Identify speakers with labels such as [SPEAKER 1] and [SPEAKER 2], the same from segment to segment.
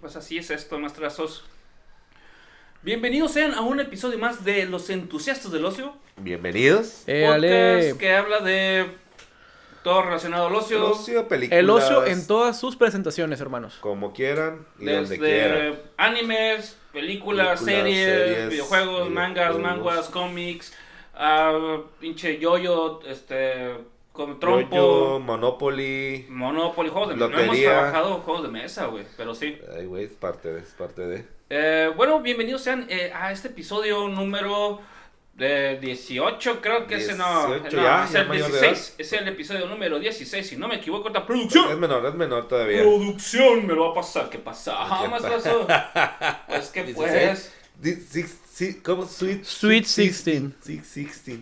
[SPEAKER 1] Pues así es esto, maestrazos. Bienvenidos sean a un episodio más de Los Entusiastas del Ocio.
[SPEAKER 2] Bienvenidos.
[SPEAKER 3] Eh,
[SPEAKER 1] podcast que habla de todo relacionado al ocio.
[SPEAKER 2] El ocio, películas.
[SPEAKER 3] El ocio en todas sus presentaciones, hermanos.
[SPEAKER 2] Como quieran y donde
[SPEAKER 1] Desde
[SPEAKER 2] quieran.
[SPEAKER 1] animes, películas,
[SPEAKER 2] Películas,
[SPEAKER 1] series,
[SPEAKER 2] series,
[SPEAKER 1] videojuegos, mangas, manguas, cómics, ah, pinche yoyo, este, con trompo,
[SPEAKER 2] Yo-Yo, Monopoly.
[SPEAKER 1] Monopoly, juegos de mesa. No hemos
[SPEAKER 2] Lotería.
[SPEAKER 1] trabajado juegos de mesa, güey, pero sí.
[SPEAKER 2] Ay, güey, es parte de, es parte de.
[SPEAKER 1] Eh, bueno, bienvenidos sean eh, a este episodio número eh, 18, creo que ese no,
[SPEAKER 2] 18
[SPEAKER 1] no,
[SPEAKER 2] ya,
[SPEAKER 1] es
[SPEAKER 2] ya
[SPEAKER 1] el
[SPEAKER 2] mayor de
[SPEAKER 1] 16, es el episodio número 16, si no me equivoco, esta producción.
[SPEAKER 2] Es menor, es menor todavía.
[SPEAKER 1] Producción me lo va a pasar, ¿qué pasa?
[SPEAKER 2] ¿Qué
[SPEAKER 1] Ah, razón. Pues que
[SPEAKER 2] 16.
[SPEAKER 1] pues.
[SPEAKER 2] Si- ¿Cómo? Sweet,
[SPEAKER 3] Sweet 16.
[SPEAKER 2] Sweet 16.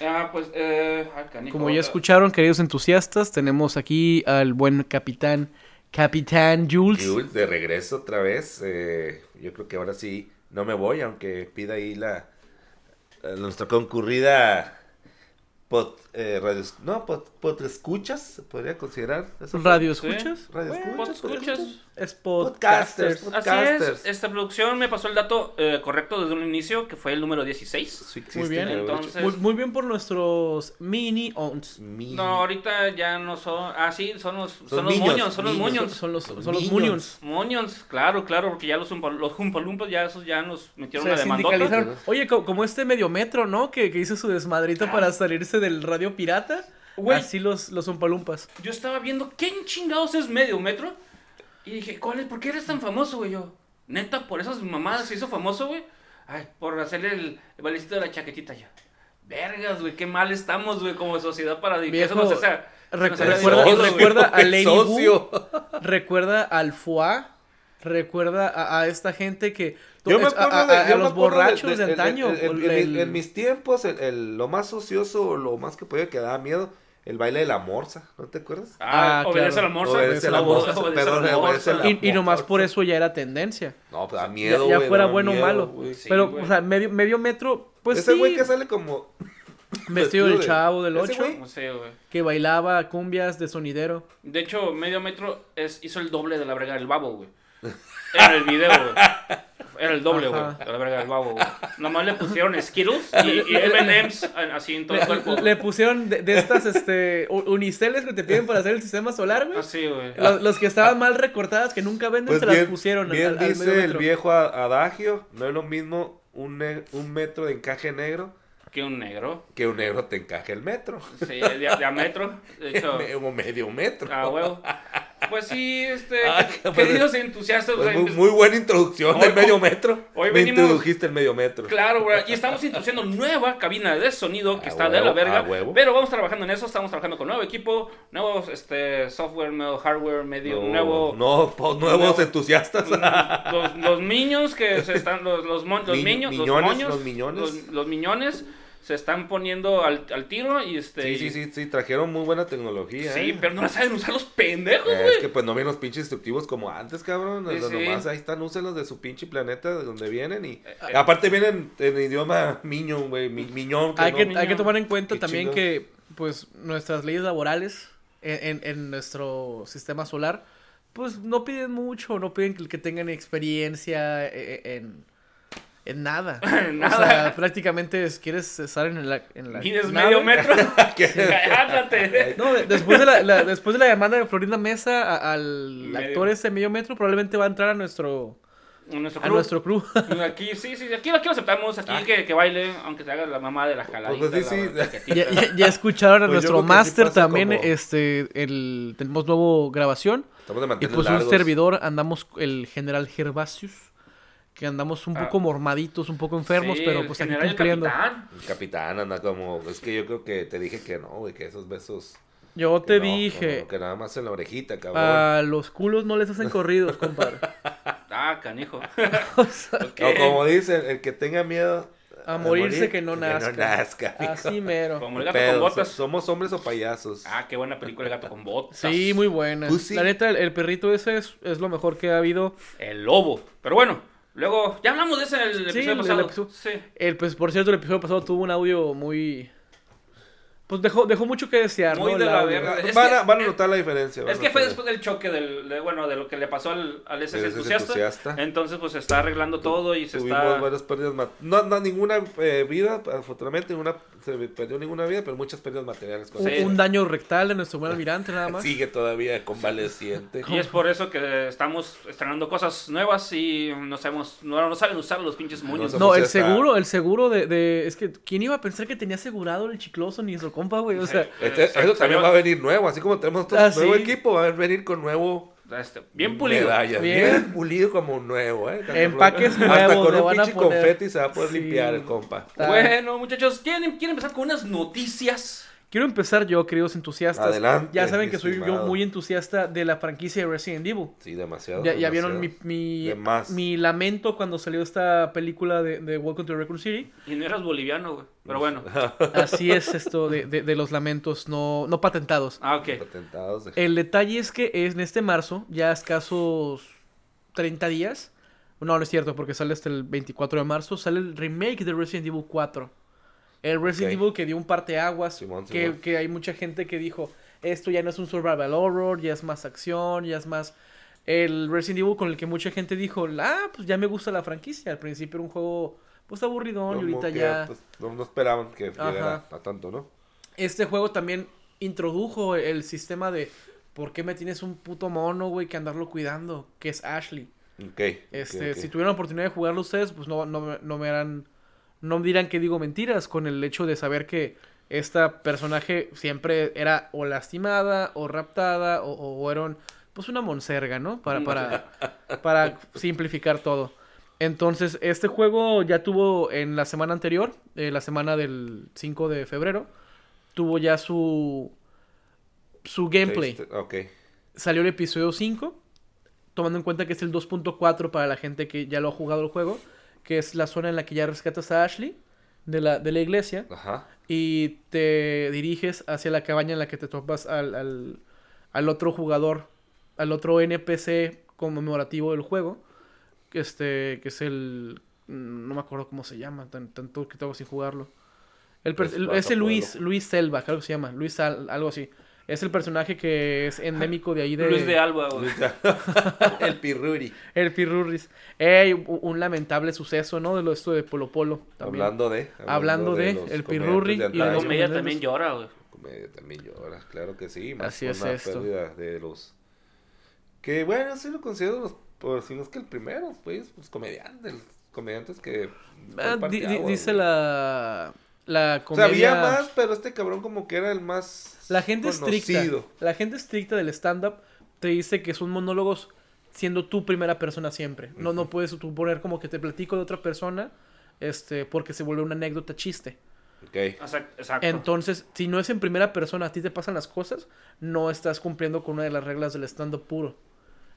[SPEAKER 1] Ah, pues, eh. ah,
[SPEAKER 3] Como ya escucharon, queridos entusiastas, tenemos aquí al buen capitán, Capitán Jules.
[SPEAKER 2] Jules, de regreso otra vez. eh, yo creo que ahora sí no me voy, aunque pida ahí la, nuestra concurrida pod, eh, radio, no, pod, pod escuchas, se podría considerar. ¿Eso?
[SPEAKER 3] Radio
[SPEAKER 1] Sí.
[SPEAKER 3] escuchas.
[SPEAKER 2] Radio
[SPEAKER 1] Bueno,
[SPEAKER 2] escuchas,
[SPEAKER 1] pod escuchas.
[SPEAKER 3] Es
[SPEAKER 2] Podcasters.
[SPEAKER 3] podcasters.
[SPEAKER 1] Así es, esta producción me pasó el dato eh, correcto desde un inicio, que fue el número 16.
[SPEAKER 2] Sí
[SPEAKER 3] Muy
[SPEAKER 2] existe,
[SPEAKER 3] bien,
[SPEAKER 2] de hecho.
[SPEAKER 1] entonces-
[SPEAKER 3] Muy, muy bien por nuestros mini ons.
[SPEAKER 2] Mi-
[SPEAKER 1] No, ahorita ya no son. Ah, sí, son los, son
[SPEAKER 2] Son
[SPEAKER 1] los
[SPEAKER 2] niños,
[SPEAKER 1] moños, son los
[SPEAKER 2] niños.
[SPEAKER 1] moños.
[SPEAKER 3] Son los, son los
[SPEAKER 2] Minions.
[SPEAKER 3] munions.
[SPEAKER 1] Moños, claro, claro, porque ya los, los Jumpalumpas ya esos ya nos metieron
[SPEAKER 3] Se
[SPEAKER 1] una demandota.
[SPEAKER 3] sindicalizaron. Oye, co- como este mediometro, ¿no? Que, que hizo su desmadrito
[SPEAKER 1] Ah.
[SPEAKER 3] para salirse del radio pirata.
[SPEAKER 1] Güey.
[SPEAKER 3] Así los, los umpalumpas.
[SPEAKER 1] Yo estaba viendo quién chingados es medio metro. Y dije, ¿cuál es? ¿Por qué eres tan famoso, güey? Yo, neta, por esas mamadas se hizo famoso, güey. Ay, por hacerle el, el de la chaquetita ya. Vergas, güey, qué mal estamos, güey, como sociedad para que
[SPEAKER 3] Viejo,
[SPEAKER 1] eso nos hace-
[SPEAKER 3] recu-
[SPEAKER 1] nos hace
[SPEAKER 3] recuerda-
[SPEAKER 1] güey.
[SPEAKER 3] recuerda a Lady Wu.
[SPEAKER 2] socio.
[SPEAKER 3] Recuerda al FUA. Recuerda a, a esta gente que.
[SPEAKER 2] Yo me acuerdo
[SPEAKER 3] a,
[SPEAKER 2] de,
[SPEAKER 3] a- a
[SPEAKER 2] yo me
[SPEAKER 3] los
[SPEAKER 2] de-
[SPEAKER 3] borrachos
[SPEAKER 2] de-
[SPEAKER 3] de, antaño.
[SPEAKER 2] el- el-
[SPEAKER 3] el-
[SPEAKER 2] en, en mis tiempos, el, el- lo más ocioso, lo más que podía que daba miedo, el baile de la morsa, ¿no te acuerdas?
[SPEAKER 1] Ah,
[SPEAKER 3] Ah,
[SPEAKER 1] obedece
[SPEAKER 3] claro.
[SPEAKER 1] a la morsa.
[SPEAKER 2] Obedece
[SPEAKER 3] a la morsa,
[SPEAKER 1] obedece
[SPEAKER 2] perdón,
[SPEAKER 1] a la
[SPEAKER 2] obedece a
[SPEAKER 1] morsa.
[SPEAKER 2] la-
[SPEAKER 3] y, y nomás por eso ya era tendencia.
[SPEAKER 2] No, pues da
[SPEAKER 3] Ya,
[SPEAKER 2] miedo,
[SPEAKER 3] ya fuera bueno o malo. Pero, o sea, medio, medio metro, pues
[SPEAKER 2] Ese
[SPEAKER 3] sí.
[SPEAKER 2] güey que sale como...
[SPEAKER 3] Vestido del
[SPEAKER 2] de-
[SPEAKER 3] chavo del
[SPEAKER 2] ese
[SPEAKER 3] 8.
[SPEAKER 2] güey.
[SPEAKER 1] No sé, güey.
[SPEAKER 3] Que bailaba cumbias de sonidero.
[SPEAKER 1] De hecho, medio metro es, hizo el doble de la verga del babo, güey. Era el video, güey. Era el doble, güey, de la verga del babo, güey. Nomás le pusieron Skittles y, y M&M's así en todo el cuerpo.
[SPEAKER 3] Le, le pusieron de, de estas este, uniceles que te piden para hacer el sistema solar, güey.
[SPEAKER 1] Así, güey.
[SPEAKER 3] Los, los que estaban mal recortadas, que nunca venden,
[SPEAKER 2] Pues
[SPEAKER 3] se
[SPEAKER 2] bien,
[SPEAKER 3] las pusieron.
[SPEAKER 2] bien
[SPEAKER 3] al- al
[SPEAKER 2] dice
[SPEAKER 3] medio
[SPEAKER 2] el
[SPEAKER 3] metro.
[SPEAKER 2] viejo a- adagio, no es lo mismo un, ne- un metro de encaje negro
[SPEAKER 1] Que un negro.
[SPEAKER 2] que un negro te encaje el metro.
[SPEAKER 1] Sí, de, diámetro. De hecho,
[SPEAKER 2] o medio metro.
[SPEAKER 1] a huevo. Pues sí, este,
[SPEAKER 2] Ah,
[SPEAKER 1] que- queridos entusiastas.
[SPEAKER 2] Pues
[SPEAKER 1] o sea,
[SPEAKER 2] muy, buena introducción
[SPEAKER 1] Hoy-
[SPEAKER 2] del medio metro.
[SPEAKER 1] hoy
[SPEAKER 2] Me
[SPEAKER 1] venimos-
[SPEAKER 2] introdujiste el medio metro.
[SPEAKER 1] Claro, güey. Y estamos introduciendo nueva cabina de sonido que
[SPEAKER 2] A
[SPEAKER 1] está de la verga.
[SPEAKER 2] a huevo.
[SPEAKER 1] Pero vamos trabajando en eso. Estamos trabajando con nuevo equipo, nuevos este, software, nuevo hardware, medio
[SPEAKER 2] No,
[SPEAKER 1] nuevo.
[SPEAKER 2] no, po- nuevos
[SPEAKER 1] nuevo-
[SPEAKER 2] entusiastas.
[SPEAKER 1] Los, los niños que se están. Los, los, mon- los niños, los moños,
[SPEAKER 2] los miñones.
[SPEAKER 1] Los, los miñones se están poniendo al, al tiro y este.
[SPEAKER 2] Sí, sí, sí, sí, trajeron muy buena tecnología.
[SPEAKER 1] Sí,
[SPEAKER 2] ¿eh?
[SPEAKER 1] pero no la saben usar los pendejos,
[SPEAKER 2] Eh,
[SPEAKER 1] güey.
[SPEAKER 2] Es que pues no vienen los pinches instructivos como antes, cabrón.
[SPEAKER 1] Sí,
[SPEAKER 2] Los
[SPEAKER 1] sí.
[SPEAKER 2] Nomás ahí están, úsenlos de su pinche planeta de donde vienen y...
[SPEAKER 1] eh.
[SPEAKER 2] Aparte vienen en idioma miño, güey, mi- miñón.
[SPEAKER 3] Hay,
[SPEAKER 2] no-
[SPEAKER 3] que, hay que tomar en cuenta
[SPEAKER 2] Qué
[SPEAKER 3] también que, pues, nuestras leyes laborales en, en- en nuestro sistema solar, pues, no piden mucho, no piden que, que tengan experiencia eh, en, en nada.
[SPEAKER 1] Nada.
[SPEAKER 3] O sea, prácticamente es- quieres estar en la, en la
[SPEAKER 1] Mides
[SPEAKER 3] nave.
[SPEAKER 1] medio metro.
[SPEAKER 3] No, de- después de la, la- después de la llamada de Florinda Mesa a- al
[SPEAKER 1] Medio.
[SPEAKER 3] actor este medio metro, probablemente va a entrar a nuestro,
[SPEAKER 1] Nuestro
[SPEAKER 3] a nuestro crew.
[SPEAKER 1] Aquí, sí, sí, aquí, aquí lo aceptamos, aquí
[SPEAKER 2] Ah.
[SPEAKER 1] que, que baile, aunque te haga la mamá de la jaladita.
[SPEAKER 2] Pues, sí,
[SPEAKER 1] la
[SPEAKER 2] sí.
[SPEAKER 1] chaquetita.
[SPEAKER 3] ya, ya- ya escucharon a
[SPEAKER 2] Pues
[SPEAKER 3] nuestro
[SPEAKER 2] sí
[SPEAKER 3] máster también,
[SPEAKER 2] como-
[SPEAKER 3] este, el, tenemos nuevo grabación.
[SPEAKER 2] Estamos de
[SPEAKER 3] Y pues un servidor, andamos el general Gervasius, que andamos un
[SPEAKER 1] Ah.
[SPEAKER 3] poco mormaditos, un poco enfermos,
[SPEAKER 1] Sí,
[SPEAKER 3] pero pues aquí
[SPEAKER 1] y el
[SPEAKER 3] cumpliendo.
[SPEAKER 1] capitán.
[SPEAKER 2] El capitán anda como... Es que yo creo que te dije que no, güey, que esos besos...
[SPEAKER 3] Yo
[SPEAKER 2] que
[SPEAKER 3] te
[SPEAKER 2] no,
[SPEAKER 3] dije,
[SPEAKER 2] no, que nada más en la orejita, cabrón.
[SPEAKER 3] a los culos no les hacen corridos, compadre.
[SPEAKER 1] Ah, canijo.
[SPEAKER 3] O sea,
[SPEAKER 2] como dicen, el que tenga miedo...
[SPEAKER 3] A morirse que no nazca.
[SPEAKER 2] nazca.
[SPEAKER 3] así mero.
[SPEAKER 1] Como el gato
[SPEAKER 2] Pedo,
[SPEAKER 1] con botas.
[SPEAKER 2] so- Somos hombres o payasos.
[SPEAKER 1] Ah, qué buena película el gato con botas.
[SPEAKER 3] Sí, muy buena.
[SPEAKER 2] Pussy.
[SPEAKER 3] La neta, el, el perrito ese es, es lo mejor que ha habido.
[SPEAKER 1] El lobo. Pero bueno, luego, ya hablamos de ese en el
[SPEAKER 3] Sí,
[SPEAKER 1] episodio
[SPEAKER 3] el- el
[SPEAKER 1] pasado.
[SPEAKER 3] episodio-
[SPEAKER 1] Sí.
[SPEAKER 3] El, pues, por cierto, el episodio pasado tuvo un audio muy... Pues dejó, dejó mucho que desear,
[SPEAKER 1] Muy
[SPEAKER 3] ¿no?
[SPEAKER 1] de la verga.
[SPEAKER 2] Van,
[SPEAKER 1] que-
[SPEAKER 2] a, van a notar la diferencia.
[SPEAKER 1] Es que fue después del choque del, de, bueno, de lo que le pasó al, al
[SPEAKER 2] Del
[SPEAKER 1] entusiasta.
[SPEAKER 2] entusiasta.
[SPEAKER 1] Entonces, pues se está arreglando todo y se
[SPEAKER 2] Tuvimos
[SPEAKER 1] está.
[SPEAKER 2] varias pérdidas. No, no, ninguna eh, vida, afortunadamente, ninguna, se perdió ninguna vida, pero muchas pérdidas materiales.
[SPEAKER 3] Un,
[SPEAKER 1] Sí.
[SPEAKER 3] un daño rectal de nuestro buen almirante, nada más.
[SPEAKER 2] Sigue todavía convaleciente.
[SPEAKER 1] Y es por eso que estamos estrenando cosas nuevas y no sabemos, no, no saben usar los pinches moños.
[SPEAKER 2] No
[SPEAKER 3] No, el seguro, el seguro de, de- Es que, ¿quién iba a pensar que tenía asegurado el chicloso ni su compa, güey? O sea,
[SPEAKER 2] Este- eso también va a venir nuevo, así como tenemos otro
[SPEAKER 3] Ah,
[SPEAKER 2] nuevo
[SPEAKER 3] sí.
[SPEAKER 2] equipo, va a venir con nuevo
[SPEAKER 1] Este, bien pulido.
[SPEAKER 2] medallas,
[SPEAKER 3] Bien.
[SPEAKER 2] bien. pulido como nuevo, eh.
[SPEAKER 3] Empaques
[SPEAKER 2] Hasta
[SPEAKER 3] nuevos
[SPEAKER 2] con
[SPEAKER 3] le
[SPEAKER 2] un pinche
[SPEAKER 3] poner.
[SPEAKER 2] confeti se va a poder
[SPEAKER 3] Sí.
[SPEAKER 2] limpiar el compa.
[SPEAKER 1] Bueno, muchachos, ¿quieren, quieren empezar con unas noticias?
[SPEAKER 3] Quiero empezar yo, queridos entusiastas.
[SPEAKER 2] Adelante,
[SPEAKER 3] Ya saben que soy yo muy entusiasta de la franquicia de Resident Evil.
[SPEAKER 2] Sí, demasiado.
[SPEAKER 3] Ya, ya vieron mi, mi,
[SPEAKER 2] De más.
[SPEAKER 3] mi lamento cuando salió esta película de, de Welcome to Raccoon City.
[SPEAKER 1] Y no eras boliviano, güey. Pero bueno.
[SPEAKER 3] Así es esto de, de- de los lamentos no, no patentados.
[SPEAKER 1] Ah, ok.
[SPEAKER 2] Patentados
[SPEAKER 3] El detalle es que en este marzo, ya escasos 30 días, no, no es cierto, porque sale hasta el 24 de marzo, sale el remake de Resident Evil 4. El Resident
[SPEAKER 2] Ok.
[SPEAKER 3] Evil que dio un parteaguas,
[SPEAKER 2] Simón,
[SPEAKER 3] que,
[SPEAKER 2] Simón.
[SPEAKER 3] que hay mucha gente que dijo, esto ya no es un survival horror, ya es más acción, ya es más... El Resident Evil con el que mucha gente dijo, ah, pues ya me gusta la franquicia. Al principio era un juego, pues aburridón, y
[SPEAKER 2] como
[SPEAKER 3] ahorita
[SPEAKER 2] que,
[SPEAKER 3] ya...
[SPEAKER 2] pues, no, no esperaban que
[SPEAKER 3] Ajá.
[SPEAKER 2] llegara a tanto, ¿no?
[SPEAKER 3] Este juego también introdujo el sistema de, ¿por qué me tienes un puto mono, güey, que andarlo cuidando? Que es Ashley.
[SPEAKER 2] Ok.
[SPEAKER 3] Este,
[SPEAKER 2] ok, ok.
[SPEAKER 3] si tuvieran la oportunidad de jugarlo ustedes, pues no, no, no me harán, no me dirán que digo mentiras con el hecho de saber que esta personaje siempre era o lastimada o raptada o, o eran pues una monserga, ¿no? Para, para, para simplificar todo. Entonces, este juego ya tuvo en la semana anterior, eh, la semana del 5 de febrero, tuvo ya su, su gameplay
[SPEAKER 2] Este,
[SPEAKER 3] salió el episodio 5, tomando en cuenta que es el 2.4 para la gente que ya lo ha jugado el juego, que es la zona en la que ya rescatas a Ashley de la, de la iglesia
[SPEAKER 2] Ajá.
[SPEAKER 3] y te diriges hacia la cabaña en la que te topas al, al, al otro jugador, al otro NPC conmemorativo del juego, que este, que es el... no me acuerdo cómo se llama, tan, tanto que tengo sin jugarlo. El per-
[SPEAKER 2] Pues
[SPEAKER 3] el- ese Luis. Luis Selva, creo que se llama, Luis Al- algo así. Es el personaje que es endémico de ahí de...
[SPEAKER 1] Luis de Alba, güey.
[SPEAKER 2] el pirruri.
[SPEAKER 3] El Pirurris. Ey, un lamentable suceso, ¿no? De lo esto de Polo Polo. También.
[SPEAKER 2] Hablando de.
[SPEAKER 3] Hablando de, el
[SPEAKER 2] de
[SPEAKER 3] y.
[SPEAKER 1] La comedia también llora, güey.
[SPEAKER 2] Comedia también llora, claro que sí. Más
[SPEAKER 3] Así es
[SPEAKER 2] la
[SPEAKER 3] esto.
[SPEAKER 2] pérdida de los. Que bueno, sí lo considero los. Por si no es que el primero, pues, los comediantes. Los comediantes que.
[SPEAKER 3] Ah, di- di- dice
[SPEAKER 2] güey.
[SPEAKER 3] la. La
[SPEAKER 2] O sea,
[SPEAKER 3] comedia.
[SPEAKER 2] había más, pero este cabrón como que era el más.
[SPEAKER 3] La gente estricta. La gente estricta del stand-up te dice que son monólogos siendo tú primera persona siempre. No, no puedes tú poner como que te platico de otra persona. Este, porque se vuelve una anécdota chiste.
[SPEAKER 2] Ok.
[SPEAKER 1] Exacto.
[SPEAKER 3] Entonces, si no es en primera persona, a ti te pasan las cosas, no estás cumpliendo con una de las reglas del stand-up puro.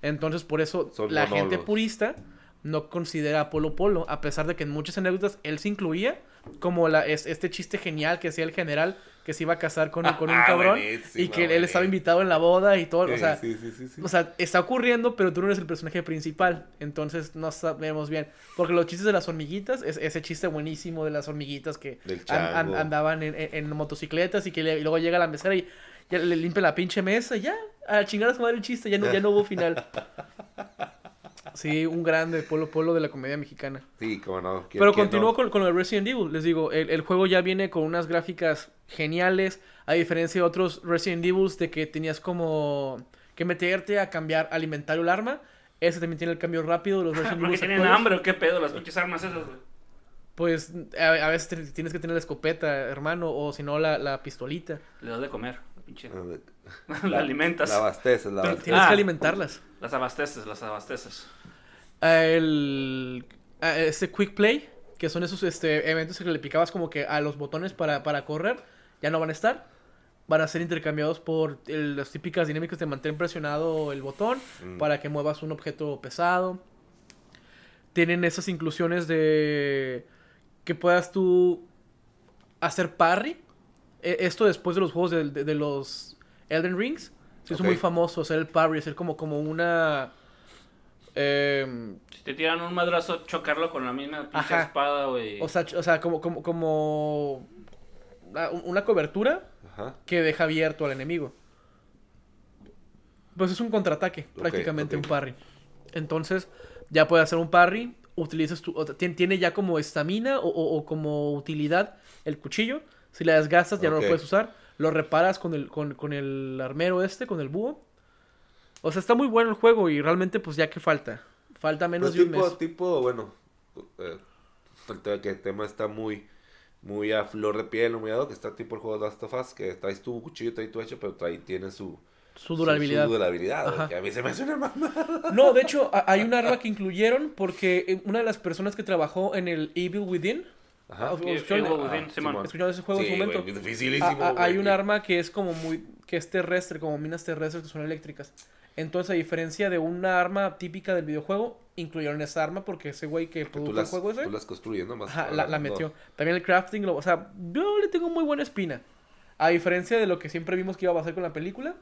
[SPEAKER 3] Entonces, por eso
[SPEAKER 2] Son
[SPEAKER 3] la gente purista no considera a Polo Polo, a pesar de que en muchas anécdotas él se incluía, como la, es, este chiste genial que hacía el general que se iba a casar con, con un
[SPEAKER 2] Ah,
[SPEAKER 3] cabrón y que él estaba invitado en la boda y todo. o sea,
[SPEAKER 2] sí, sí, sí, sí.
[SPEAKER 3] o sea, está ocurriendo, pero tú no eres el personaje principal. Entonces no sabemos bien. Porque los chistes de las hormiguitas, es, ese chiste buenísimo de las hormiguitas que an- an- andaban en, en- en motocicletas y que le- y luego llega la mesera y ya le limpia la pinche mesa y ya, a chingar a su madre el chiste, ya no, ya no hubo final. Sí, un grande Polo Polo de la comedia mexicana.
[SPEAKER 2] Sí, como no. ¿quién-
[SPEAKER 3] Pero continúo
[SPEAKER 2] no?
[SPEAKER 3] con, con el Resident Evil. Les digo, el, el juego ya viene con unas gráficas geniales. A diferencia de otros Resident Evils de que tenías como que meterte a cambiar, alimentar el arma. Ese también tiene el cambio rápido los Resident Evil.
[SPEAKER 1] tienen hambre o qué pedo, las pinches armas esas, güey.
[SPEAKER 3] Pues a, a veces te- tienes que tener la escopeta, hermano, o si no la, la pistolita.
[SPEAKER 1] Le das de comer, pinche. La alimentas.
[SPEAKER 2] La abasteces, la abasteces.
[SPEAKER 3] tienes
[SPEAKER 1] Ah.
[SPEAKER 3] que alimentarlas.
[SPEAKER 1] Las abasteces, las abasteces.
[SPEAKER 3] El, este Quick Play, que son esos este, eventos que le picabas como que a los botones para, para correr, ya no van a estar. Van a ser intercambiados por el- las típicas dinámicas de mantener presionado el botón
[SPEAKER 2] Mm.
[SPEAKER 3] para que muevas un objeto pesado. Tienen esas inclusiones de que puedas tú hacer parry. E- Esto después de los juegos de, de- de los Elden Rings. Se hizo muy famoso hacer el parry, hacer como, como una... em,
[SPEAKER 1] Si te tiran un madrazo, chocarlo con la misma pinche
[SPEAKER 3] Ajá.
[SPEAKER 1] espada, güey.
[SPEAKER 3] O sea, o sea, como, como, como un- una cobertura
[SPEAKER 2] Ajá.
[SPEAKER 3] que deja abierto al enemigo. Pues es un contraataque, prácticamente un parry. Entonces, ya puede hacer un parry, utilizas tu, tiene ya como estamina o, o- o como utilidad el cuchillo. Si la desgastas ya no lo puedes usar. Lo reparas con el, con, con el armero este, con el búho. O sea, está muy bueno el juego y realmente pues ya que falta. Falta menos de un
[SPEAKER 2] tipo,
[SPEAKER 3] mes.
[SPEAKER 2] tipo, bueno, eh, que el tema está muy, muy a flor de piel, muy dado, que está tipo el juego de Last of Us, que traes tu cuchillo, traes tu hecho, pero trae, tiene su,
[SPEAKER 3] Su durabilidad.
[SPEAKER 2] Su, durabilidad,
[SPEAKER 3] Ajá.
[SPEAKER 2] que a mí se me hace una mamá.
[SPEAKER 3] No, de hecho, a- hay un arma que incluyeron porque eh, una de las personas que trabajó en el Evil Within,
[SPEAKER 2] Ajá.
[SPEAKER 3] ¿O-
[SPEAKER 1] Y-
[SPEAKER 3] escucharon-
[SPEAKER 1] Evil
[SPEAKER 2] Ah,
[SPEAKER 1] Simón.
[SPEAKER 3] ¿escucharon ese juego en
[SPEAKER 2] Sí,
[SPEAKER 3] su momento?
[SPEAKER 2] güey,
[SPEAKER 3] A-
[SPEAKER 2] dificilísimo,
[SPEAKER 3] a- Ah, hay un arma que es como muy, que es terrestre, como minas terrestres que son eléctricas. Entonces, a diferencia de una arma típica del videojuego, incluyeron esa arma porque ese güey que produjo el juego ese,
[SPEAKER 2] tú las construyes nomás.
[SPEAKER 3] ajá, la, la
[SPEAKER 2] no.
[SPEAKER 3] metió. También el crafting, lo- o sea, yo le tengo muy buena espina. A diferencia de lo que siempre vimos que iba a pasar con la película,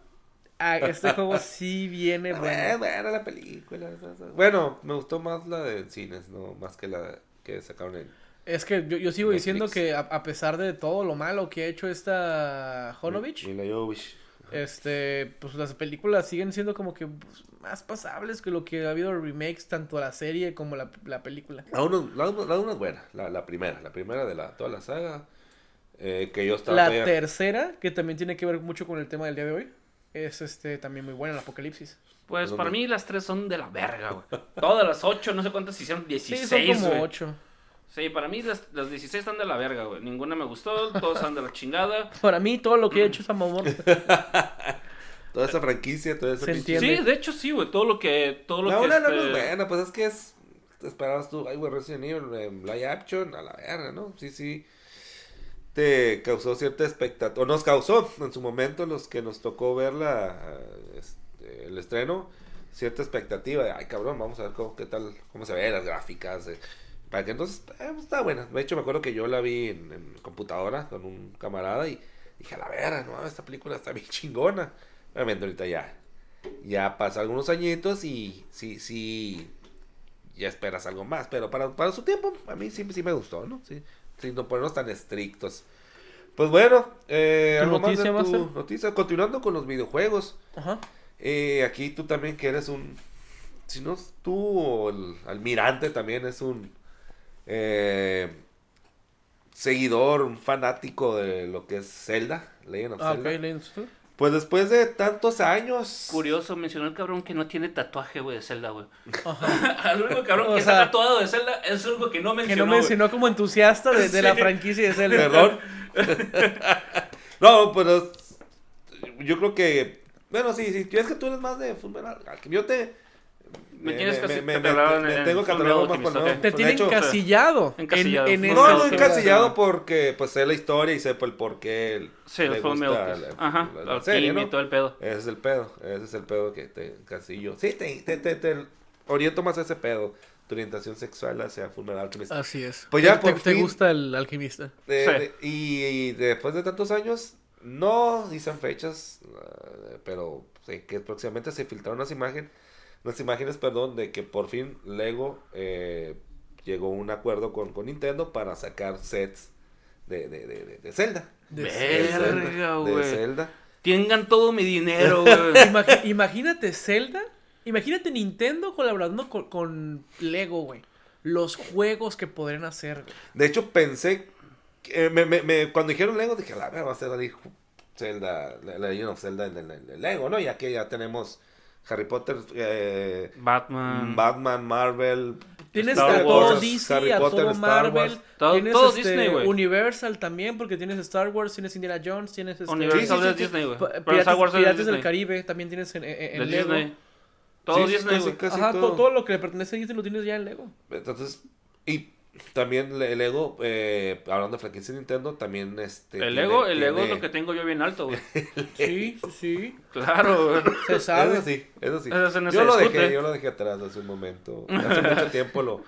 [SPEAKER 3] a este juego sí viene
[SPEAKER 2] Ah,
[SPEAKER 3] bueno.
[SPEAKER 2] Bueno, bueno, la película. Bueno, me gustó más la de cines, no más que la que sacaron en.
[SPEAKER 3] Es que yo, yo sigo diciendo que a, a pesar de todo lo malo que ha hecho esta Honovich,
[SPEAKER 2] Mila Jovovich.
[SPEAKER 3] este, pues las películas siguen siendo como que pues, más pasables que lo que ha habido remakes, tanto la serie como la, la película.
[SPEAKER 2] La uno, la, uno- la uno es buena, la, la primera, la primera de la, toda la saga. eh, que yo estaba
[SPEAKER 3] La
[SPEAKER 2] todavía-
[SPEAKER 3] tercera, que también tiene que ver mucho con el tema del día de hoy, es este también muy buena, el Apocalipsis.
[SPEAKER 1] Pues para mí las tres son de la verga, güey. Todas las ocho, no sé cuántas hicieron,
[SPEAKER 3] Sí,
[SPEAKER 1] 16,
[SPEAKER 3] son como
[SPEAKER 1] güey.
[SPEAKER 3] ocho.
[SPEAKER 1] Sí, para mí las, las 16 están de la verga, güey. Ninguna me gustó, todas están de la chingada.
[SPEAKER 3] Para mí todo lo que he hecho es amor.
[SPEAKER 2] Toda esa franquicia, toda esa
[SPEAKER 3] Se entiende.
[SPEAKER 1] Sí, de hecho sí, güey. Todo lo que. Todo lo
[SPEAKER 2] La
[SPEAKER 1] que
[SPEAKER 2] una no,
[SPEAKER 1] este-
[SPEAKER 2] no es buena, pues es que es. Te esperabas tú, ay, güey, Resident Evil, en live action, a la verga, ¿no? Sí, sí. Te causó cierta expectativa, o nos causó en su momento, los que nos tocó ver la, este, el estreno, cierta expectativa de, ay, cabrón, vamos a ver cómo, qué tal, cómo se ve las gráficas. eh, para que entonces, eh, pues, está buena. De hecho, me acuerdo que yo la vi en, en computadora con un camarada y dije, a la verga, no, esta película está bien chingona. Obviamente, ahorita ya, ya pasa algunos añitos y sí, sí, ya esperas algo más. Pero para, para su tiempo, a mí sí, sí me gustó, ¿no? Sí, sin no ponernos tan estrictos. Pues bueno, eh,
[SPEAKER 3] ¿Tu
[SPEAKER 2] algo más de tu noticia. Continuando con los videojuegos.
[SPEAKER 3] Ajá.
[SPEAKER 2] Eh, aquí tú también que eres un... Si no tú o el almirante también es un... eh, seguidor, un fanático de lo que es Zelda, Legend of
[SPEAKER 3] Ah,
[SPEAKER 2] Zelda.
[SPEAKER 3] Legend of Zelda.
[SPEAKER 2] Pues después de tantos años...
[SPEAKER 1] Curioso, mencionó el cabrón que no tiene tatuaje, güey, de Zelda, güey. El único cabrón
[SPEAKER 3] O
[SPEAKER 1] que
[SPEAKER 3] sea,
[SPEAKER 1] está tatuado de Zelda es algo que no
[SPEAKER 3] Que
[SPEAKER 1] mencionó.
[SPEAKER 3] no
[SPEAKER 1] güey.
[SPEAKER 3] mencionó como entusiasta de, de la franquicia de Zelda.
[SPEAKER 2] Perdón. no, pero yo creo que... Bueno, sí, sí, es que tú eres más de Alchemist. Yo te...
[SPEAKER 1] Me tienes
[SPEAKER 2] me, me-
[SPEAKER 1] catalogado en
[SPEAKER 2] me
[SPEAKER 1] el
[SPEAKER 2] tengo catalogado más
[SPEAKER 1] Alchemist,
[SPEAKER 2] con
[SPEAKER 1] ok.
[SPEAKER 2] nuevo.
[SPEAKER 3] Te tiene
[SPEAKER 2] hecho,
[SPEAKER 3] encasillado.
[SPEAKER 1] Encasillado.
[SPEAKER 3] En, en
[SPEAKER 1] No,
[SPEAKER 2] No, no encasillado porque pues sé la historia y sé por el por qué
[SPEAKER 1] Sí, el
[SPEAKER 2] le gusta la-
[SPEAKER 1] Ajá,
[SPEAKER 2] la-
[SPEAKER 1] la,
[SPEAKER 2] serie, ¿no?
[SPEAKER 1] y todo el pedo.
[SPEAKER 2] Ese es el pedo, ese es el pedo que te encasillo. Sí, te, te, te, te oriento más a ese pedo, tu orientación sexual hacia Fullmetal Alchemist.
[SPEAKER 3] Así es.
[SPEAKER 2] Pues ya,
[SPEAKER 3] te,
[SPEAKER 2] por
[SPEAKER 3] te
[SPEAKER 2] fin.
[SPEAKER 3] gusta el alquimista.
[SPEAKER 2] De-
[SPEAKER 1] Sí.
[SPEAKER 2] de- y, y después de tantos años, no dicen fechas, eh, pero sé que próximamente se filtraron unas imágenes, unas imágenes, perdón, de que por fin Lego eh, llegó a un acuerdo con, con Nintendo para sacar sets de, de, de, de, de Zelda.
[SPEAKER 3] De
[SPEAKER 1] Verga,
[SPEAKER 2] Zelda, de. Zelda.
[SPEAKER 1] Tengan todo mi dinero, güey.
[SPEAKER 3] Imagínate Zelda. Imagínate Nintendo colaborando con, con Lego, güey. Los juegos que podrían hacer, güey.
[SPEAKER 2] De hecho, pensé, que, eh, me, me, me- cuando dijeron Lego, dije, la verdad, va a ser ahí Zelda, la la Legend of Zelda en el, en el Lego, ¿no? Ya que ya tenemos Harry Potter, eh,
[SPEAKER 1] Batman.
[SPEAKER 2] Batman, Marvel.
[SPEAKER 3] Tienes
[SPEAKER 1] Star
[SPEAKER 3] a todo
[SPEAKER 1] Wars,
[SPEAKER 3] DC,
[SPEAKER 2] Harry
[SPEAKER 3] a
[SPEAKER 2] Potter,
[SPEAKER 3] todo Marvel.
[SPEAKER 2] Wars.
[SPEAKER 1] Todo-
[SPEAKER 3] tienes
[SPEAKER 1] todo
[SPEAKER 3] este,
[SPEAKER 1] Disney, güey.
[SPEAKER 3] Universal también, porque tienes Star Wars, tienes Indiana Jones, tienes este,
[SPEAKER 1] Universal
[SPEAKER 2] Sí, sí,
[SPEAKER 1] de
[SPEAKER 2] sí.
[SPEAKER 1] Disney, güey.
[SPEAKER 3] Pa-
[SPEAKER 1] Pero
[SPEAKER 3] Piratas,
[SPEAKER 1] Star Wars es de
[SPEAKER 3] Piratas del
[SPEAKER 1] Disney.
[SPEAKER 3] Caribe también tienes en, en, en Lego.
[SPEAKER 1] Disney. Todo Disney,
[SPEAKER 2] casi, casi
[SPEAKER 3] Ajá,
[SPEAKER 2] todo.
[SPEAKER 3] todo. todo lo que le pertenece a Disney lo tienes ya en Lego.
[SPEAKER 2] Entonces, y también le- Lego, eh, hablando de franquicia de Nintendo, también este.
[SPEAKER 1] El
[SPEAKER 2] tiene-
[SPEAKER 1] Lego, el Lego es lo que tengo yo bien alto, güey.
[SPEAKER 3] Sí, sí, sí.
[SPEAKER 1] Claro, güey.
[SPEAKER 3] Se sabe.
[SPEAKER 2] Eso sí, eso sí.
[SPEAKER 1] Eso no
[SPEAKER 2] yo
[SPEAKER 1] se
[SPEAKER 2] lo
[SPEAKER 1] discute.
[SPEAKER 2] dejé, yo lo dejé atrás hace un momento. Hace mucho tiempo lo,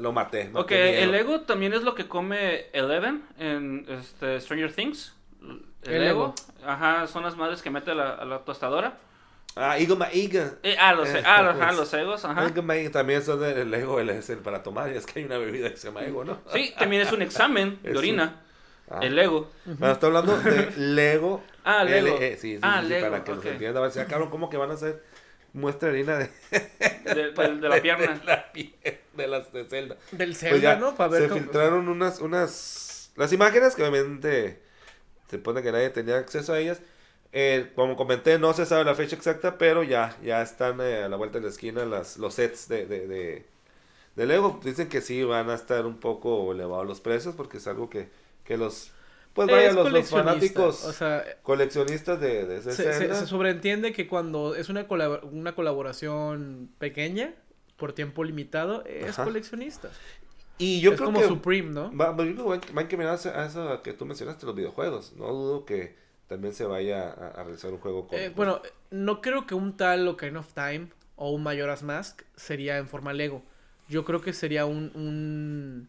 [SPEAKER 2] lo maté. maté
[SPEAKER 1] Ok, el Lego también es lo que come Eleven en este, Stranger Things. El,
[SPEAKER 3] El
[SPEAKER 1] Lego.
[SPEAKER 3] Lego.
[SPEAKER 1] Ajá, son las madres que mete a la, a la tostadora.
[SPEAKER 2] Ah, Igo Maiga.
[SPEAKER 1] Eh, ah, los,
[SPEAKER 2] Eh,
[SPEAKER 1] ah, ajá,
[SPEAKER 2] pues.
[SPEAKER 1] los egos, ajá.
[SPEAKER 2] Igo Maiga también son del el es el para tomar. Y es que hay una bebida que se llama Ego, ¿no?
[SPEAKER 1] Sí, también es un examen de orina.
[SPEAKER 2] Ah.
[SPEAKER 1] El Lego.
[SPEAKER 2] Bueno, estoy hablando de Lego.
[SPEAKER 1] Ah, Lego.
[SPEAKER 2] LE, sí, sí,
[SPEAKER 1] Ah,
[SPEAKER 2] sí,
[SPEAKER 1] Lego,
[SPEAKER 2] para que nos
[SPEAKER 1] ok.
[SPEAKER 2] entienda. A ver, si, ah, cabrón, ¿cómo que van a hacer muestra de harina de,
[SPEAKER 1] De, de- de la pierna.
[SPEAKER 2] de, la pie- de las de Zelda?
[SPEAKER 3] Del
[SPEAKER 2] Pues
[SPEAKER 3] Zelda,
[SPEAKER 2] ya,
[SPEAKER 3] ¿no? Para ver
[SPEAKER 2] se
[SPEAKER 3] cómo-
[SPEAKER 2] filtraron unas, unas, las imágenes que obviamente se pone que nadie tenía acceso a ellas. Eh, como comenté, no se sabe la fecha exacta, pero ya, ya están eh, a la vuelta de la esquina las, los sets de, de, de, de Lego. Dicen que sí van a estar un poco elevados los precios porque es algo que, que los, pues vaya, los, los fanáticos
[SPEAKER 3] O sea,
[SPEAKER 2] coleccionistas de, de ese
[SPEAKER 3] se, se-
[SPEAKER 2] Zelda.
[SPEAKER 3] se sobreentiende que cuando es una, colab- una colaboración pequeña, por tiempo limitado, es
[SPEAKER 2] Ajá.
[SPEAKER 3] coleccionista.
[SPEAKER 2] y yo
[SPEAKER 3] es
[SPEAKER 2] creo
[SPEAKER 3] como
[SPEAKER 2] que
[SPEAKER 3] Supreme, ¿no?
[SPEAKER 2] Va, que va- va encaminado a eso que tú mencionaste, los videojuegos. No dudo que también se vaya a, a realizar un juego con...
[SPEAKER 3] Eh, bueno, no creo que un tal Ocarina of Time o un Majora's Mask sería en forma Lego. Yo creo que sería un... un...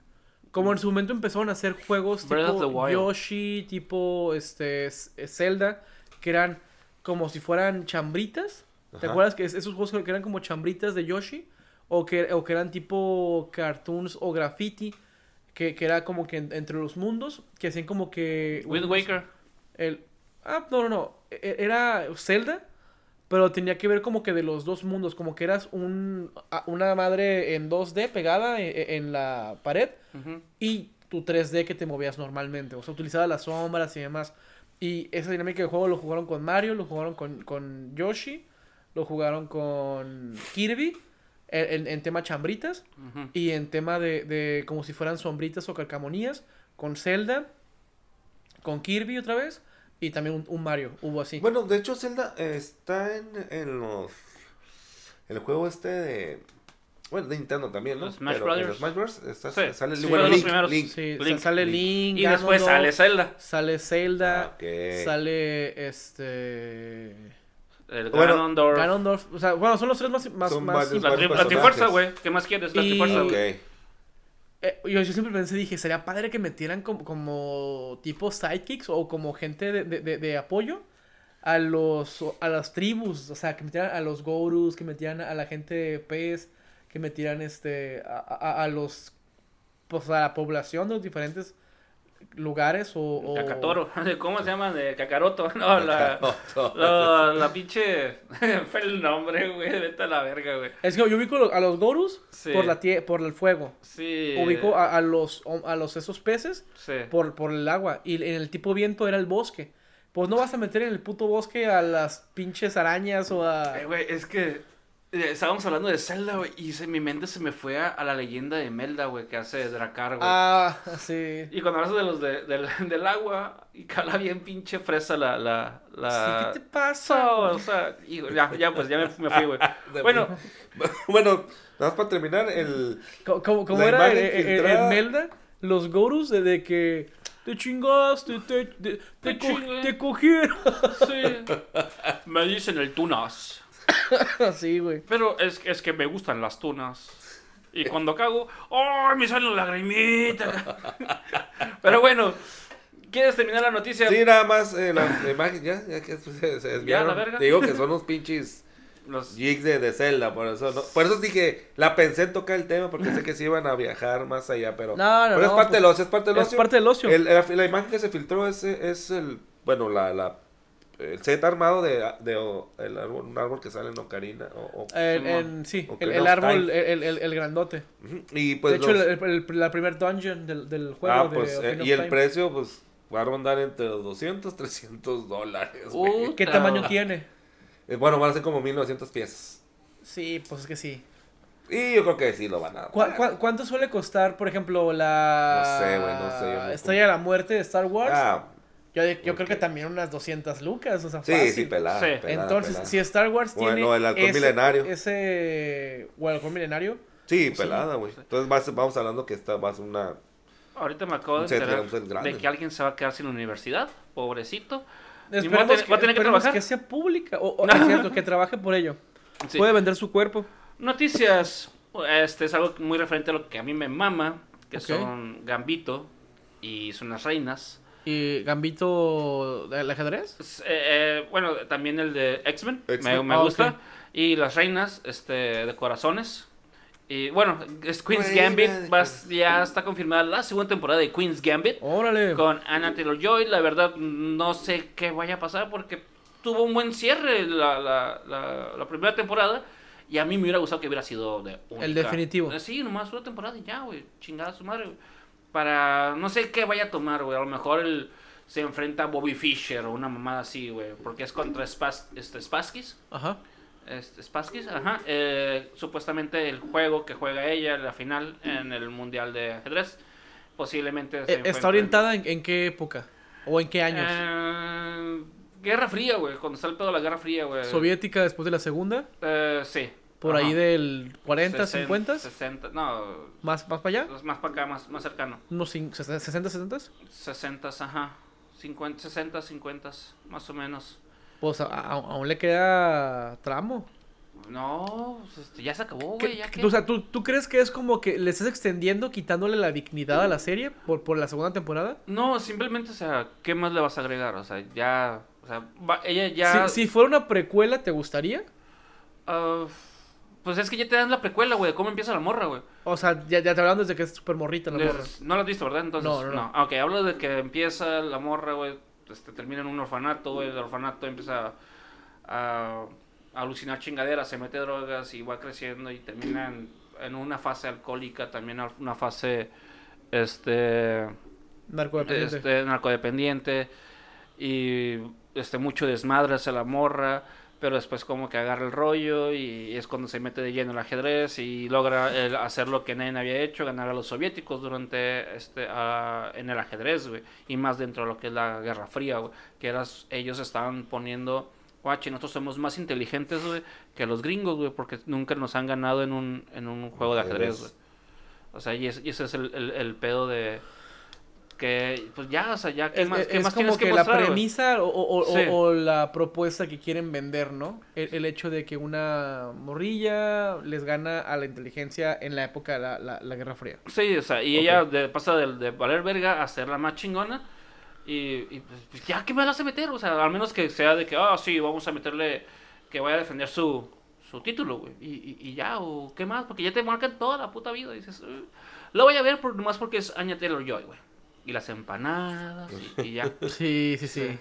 [SPEAKER 3] Como en su momento empezaron a hacer juegos tipo. Yoshi, tipo este S- Zelda, que eran como si fueran chambritas. ¿Te
[SPEAKER 2] Ajá.
[SPEAKER 3] acuerdas que es- esos juegos que eran como chambritas de Yoshi? O que, o que eran tipo cartoons o graffiti, que, que era como que en- entre los mundos, que hacían como que...
[SPEAKER 1] Wind Waker.
[SPEAKER 3] El... Ah, no, no, no. E- Era Zelda, pero tenía que ver como que de los dos mundos, como que eras un, una madre en 2D pegada e- e- en, la pared y tu 3D que te movías normalmente. O sea, utilizaba las sombras y demás. Y esa dinámica de juego lo jugaron con Mario, lo jugaron con, con Yoshi, lo jugaron con Kirby en, en- tema chambritas y en tema de, de como si fueran sombritas o calcamonías con Zelda, con Kirby otra vez y también un, un Mario, hubo así.
[SPEAKER 2] Bueno, de hecho Zelda eh, está en, en los... El juego este de... Bueno, de Nintendo también, ¿no?
[SPEAKER 1] Los Smash
[SPEAKER 2] Pero en
[SPEAKER 1] Brothers.
[SPEAKER 2] los Smash Bros. está-
[SPEAKER 1] Sí,
[SPEAKER 2] sale
[SPEAKER 3] sí,
[SPEAKER 2] bueno,
[SPEAKER 3] los
[SPEAKER 2] Link.
[SPEAKER 3] Sí, sale
[SPEAKER 2] Link.
[SPEAKER 3] Link,
[SPEAKER 1] Y después sale Zelda.
[SPEAKER 3] sale Zelda,
[SPEAKER 2] Ah,
[SPEAKER 3] sale este
[SPEAKER 1] El
[SPEAKER 2] Bueno,
[SPEAKER 1] Ganondorf.
[SPEAKER 3] Ganondorf, o sea, bueno, son los tres más, más,
[SPEAKER 2] Son
[SPEAKER 3] más
[SPEAKER 2] varios-
[SPEAKER 1] La, Trifuerza, güey. ¿Qué más quieres? La
[SPEAKER 3] Y-. Eh, yo, yo siempre pensé, dije, sería padre que metieran como, como tipo sidekicks o como gente de, de, de- de apoyo a los a las tribus, o sea, que metieran a los Gorus, que metieran a la gente pez, que metieran este a, a- a los pues a la población de los diferentes lugares o, o-
[SPEAKER 1] Kakatoro. ¿Cómo se llama? De Kakaroto. No, la, la, la pinche. Fue el nombre, güey. Vete a la verga, güey.
[SPEAKER 3] Es que yo ubico a los Gorus
[SPEAKER 1] Sí.
[SPEAKER 3] por la tie- por el fuego.
[SPEAKER 1] Sí.
[SPEAKER 3] Ubico a, a los a los esos peces
[SPEAKER 1] Sí.
[SPEAKER 3] por, por el agua. Y en el tipo viento era el bosque. Pues no vas a meter en el puto bosque a las pinches arañas o a.
[SPEAKER 1] Eh, güey, es que. Eh, Estábamos hablando de Zelda, güey, y se, mi mente se me fue a, a la leyenda de Melda, güey, que hace Dracar, güey.
[SPEAKER 3] Ah, sí.
[SPEAKER 1] Y cuando hablas de los de, del, del agua, y cala bien pinche fresa la... la, la...
[SPEAKER 3] Sí, ¿Qué te pasa?
[SPEAKER 1] O sea, hijo, ya, ya, pues ya me, me fui, güey. Bueno,
[SPEAKER 2] bueno, nada más para terminar, el...
[SPEAKER 3] Como
[SPEAKER 2] La
[SPEAKER 3] era
[SPEAKER 2] imagen
[SPEAKER 3] en. Melda, los Gorus de, de que te chingaste, te, te, te,
[SPEAKER 1] Te
[SPEAKER 3] co- te cogieron.
[SPEAKER 1] sí. Me dicen el tunas.
[SPEAKER 3] sí, güey.
[SPEAKER 1] Pero es, es que me gustan las tunas. Y cuando cago, ¡oh! Me salen lagrimitas. Pero bueno, ¿quieres terminar la noticia?
[SPEAKER 2] Sí, nada más eh, la, la imagen, ya, ya que se, se desviaron.
[SPEAKER 1] la verga.
[SPEAKER 2] Te digo que son los pinches
[SPEAKER 1] Los-
[SPEAKER 2] geeks de, de Zelda, por eso no, por eso dije, la pensé en tocar el tema, porque sé que sí iban a viajar más allá, pero,
[SPEAKER 3] No, no,
[SPEAKER 2] pero es
[SPEAKER 3] no,
[SPEAKER 2] parte
[SPEAKER 3] pues,
[SPEAKER 2] del ocio, es parte del
[SPEAKER 3] Es
[SPEAKER 2] ocio.
[SPEAKER 3] parte del ocio.
[SPEAKER 2] El- la, la imagen que se filtró es, es el, bueno, la, la, el set armado de, de el árbol, un árbol que sale en Ocarina, o, o-
[SPEAKER 1] Simón.
[SPEAKER 3] en- sí, el, el árbol, el, el, el grandote.
[SPEAKER 2] Y pues
[SPEAKER 3] de hecho,
[SPEAKER 2] los-
[SPEAKER 3] el, el- la primer dungeon del, del juego
[SPEAKER 2] ah,
[SPEAKER 3] de
[SPEAKER 2] pues, eh, y el
[SPEAKER 3] Time.
[SPEAKER 2] precio, pues, va a rondar entre los 200, 300 dólares.
[SPEAKER 1] Uh,
[SPEAKER 3] ¿Qué
[SPEAKER 1] Ah.
[SPEAKER 3] tamaño tiene?
[SPEAKER 2] Eh, Bueno, van a ser como 1900 piezas.
[SPEAKER 3] Sí, pues es que sí.
[SPEAKER 2] Y yo creo que sí lo van a.
[SPEAKER 3] ¿Cu- cu- cuánto suele costar, por ejemplo, la
[SPEAKER 2] No sé, güey, no sé, yo no-
[SPEAKER 3] Estrella de la Muerte de Star Wars?
[SPEAKER 2] Ah,
[SPEAKER 3] yo yo creo
[SPEAKER 2] ok.
[SPEAKER 3] que también unas 200 lucas, o sea,
[SPEAKER 2] sí,
[SPEAKER 3] fácil.
[SPEAKER 2] sí, pelada.
[SPEAKER 1] Sí.
[SPEAKER 2] pelada,
[SPEAKER 3] Entonces,
[SPEAKER 2] pelada.
[SPEAKER 3] si Star Wars
[SPEAKER 2] Bueno,
[SPEAKER 3] tiene
[SPEAKER 2] el halcón
[SPEAKER 3] ese,
[SPEAKER 2] milenario.
[SPEAKER 3] ese o el halcón milenario,
[SPEAKER 2] Sí,
[SPEAKER 3] sí.
[SPEAKER 2] pelada, güey. Entonces vas- vamos hablando que esta va a ser una.
[SPEAKER 1] Ahorita me acabo de enterar de que alguien se va a quedar sin universidad. Pobrecito.
[SPEAKER 3] Esperemos,
[SPEAKER 1] va a tener-
[SPEAKER 3] que,
[SPEAKER 1] va a tener que trabajar.
[SPEAKER 3] que sea pública o, o es cierto, que trabaje por ello.
[SPEAKER 1] Sí.
[SPEAKER 3] Puede vender su cuerpo.
[SPEAKER 1] Noticias. Este es algo muy referente a lo que a mí me mama. Que
[SPEAKER 3] Ok.
[SPEAKER 1] son Gambito y son las reinas.
[SPEAKER 3] ¿Y Gambito del ajedrez?
[SPEAKER 1] Es, eh, eh, bueno, también el de X-Men. Me,
[SPEAKER 3] Ah,
[SPEAKER 1] gusta. Y las reinas este, de corazones. Y bueno, es Queen's
[SPEAKER 2] Reina
[SPEAKER 1] Gambit.
[SPEAKER 2] de
[SPEAKER 1] vas- ya está confirmada la segunda temporada de Queen's Gambit.
[SPEAKER 3] Órale.
[SPEAKER 1] Con Anna Taylor Joy. La verdad, no sé qué vaya a pasar porque tuvo un buen cierre la, la, la, la primera temporada. Y a mí me hubiera gustado que hubiera sido de única.
[SPEAKER 3] El definitivo.
[SPEAKER 1] Eh, Sí, nomás una temporada y ya, güey. Chingada su madre, güey. Para. No sé qué vaya a tomar, güey. A lo mejor él se enfrenta a Bobby Fischer o una mamada así, güey. Porque es contra Spas, este, Spaskis.
[SPEAKER 3] Ajá.
[SPEAKER 1] Este, Spaskis, ajá. Eh, supuestamente el juego que juega ella, la final en el Mundial de Ajedrez. Posiblemente. se
[SPEAKER 3] Eh, ¿Está orientada en, en qué época? ¿O en qué años?
[SPEAKER 1] Eh, Guerra Fría, güey. Cuando está el pedo de la Guerra Fría, güey.
[SPEAKER 3] ¿Soviética después de la segunda?
[SPEAKER 1] Eh, sí.
[SPEAKER 3] ¿Por
[SPEAKER 1] Ajá.
[SPEAKER 3] ahí del 40,
[SPEAKER 1] 60,
[SPEAKER 3] 50?
[SPEAKER 1] 60, no.
[SPEAKER 3] ¿Más, más para allá?
[SPEAKER 1] es Más para acá, más, más cercano.
[SPEAKER 3] ¿Unos cin- 60, 60?
[SPEAKER 1] 60, ajá. 50, 60, 50, más o menos.
[SPEAKER 3] Pues a- a- aún le queda tramo.
[SPEAKER 1] No, pues, este, ya se acabó,
[SPEAKER 3] ¿Qué-
[SPEAKER 1] güey.
[SPEAKER 3] O sea, ¿tú, ¿tú crees que es como que le estás extendiendo, quitándole la dignidad a la serie por, por la segunda temporada?
[SPEAKER 1] No, simplemente, o sea, ¿qué más le vas a agregar? O sea, ya. O sea, va- ella ya.
[SPEAKER 3] Si, si fuera una precuela, ¿te gustaría?
[SPEAKER 1] ah, pues es que ya te dan la precuela, güey, de cómo empieza la morra, güey.
[SPEAKER 3] O sea, ya, ya te hablan desde que es súper morrita la morra.
[SPEAKER 1] No lo has visto, ¿verdad? Entonces,
[SPEAKER 3] No, no, no.
[SPEAKER 1] Ok, hablo de que empieza la morra, güey. Este, termina en un orfanato, güey. El orfanato empieza a, a alucinar chingaderas, se mete drogas y va creciendo y termina en, en una fase alcohólica, también una fase este,
[SPEAKER 3] Narcodependiente.
[SPEAKER 1] este narcodependiente y este mucho desmadre hacia la morra pero después como que agarra el rollo y es cuando se mete de lleno el ajedrez y logra el hacer lo que nadie había hecho, ganar a los soviéticos durante este ah, en el ajedrez, güey, y más dentro de lo que es la Guerra Fría, güey, que eras, ellos estaban poniendo, guache, nosotros somos más inteligentes, güey, que los gringos, güey, porque nunca nos han ganado en un, en un juego de ajedrez, güey. O sea, y, es- y ese es el, el, el pedo de que, pues ya, o sea, ya, ¿qué
[SPEAKER 3] Es,
[SPEAKER 1] más, qué
[SPEAKER 3] es
[SPEAKER 1] más
[SPEAKER 3] como
[SPEAKER 1] tienes
[SPEAKER 3] que,
[SPEAKER 1] que
[SPEAKER 3] la
[SPEAKER 1] mostrar, güey?
[SPEAKER 3] premisa o, o- o-
[SPEAKER 1] Sí.
[SPEAKER 3] o la propuesta que quieren vender, ¿no? El, el hecho de que una morrilla les gana a la inteligencia en la época de la, la- la Guerra Fría.
[SPEAKER 1] Sí, o sea, y ella de- pasa de, de valer verga a ser la más chingona. Y, y, pues, pues, ya, ¿qué me la hace meter? O sea, al menos que sea de que, ah, sí, vamos a meterle que vaya a defender su, su título, güey. Y, y, y ya, o qué más, porque ya te marcan toda la puta vida. Y dices, "Eh, lo voy a ver por, nomás porque es Anya Taylor Joy, güey. Y las empanadas, y, y ya.
[SPEAKER 3] Sí, sí, sí,
[SPEAKER 1] Sí.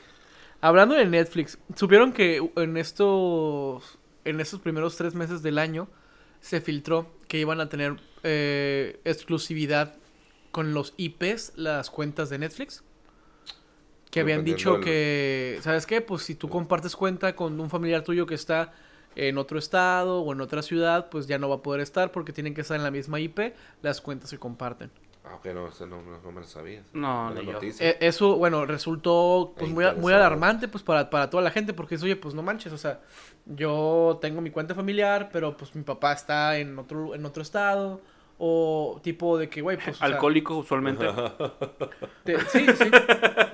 [SPEAKER 3] Hablando de Netflix, supieron que en estos, en estos primeros tres meses del año se filtró que iban a tener eh, exclusividad con los IPs, las cuentas de Netflix. Que habían dicho que, ¿sabes qué? Pues si tú compartes cuenta con un familiar tuyo que está en otro estado o en otra ciudad, pues ya no va a poder estar porque tienen que estar en la misma IP, las cuentas se comparten.
[SPEAKER 2] Ah, ok, no, eso no, no, no me lo sabía.
[SPEAKER 1] No, ni yo.
[SPEAKER 3] Eh, eso, bueno, resultó pues, muy, muy alarmante pues para, para toda la gente, porque es, oye, pues no manches, o sea, yo tengo mi cuenta familiar, pero pues mi papá está en otro, en otro estado, o tipo de que, güey, pues... o sea,
[SPEAKER 1] Alcohólico, usualmente.
[SPEAKER 3] de- sí, sí,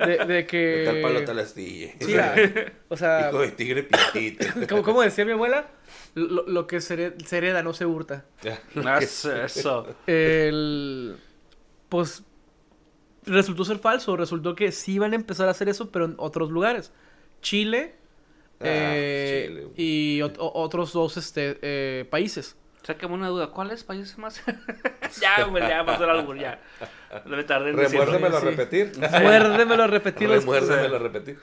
[SPEAKER 3] de, de que...
[SPEAKER 2] Tal palo, tal astilla.
[SPEAKER 3] Sí, ah, o sea,
[SPEAKER 2] Hijo de tigre pitito.
[SPEAKER 3] como, como decía mi abuela, lo, lo que se hered- se hereda no se hurta.
[SPEAKER 1] Eso.
[SPEAKER 3] El... Pues resultó ser falso, resultó que sí iban a empezar a hacer eso, pero en otros lugares. Chile,
[SPEAKER 2] Ah,
[SPEAKER 3] eh,
[SPEAKER 2] Chile,
[SPEAKER 3] y otros dos este, eh, países.
[SPEAKER 1] Sácame una duda, ¿cuáles países más? ya, güey, ya pasó el albur, ya. No me tardé en decirlo.
[SPEAKER 2] Remuérdemelo a repetir.
[SPEAKER 3] Muérdemelo a repetir.
[SPEAKER 2] Remuérdemelo a repetir.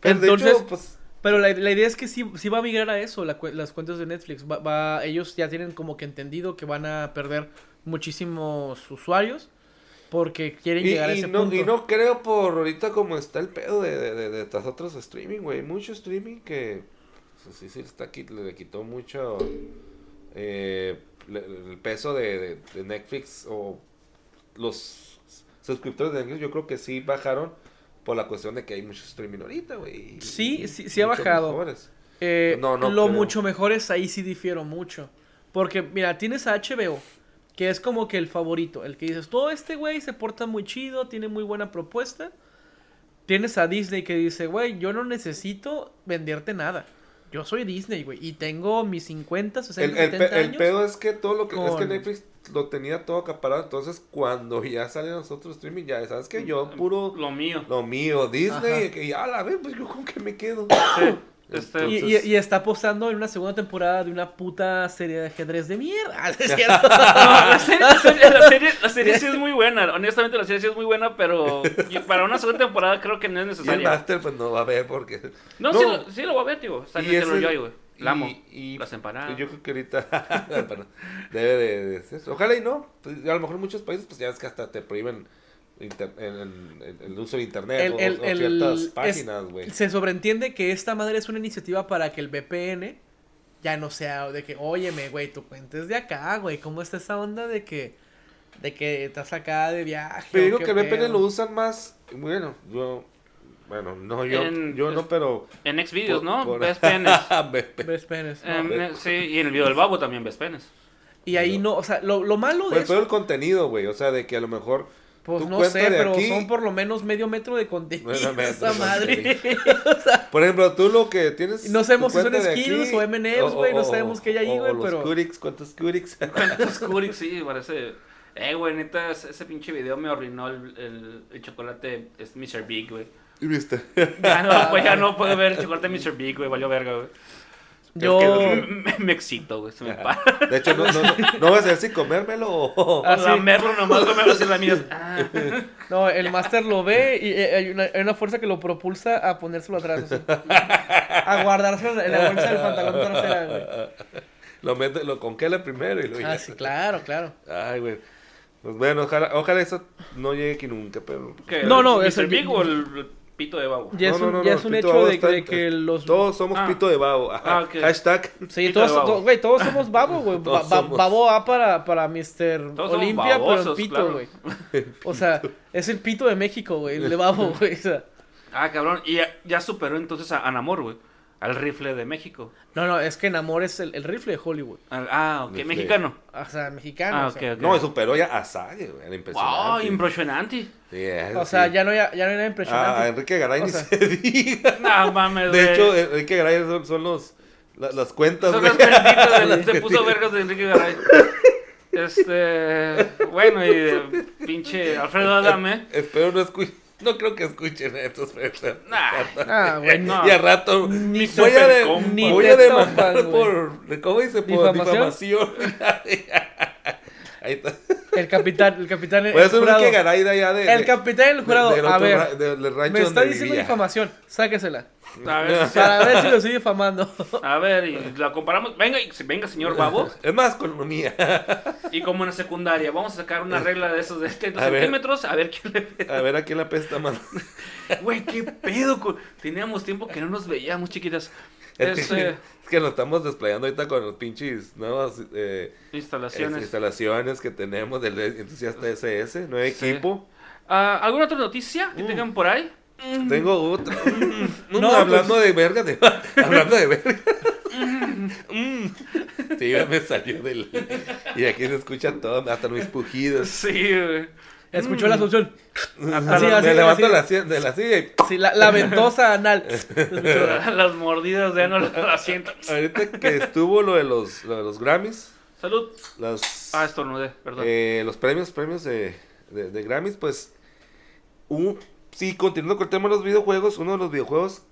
[SPEAKER 2] Pero de
[SPEAKER 3] Entonces,
[SPEAKER 2] hecho, pues,
[SPEAKER 3] Pero la, la idea es que sí, sí va a migrar a eso, la las cuentas de Netflix. Va, va- ellos ya tienen como que entendido que van a perder muchísimos usuarios porque quieren
[SPEAKER 2] y,
[SPEAKER 3] llegar a
[SPEAKER 2] y
[SPEAKER 3] ese
[SPEAKER 2] no,
[SPEAKER 3] punto.
[SPEAKER 2] y no creo por ahorita como está el pedo de, de, de, de estas otros streaming, güey. Mucho streaming que pues, sí, sí, está aquí, le quitó mucho eh, le- el peso de, Netflix o los suscriptores de Netflix. Yo creo que sí bajaron por la cuestión de que hay mucho streaming ahorita, güey.
[SPEAKER 3] Sí,
[SPEAKER 2] y
[SPEAKER 3] sí, sí ha bajado.
[SPEAKER 2] mejores.
[SPEAKER 3] Eh,
[SPEAKER 2] No, no
[SPEAKER 3] lo mucho mejor es ahí sí difiero mucho. Porque, mira, tienes a HBO, que es como que el favorito. El que dices, todo este güey se porta muy chido, tiene muy buena propuesta. Tienes a Disney que dice, güey, yo no necesito venderte nada. Yo soy Disney, güey, y tengo mis 50, 60,
[SPEAKER 2] El, el,
[SPEAKER 3] 70
[SPEAKER 2] pe- el
[SPEAKER 3] años.
[SPEAKER 2] pedo es que todo lo que es que Netflix lo tenía todo acaparado. Entonces, cuando ya salen los otros streaming, ya sabes que yo puro
[SPEAKER 1] Lo mío.
[SPEAKER 2] lo mío, Disney,
[SPEAKER 3] Ajá.
[SPEAKER 2] que ya la ve, pues yo con que me quedo.
[SPEAKER 1] Este,
[SPEAKER 3] Y,
[SPEAKER 2] Entonces-
[SPEAKER 3] y- y está apostando en una segunda temporada de una puta serie de ajedrez de mierda. ¿es cierto?
[SPEAKER 1] No, la serie, la serie- la serie- la serie sí es muy buena. Honestamente, la serie sí es muy buena, pero yo- para una segunda temporada creo que no es
[SPEAKER 2] Y el
[SPEAKER 1] necesaria.
[SPEAKER 2] Master pues no va a ver porque...
[SPEAKER 1] No, Sí, lo, sí lo voy a ver, tío. Está en
[SPEAKER 2] Y
[SPEAKER 1] el
[SPEAKER 2] ese-
[SPEAKER 1] Joy, güey. La amo.
[SPEAKER 2] y- y-
[SPEAKER 1] Las empanadas.
[SPEAKER 2] Yo creo que ahorita debe de, de ser eso. Ojalá y no. Pues, a lo mejor en muchos países pues ya ves que hasta te prohíben inter- el, el- el uso de internet
[SPEAKER 3] El-
[SPEAKER 2] o,
[SPEAKER 3] el-
[SPEAKER 2] o
[SPEAKER 3] el-
[SPEAKER 2] ciertas páginas, güey.
[SPEAKER 3] Se sobreentiende que esta madre es una iniciativa para que el VPN ya no sea de que, óyeme, güey, tu cuenta es de acá, güey. ¿Cómo está esa onda de que, de que estás acá de viaje?
[SPEAKER 2] Pero digo que el VPN lo usan más, bueno, yo, bueno, no yo,
[SPEAKER 1] En-
[SPEAKER 2] yo no, pero...
[SPEAKER 1] En Xvideos, ¿no?
[SPEAKER 2] por-
[SPEAKER 1] Ves penes.
[SPEAKER 3] Ves penes, ¿no?
[SPEAKER 1] Eh, sí, y en el video del babo también ves penes.
[SPEAKER 3] Y ahí no, o sea, lo, lo malo de
[SPEAKER 2] Pues todo el contenido, güey, o sea, de que a lo mejor...
[SPEAKER 3] pues no sé, pero
[SPEAKER 2] aquí-
[SPEAKER 3] son por lo menos medio metro de contenido
[SPEAKER 2] metro
[SPEAKER 3] esa
[SPEAKER 2] de
[SPEAKER 3] madre.
[SPEAKER 2] Por ejemplo, tú lo que tienes...
[SPEAKER 3] No sabemos si son skills
[SPEAKER 2] aquí,
[SPEAKER 3] o M&Ms, güey, no sabemos qué hay ahí, güey, pero-
[SPEAKER 2] Curix, ¿cuántos Curix?
[SPEAKER 1] ¿Cuántos Curix? Sí, parece. Eh, güey, neta, ese ese pinche video me arruinó el, el, el chocolate es Mr. Big, güey.
[SPEAKER 2] ¿Y viste?
[SPEAKER 1] Ya no, pues ya no puedo ver el chocolate Mr. Big, güey, valió verga, güey.
[SPEAKER 3] Yo,
[SPEAKER 1] Me, me excito, güey, se me para.
[SPEAKER 2] De hecho, no, no, no, no vas a si comérmelo o...
[SPEAKER 3] Ah, sí.
[SPEAKER 1] Lamerlo nomás, comerlo así la mía. Ah.
[SPEAKER 3] no, el máster lo ve y eh, hay una, hay una fuerza que lo propulsa a ponérselo atrás, así. A guardárselo en la bolsa del pantalón trasera, güey.
[SPEAKER 2] Lo mete, lo congela primero y luego
[SPEAKER 3] Ah,
[SPEAKER 2] ya.
[SPEAKER 3] sí, claro, claro.
[SPEAKER 2] Ay, güey. Pues bueno, ojalá, ojalá eso no llegue aquí nunca, pero...
[SPEAKER 1] ¿Qué,
[SPEAKER 3] No, no,
[SPEAKER 1] ¿Mr.
[SPEAKER 3] es el-
[SPEAKER 1] Big o el, el pito de babo?
[SPEAKER 3] Ya es
[SPEAKER 2] No,
[SPEAKER 3] un,
[SPEAKER 2] no, no,
[SPEAKER 3] ya
[SPEAKER 2] no,
[SPEAKER 3] es un
[SPEAKER 2] pito
[SPEAKER 3] hecho de,
[SPEAKER 2] está-
[SPEAKER 3] de que los...
[SPEAKER 2] Todos somos
[SPEAKER 1] Ah.
[SPEAKER 2] pito de babo. Ajá.
[SPEAKER 1] Ah.
[SPEAKER 2] Hashtag...
[SPEAKER 3] Sí,
[SPEAKER 1] pito
[SPEAKER 3] todos,
[SPEAKER 1] de babo.
[SPEAKER 3] to- güey, todos somos babo, güey.
[SPEAKER 2] Todos
[SPEAKER 3] Ba-
[SPEAKER 2] somos.
[SPEAKER 3] babo A para, para Mr.
[SPEAKER 1] Todos
[SPEAKER 3] Olimpia, pero el pito,
[SPEAKER 1] claro.
[SPEAKER 3] güey. O sea, es el pito de México, güey, el de babo, güey. O sea,
[SPEAKER 1] Ah, cabrón. Y ya, ya superó entonces a Anamor, güey. Al rifle de México.
[SPEAKER 3] no, no, es que Namor es el, el rifle de Hollywood.
[SPEAKER 1] Al- ah, ok,
[SPEAKER 2] Rifle.
[SPEAKER 1] mexicano.
[SPEAKER 3] O sea, mexicano.
[SPEAKER 1] Ah,
[SPEAKER 3] o
[SPEAKER 1] ok,
[SPEAKER 3] sea.
[SPEAKER 1] ok.
[SPEAKER 2] No, superó ya a Sage, güey. Era
[SPEAKER 1] Wow,
[SPEAKER 2] impresionante.
[SPEAKER 1] impresionante.
[SPEAKER 2] Sí, es
[SPEAKER 3] O sea, ya no, ya, ya no era
[SPEAKER 2] Ah,
[SPEAKER 3] impresionante.
[SPEAKER 2] Enrique Garay
[SPEAKER 3] O
[SPEAKER 2] ni
[SPEAKER 3] sea-
[SPEAKER 2] se diga.
[SPEAKER 1] No mames,
[SPEAKER 2] De hecho, Enrique Garay son, son los... la- las cuentas,
[SPEAKER 1] Son los benditos de las te puso vergas de Enrique Garay. Este. Bueno, y de pinche Alfredo Adame.
[SPEAKER 2] Espero no escuchen... No creo que escuchen estos personas.
[SPEAKER 1] Nah.
[SPEAKER 3] Ah, güey, no.
[SPEAKER 2] Y al rato
[SPEAKER 1] Ni
[SPEAKER 2] voy, a de-
[SPEAKER 1] compa.
[SPEAKER 3] Ni
[SPEAKER 2] voy a demandar
[SPEAKER 3] topan,
[SPEAKER 2] por ¿cómo dice? por
[SPEAKER 3] ¿Difamación?
[SPEAKER 2] difamación. Ahí está.
[SPEAKER 3] El capitán, el capitán.
[SPEAKER 2] Puede
[SPEAKER 3] el
[SPEAKER 2] ser
[SPEAKER 3] jurado.
[SPEAKER 2] Enrique Garay de allá de,
[SPEAKER 3] El
[SPEAKER 2] de-
[SPEAKER 3] capitán del jurado.
[SPEAKER 2] del
[SPEAKER 3] a
[SPEAKER 2] otro
[SPEAKER 3] ver,
[SPEAKER 2] ra- del rancho
[SPEAKER 3] me está diciendo
[SPEAKER 2] vivía.
[SPEAKER 3] difamación. Sáquesela.
[SPEAKER 1] A ver,
[SPEAKER 3] Para ver si lo estoy difamando.
[SPEAKER 1] a ver, y la comparamos. Venga, venga, señor Babo.
[SPEAKER 2] Es más, economía.
[SPEAKER 1] Y como en la secundaria, vamos a sacar una regla de esos de 30
[SPEAKER 2] A ver.
[SPEAKER 1] centímetros. A ver quién le
[SPEAKER 2] A ver a quién la pesta más.
[SPEAKER 1] Güey, qué pedo. con- Teníamos tiempo que no nos veíamos, chiquitas.
[SPEAKER 2] Es
[SPEAKER 1] Es,
[SPEAKER 2] que,
[SPEAKER 1] eh,
[SPEAKER 2] es que nos estamos desplayando ahorita con los pinches nuevas eh,
[SPEAKER 1] instalaciones.
[SPEAKER 2] instalaciones que tenemos del entusiasta SS, nuevo
[SPEAKER 1] Sí.
[SPEAKER 2] equipo.
[SPEAKER 1] Ah, ¿Alguna otra noticia que
[SPEAKER 2] Mm.
[SPEAKER 1] tengan por ahí?
[SPEAKER 2] Tengo otra.
[SPEAKER 3] No,
[SPEAKER 2] no, hablando de verga, de, hablando de verga. Sí, ya me salió del. Y aquí se escucha todo, hasta mis pujidos.
[SPEAKER 1] Sí, güey.
[SPEAKER 3] Escuchó la solución. Así, así,
[SPEAKER 2] me levanto
[SPEAKER 3] así.
[SPEAKER 2] la silla- de la silla y
[SPEAKER 3] Sí, la, la ventosa anal.
[SPEAKER 1] Las mordidas de ano lo asiento.
[SPEAKER 2] ahorita que estuvo lo de los, lo de los Grammys,
[SPEAKER 1] Salud.
[SPEAKER 2] los,
[SPEAKER 1] Ah, estornudé, perdón.
[SPEAKER 2] eh, los premios, premios de, de, de Grammys, pues, un, sí, continuando con el tema de los videojuegos, uno de los videojuegos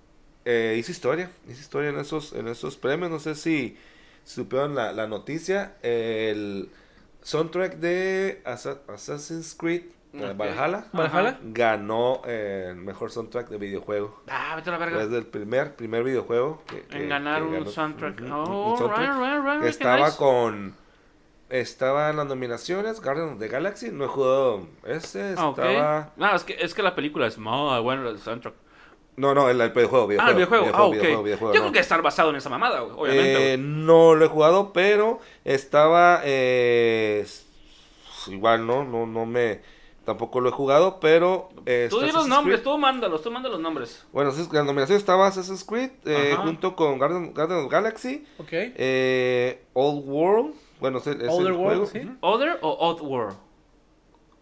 [SPEAKER 2] eh, hizo historia, hizo historia en esos, en esos premios, no sé si supieron la, la noticia, el soundtrack de Assa- Assassin's Creed eh,
[SPEAKER 1] Ok.
[SPEAKER 2] Valhalla
[SPEAKER 3] ¿Valhalla?
[SPEAKER 2] ganó eh, el mejor soundtrack de videojuego.
[SPEAKER 1] Ah, vete a la
[SPEAKER 2] Es
[SPEAKER 1] verga.
[SPEAKER 2] del primer, primer videojuego que, que-
[SPEAKER 1] En ganar
[SPEAKER 2] que
[SPEAKER 1] un soundtrack. Oh,
[SPEAKER 2] un soundtrack.
[SPEAKER 1] right, right,
[SPEAKER 2] estaba
[SPEAKER 1] nice.
[SPEAKER 2] con estaba en las nominaciones Guardians of the Galaxy no he jugado ese
[SPEAKER 1] Ah,
[SPEAKER 2] estaba
[SPEAKER 1] No, es que, es que la película es muy buena, el soundtrack.
[SPEAKER 2] no no el, el videojuego, videojuego
[SPEAKER 1] ah, el videojuego. Ah, ok.
[SPEAKER 2] videojuego, videojuego,
[SPEAKER 1] Yo
[SPEAKER 2] no.
[SPEAKER 1] creo que estar basado en esa mamada, obviamente.
[SPEAKER 2] Eh, no lo he jugado pero estaba eh, igual no no no me tampoco lo he jugado pero eh,
[SPEAKER 1] tú di los nombres, tú mándalos, tú manda los nombres.
[SPEAKER 2] bueno sí, la nominación estaba Assassin's Creed eh, junto con Guardian- Guardians of the Galaxy
[SPEAKER 3] Ok.
[SPEAKER 2] eh, Old World bueno es el, es el
[SPEAKER 3] Older World,
[SPEAKER 2] juego.
[SPEAKER 3] sí.
[SPEAKER 1] ¿Other o Oddworld?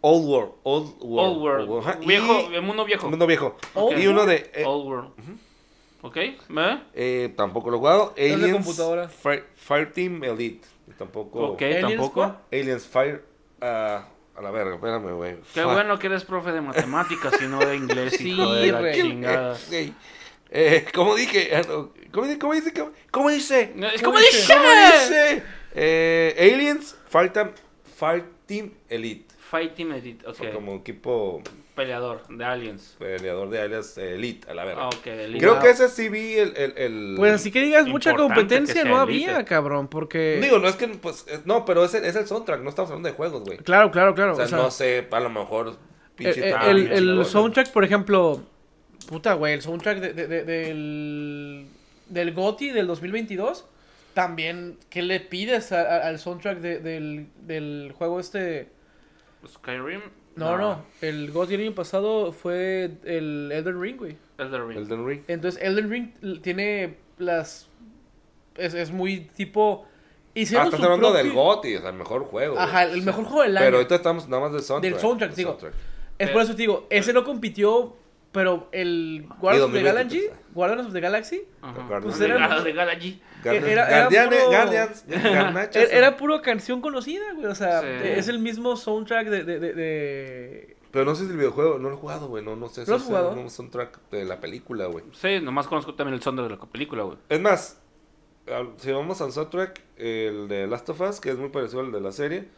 [SPEAKER 2] Old World, Old World.
[SPEAKER 1] Old World.
[SPEAKER 2] Ajá,
[SPEAKER 1] Viejo,
[SPEAKER 2] y-
[SPEAKER 1] el mundo viejo.
[SPEAKER 2] Mundo viejo.
[SPEAKER 3] Old
[SPEAKER 2] y uno de. eh,
[SPEAKER 1] Old World. ¿Ok? ¿Ve?
[SPEAKER 2] eh, tampoco lo he jugado.
[SPEAKER 3] de
[SPEAKER 2] Aliens.
[SPEAKER 3] computadora.
[SPEAKER 2] Fire, Fireteam Elite. Tampoco.
[SPEAKER 1] Ok,
[SPEAKER 3] ¿Aliens
[SPEAKER 1] tampoco.
[SPEAKER 2] Aliens Fire. ah, a la verga, espérame, güey.
[SPEAKER 1] Qué
[SPEAKER 2] Fuck.
[SPEAKER 1] bueno que eres profe de matemáticas y no de inglés,
[SPEAKER 3] Sí,
[SPEAKER 1] hijo de la chingada.
[SPEAKER 2] Güey. Eh, como dije, ¿cómo, dice? ¿Cómo dice? ¿Cómo, cómo dice?
[SPEAKER 3] ¿Cómo dice?
[SPEAKER 2] Eh, Aliens Fight, Fight Team Elite.
[SPEAKER 1] Fight Team Edit, ok.
[SPEAKER 2] Fue Como equipo
[SPEAKER 1] Peleador de Aliens.
[SPEAKER 2] peleador de alias eh, Elite, a la verga.
[SPEAKER 1] Ah, ok, Elite.
[SPEAKER 2] Creo que ese sí vi el... el, el-
[SPEAKER 3] Pues así que digas, mucha competencia no había,
[SPEAKER 1] elite.
[SPEAKER 3] cabrón, porque...
[SPEAKER 2] Digo, no es que, pues, eh, no, pero es el, es el soundtrack, no estamos hablando de juegos, güey.
[SPEAKER 3] claro, claro, claro.
[SPEAKER 2] O sea,
[SPEAKER 3] o sea,
[SPEAKER 2] no sé, a lo mejor,
[SPEAKER 3] el,
[SPEAKER 2] pinche...
[SPEAKER 3] el-
[SPEAKER 2] tal,
[SPEAKER 3] el- el soundtrack, por ejemplo, puta, güey, el soundtrack de- de- de- del, del GOTY del 2022, también, ¿qué le pides a- a- al soundtrack de- del, del juego este?
[SPEAKER 1] Skyrim.
[SPEAKER 3] No, no, el GOTY el año pasado fue el Elden Ring, güey.
[SPEAKER 1] Elden Ring.
[SPEAKER 2] Elden Ring.
[SPEAKER 3] Entonces, Elden Ring tiene las... Es, es muy tipo...
[SPEAKER 2] Ah,
[SPEAKER 3] Hicieron
[SPEAKER 2] estás
[SPEAKER 3] su
[SPEAKER 2] hablando
[SPEAKER 3] propio-
[SPEAKER 2] del GOTY, o sea, el mejor juego.
[SPEAKER 3] Ajá, el mejor juego del año.
[SPEAKER 2] Pero ahorita estamos nada más del soundtrack.
[SPEAKER 3] Del soundtrack, digo.
[SPEAKER 2] soundtrack.
[SPEAKER 3] Es por eso te digo, ese no compitió, pero el Guardians of the
[SPEAKER 2] 2023,
[SPEAKER 3] Galaxy. Guardians of the Galaxy, Pues
[SPEAKER 1] de,
[SPEAKER 3] era- era- puro-
[SPEAKER 2] Guardians, Garnachas.
[SPEAKER 3] era, era puro canción conocida, güey. O sea,
[SPEAKER 1] Sí.
[SPEAKER 3] es el mismo soundtrack de... de, de, de-
[SPEAKER 2] Pero no sé si el videojuego, no lo he jugado, güey, no, no sé.
[SPEAKER 3] ¿Lo has
[SPEAKER 2] si
[SPEAKER 3] jugado?
[SPEAKER 2] Es un soundtrack de la película, güey.
[SPEAKER 1] Sí, nomás conozco también el soundtrack de la película, güey.
[SPEAKER 2] Es más, si vamos al soundtrack, el de Last of Us, que es muy parecido al de la serie,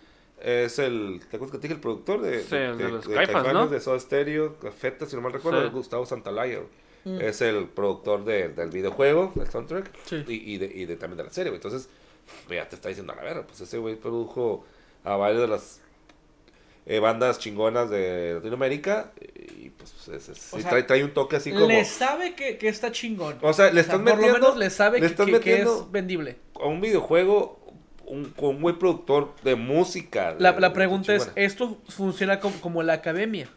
[SPEAKER 2] es el, ¿te acuerdas que te dije el productor de,
[SPEAKER 1] Sí, el de los
[SPEAKER 2] de
[SPEAKER 1] Caifanes,
[SPEAKER 2] Caifanes,
[SPEAKER 1] ¿no?
[SPEAKER 2] de Soda Stereo, Cafeta, si no mal recuerdo,
[SPEAKER 1] Sí.
[SPEAKER 2] es Gustavo Santalaya.
[SPEAKER 3] Mm.
[SPEAKER 2] Es el productor de- del videojuego, del soundtrack,
[SPEAKER 3] Sí.
[SPEAKER 2] y, y de, y de- también de la serie, güey. Entonces, pues ya te está diciendo a la verga, pues ese güey produjo a varias de las eh, bandas chingonas de Latinoamérica, y pues es- es-
[SPEAKER 3] O
[SPEAKER 2] sí,
[SPEAKER 3] sea,
[SPEAKER 2] trae, trae un toque así como...
[SPEAKER 3] Le sabe que, que está chingón.
[SPEAKER 2] O sea, le
[SPEAKER 3] O sea,
[SPEAKER 2] estás
[SPEAKER 3] por lo
[SPEAKER 2] metiendo...
[SPEAKER 3] menos le sabe
[SPEAKER 2] le
[SPEAKER 3] que, que- que
[SPEAKER 2] metiendo
[SPEAKER 3] es vendible.
[SPEAKER 2] a un videojuego un, con un buen productor de música.
[SPEAKER 3] La,
[SPEAKER 2] de-
[SPEAKER 3] la pregunta es. ¿esto funciona como, como la academia?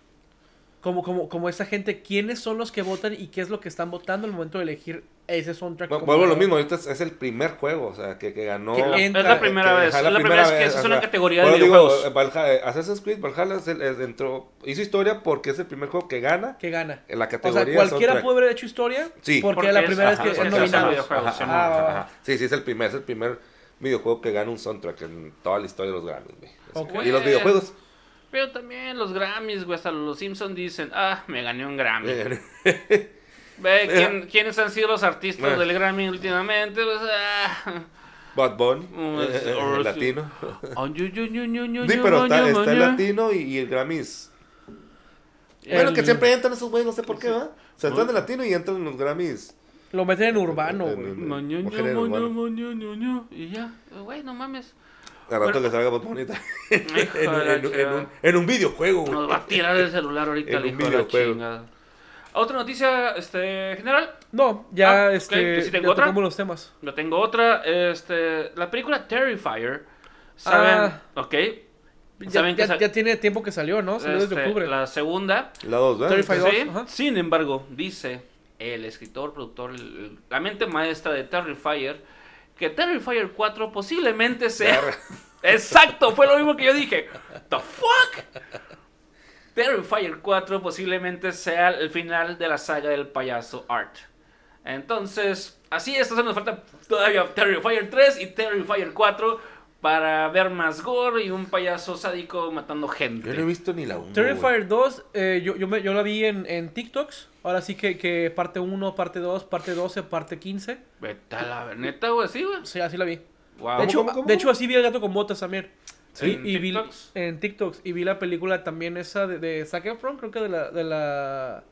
[SPEAKER 3] Como, como, como esa gente, ¿quiénes son los que votan y qué es lo que están votando al momento de elegir ese soundtrack?
[SPEAKER 2] Bu-
[SPEAKER 3] como
[SPEAKER 2] Vuelvo a lo mismo, ahorita es, es el primer juego, o sea, que, que ganó...
[SPEAKER 3] Que
[SPEAKER 1] La-
[SPEAKER 3] entra-
[SPEAKER 1] es la primera
[SPEAKER 2] que-
[SPEAKER 1] vez. Es la primera vez que eso es una categoría de
[SPEAKER 2] eso digo,
[SPEAKER 1] videojuegos.
[SPEAKER 2] eh, Valhalla- eh, Assassin's Creed Valhalla es el- es- entró, hizo historia porque es el primer juego que gana
[SPEAKER 3] que gana.
[SPEAKER 2] en la
[SPEAKER 3] O
[SPEAKER 2] categoría
[SPEAKER 3] sea, cualquiera
[SPEAKER 2] soundtrack.
[SPEAKER 3] puede haber hecho historia
[SPEAKER 2] Sí.
[SPEAKER 3] porque,
[SPEAKER 1] Porque
[SPEAKER 3] es la primera
[SPEAKER 1] ajá,
[SPEAKER 3] vez que es nominado.
[SPEAKER 2] ajá.
[SPEAKER 1] Sí,
[SPEAKER 2] sí, es el primer, es el primer videojuego que gana un soundtrack en toda la historia de los Grammys, güey. Y los videojuegos.
[SPEAKER 1] Pero también los Grammys, güey, hasta los Simpsons dicen, ah, me gané un Grammy. Ve, ¿quién- ¿quiénes han sido los artistas
[SPEAKER 2] Eh.
[SPEAKER 1] del Grammy últimamente? Pues, ah,
[SPEAKER 2] Bad Bunny, latino.
[SPEAKER 1] oh, ñu, ñu,
[SPEAKER 2] Sí, pero está, está el latino y, y el Grammys.
[SPEAKER 3] El-
[SPEAKER 2] Bueno, que siempre entran esos güeyes, no sé por qué, ¿va? O sea, están de latino y entran en los Grammys.
[SPEAKER 3] Lo meten en urbano, güey.
[SPEAKER 1] Moño, moño, moño, ñu. Y ya, güey, no mames.
[SPEAKER 2] Al rato que salga Bad Bunny en, un, en un videojuego, güey.
[SPEAKER 1] Nos va a tirar el celular ahorita
[SPEAKER 2] En
[SPEAKER 1] el
[SPEAKER 2] un
[SPEAKER 1] hijo de la
[SPEAKER 2] videojuego.
[SPEAKER 1] chingada. Otra noticia, este, general.
[SPEAKER 3] No, ya
[SPEAKER 1] Ah,
[SPEAKER 3] este,
[SPEAKER 1] ¿sí tengo
[SPEAKER 3] ya
[SPEAKER 1] otra?
[SPEAKER 3] tocamos los temas.
[SPEAKER 1] Yo tengo otra, este, la película Terrifier. ¿Saben?
[SPEAKER 3] Ah.
[SPEAKER 1] ok.
[SPEAKER 3] Ya,
[SPEAKER 1] ¿Saben que
[SPEAKER 3] ya- ya tiene tiempo que salió, ¿no? Salió desde
[SPEAKER 1] este,
[SPEAKER 3] octubre.
[SPEAKER 1] La segunda.
[SPEAKER 2] La dos, ¿verdad?
[SPEAKER 3] Terrifier.
[SPEAKER 1] Sí. Sin embargo, dice el escritor, productor, el- la mente maestra de Terrifier, que Terrifier 4 posiblemente sea... Exacto, fue lo mismo que yo dije. The fuck? Terrifier 4 posiblemente sea el final de la saga del payaso Art. Entonces, así es, entonces nos falta todavía Terrifier 3 y Terrifier 4 para ver más gore y un payaso sádico matando gente.
[SPEAKER 2] Yo no he visto ni la 1.
[SPEAKER 3] Terrifier 2, eh, yo, yo, me- yo la vi en, en TikToks. Ahora sí que, que parte 1, parte 2, parte 12, parte 15.
[SPEAKER 1] Vete a la neta, güey, sí, güey.
[SPEAKER 3] Sí, así la vi.
[SPEAKER 1] Wow.
[SPEAKER 3] De, hecho,
[SPEAKER 2] cómo, cómo?
[SPEAKER 3] de hecho, así vi el gato con botas también.
[SPEAKER 1] Sí,
[SPEAKER 3] y
[SPEAKER 1] ¿En
[SPEAKER 3] vi
[SPEAKER 1] TikToks?
[SPEAKER 3] en TikToks. Y vi la película también esa de, de Zac Efron, creo que de la... De, la,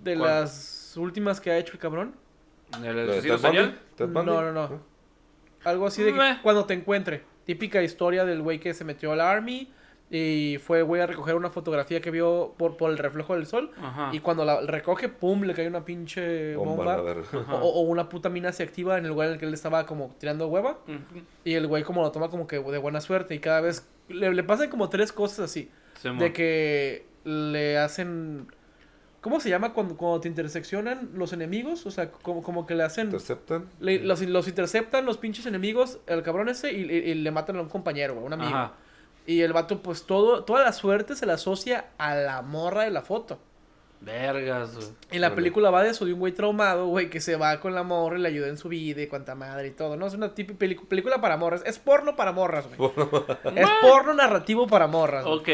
[SPEAKER 3] de
[SPEAKER 1] ¿Cuál?
[SPEAKER 3] las últimas que ha hecho el cabrón.
[SPEAKER 1] ¿El.
[SPEAKER 3] No, no, no. Algo así de que cuando te encuentre. Típica historia del güey que se metió al army y fue güey a recoger una fotografía que vio por, por el reflejo del sol.
[SPEAKER 1] Ajá.
[SPEAKER 3] Y cuando la recoge, pum, le cae una pinche
[SPEAKER 2] Bomba.
[SPEAKER 3] O, o una puta mina se activa en el lugar en el que él estaba como tirando hueva. Y el güey como lo toma como que de buena suerte. Y cada vez le, le pasan como tres cosas así.
[SPEAKER 1] Simón.
[SPEAKER 3] De que le hacen... ¿Cómo se llama cuando, cuando te interseccionan los enemigos? O sea, como, como que le hacen...
[SPEAKER 2] ¿Interceptan?
[SPEAKER 3] Le- los, los interceptan los pinches enemigos, el cabrón ese, y, y- y le matan a un compañero, güey, un amigo.
[SPEAKER 1] Ajá.
[SPEAKER 3] Y el vato, pues todo, toda la suerte se la asocia a la morra de la foto.
[SPEAKER 1] Vergas, güey.
[SPEAKER 3] Y la película va de eso, de un güey traumado, güey, que se va con la morra y le ayuda en su vida y cuanta madre y todo. No es una típica película para morras. Es porno para morras, güey. es porno narrativo para morras.
[SPEAKER 1] Ok.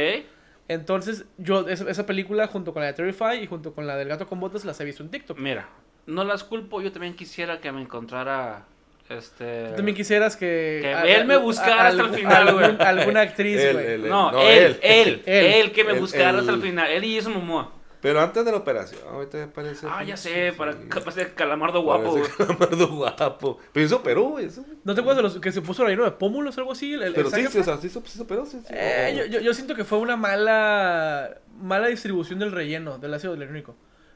[SPEAKER 3] Entonces, yo esa, esa película junto con la de Terrify y junto con la del gato con botas las he visto en TikTok.
[SPEAKER 1] Mira, no las culpo, yo también quisiera que me encontrara este
[SPEAKER 3] Tú también quisieras que...
[SPEAKER 1] Que él me buscara hasta el final, güey.
[SPEAKER 3] algún- Alguna actriz, güey.
[SPEAKER 1] No,
[SPEAKER 2] No,
[SPEAKER 1] él, él,
[SPEAKER 3] él.
[SPEAKER 1] él, que me
[SPEAKER 2] Él,
[SPEAKER 1] buscara hasta el final. Él y Jason Momoa.
[SPEAKER 2] Pero antes de la operación, ahorita me parece.
[SPEAKER 1] Ah, ya sé,
[SPEAKER 2] sí,
[SPEAKER 1] para capaz de calamardo guapo.
[SPEAKER 2] Parece calamardo guapo. Pero eso operó, güey. Eso.
[SPEAKER 3] ¿No te acuerdas de los que se puso relleno de pómulos o algo así? El- el
[SPEAKER 2] Pero sí, sí, o sea, sí, se- sí se operó, sí. sí.
[SPEAKER 3] Eh, yo, yo, yo siento que fue una mala mala distribución del relleno, del ácido hialurónico.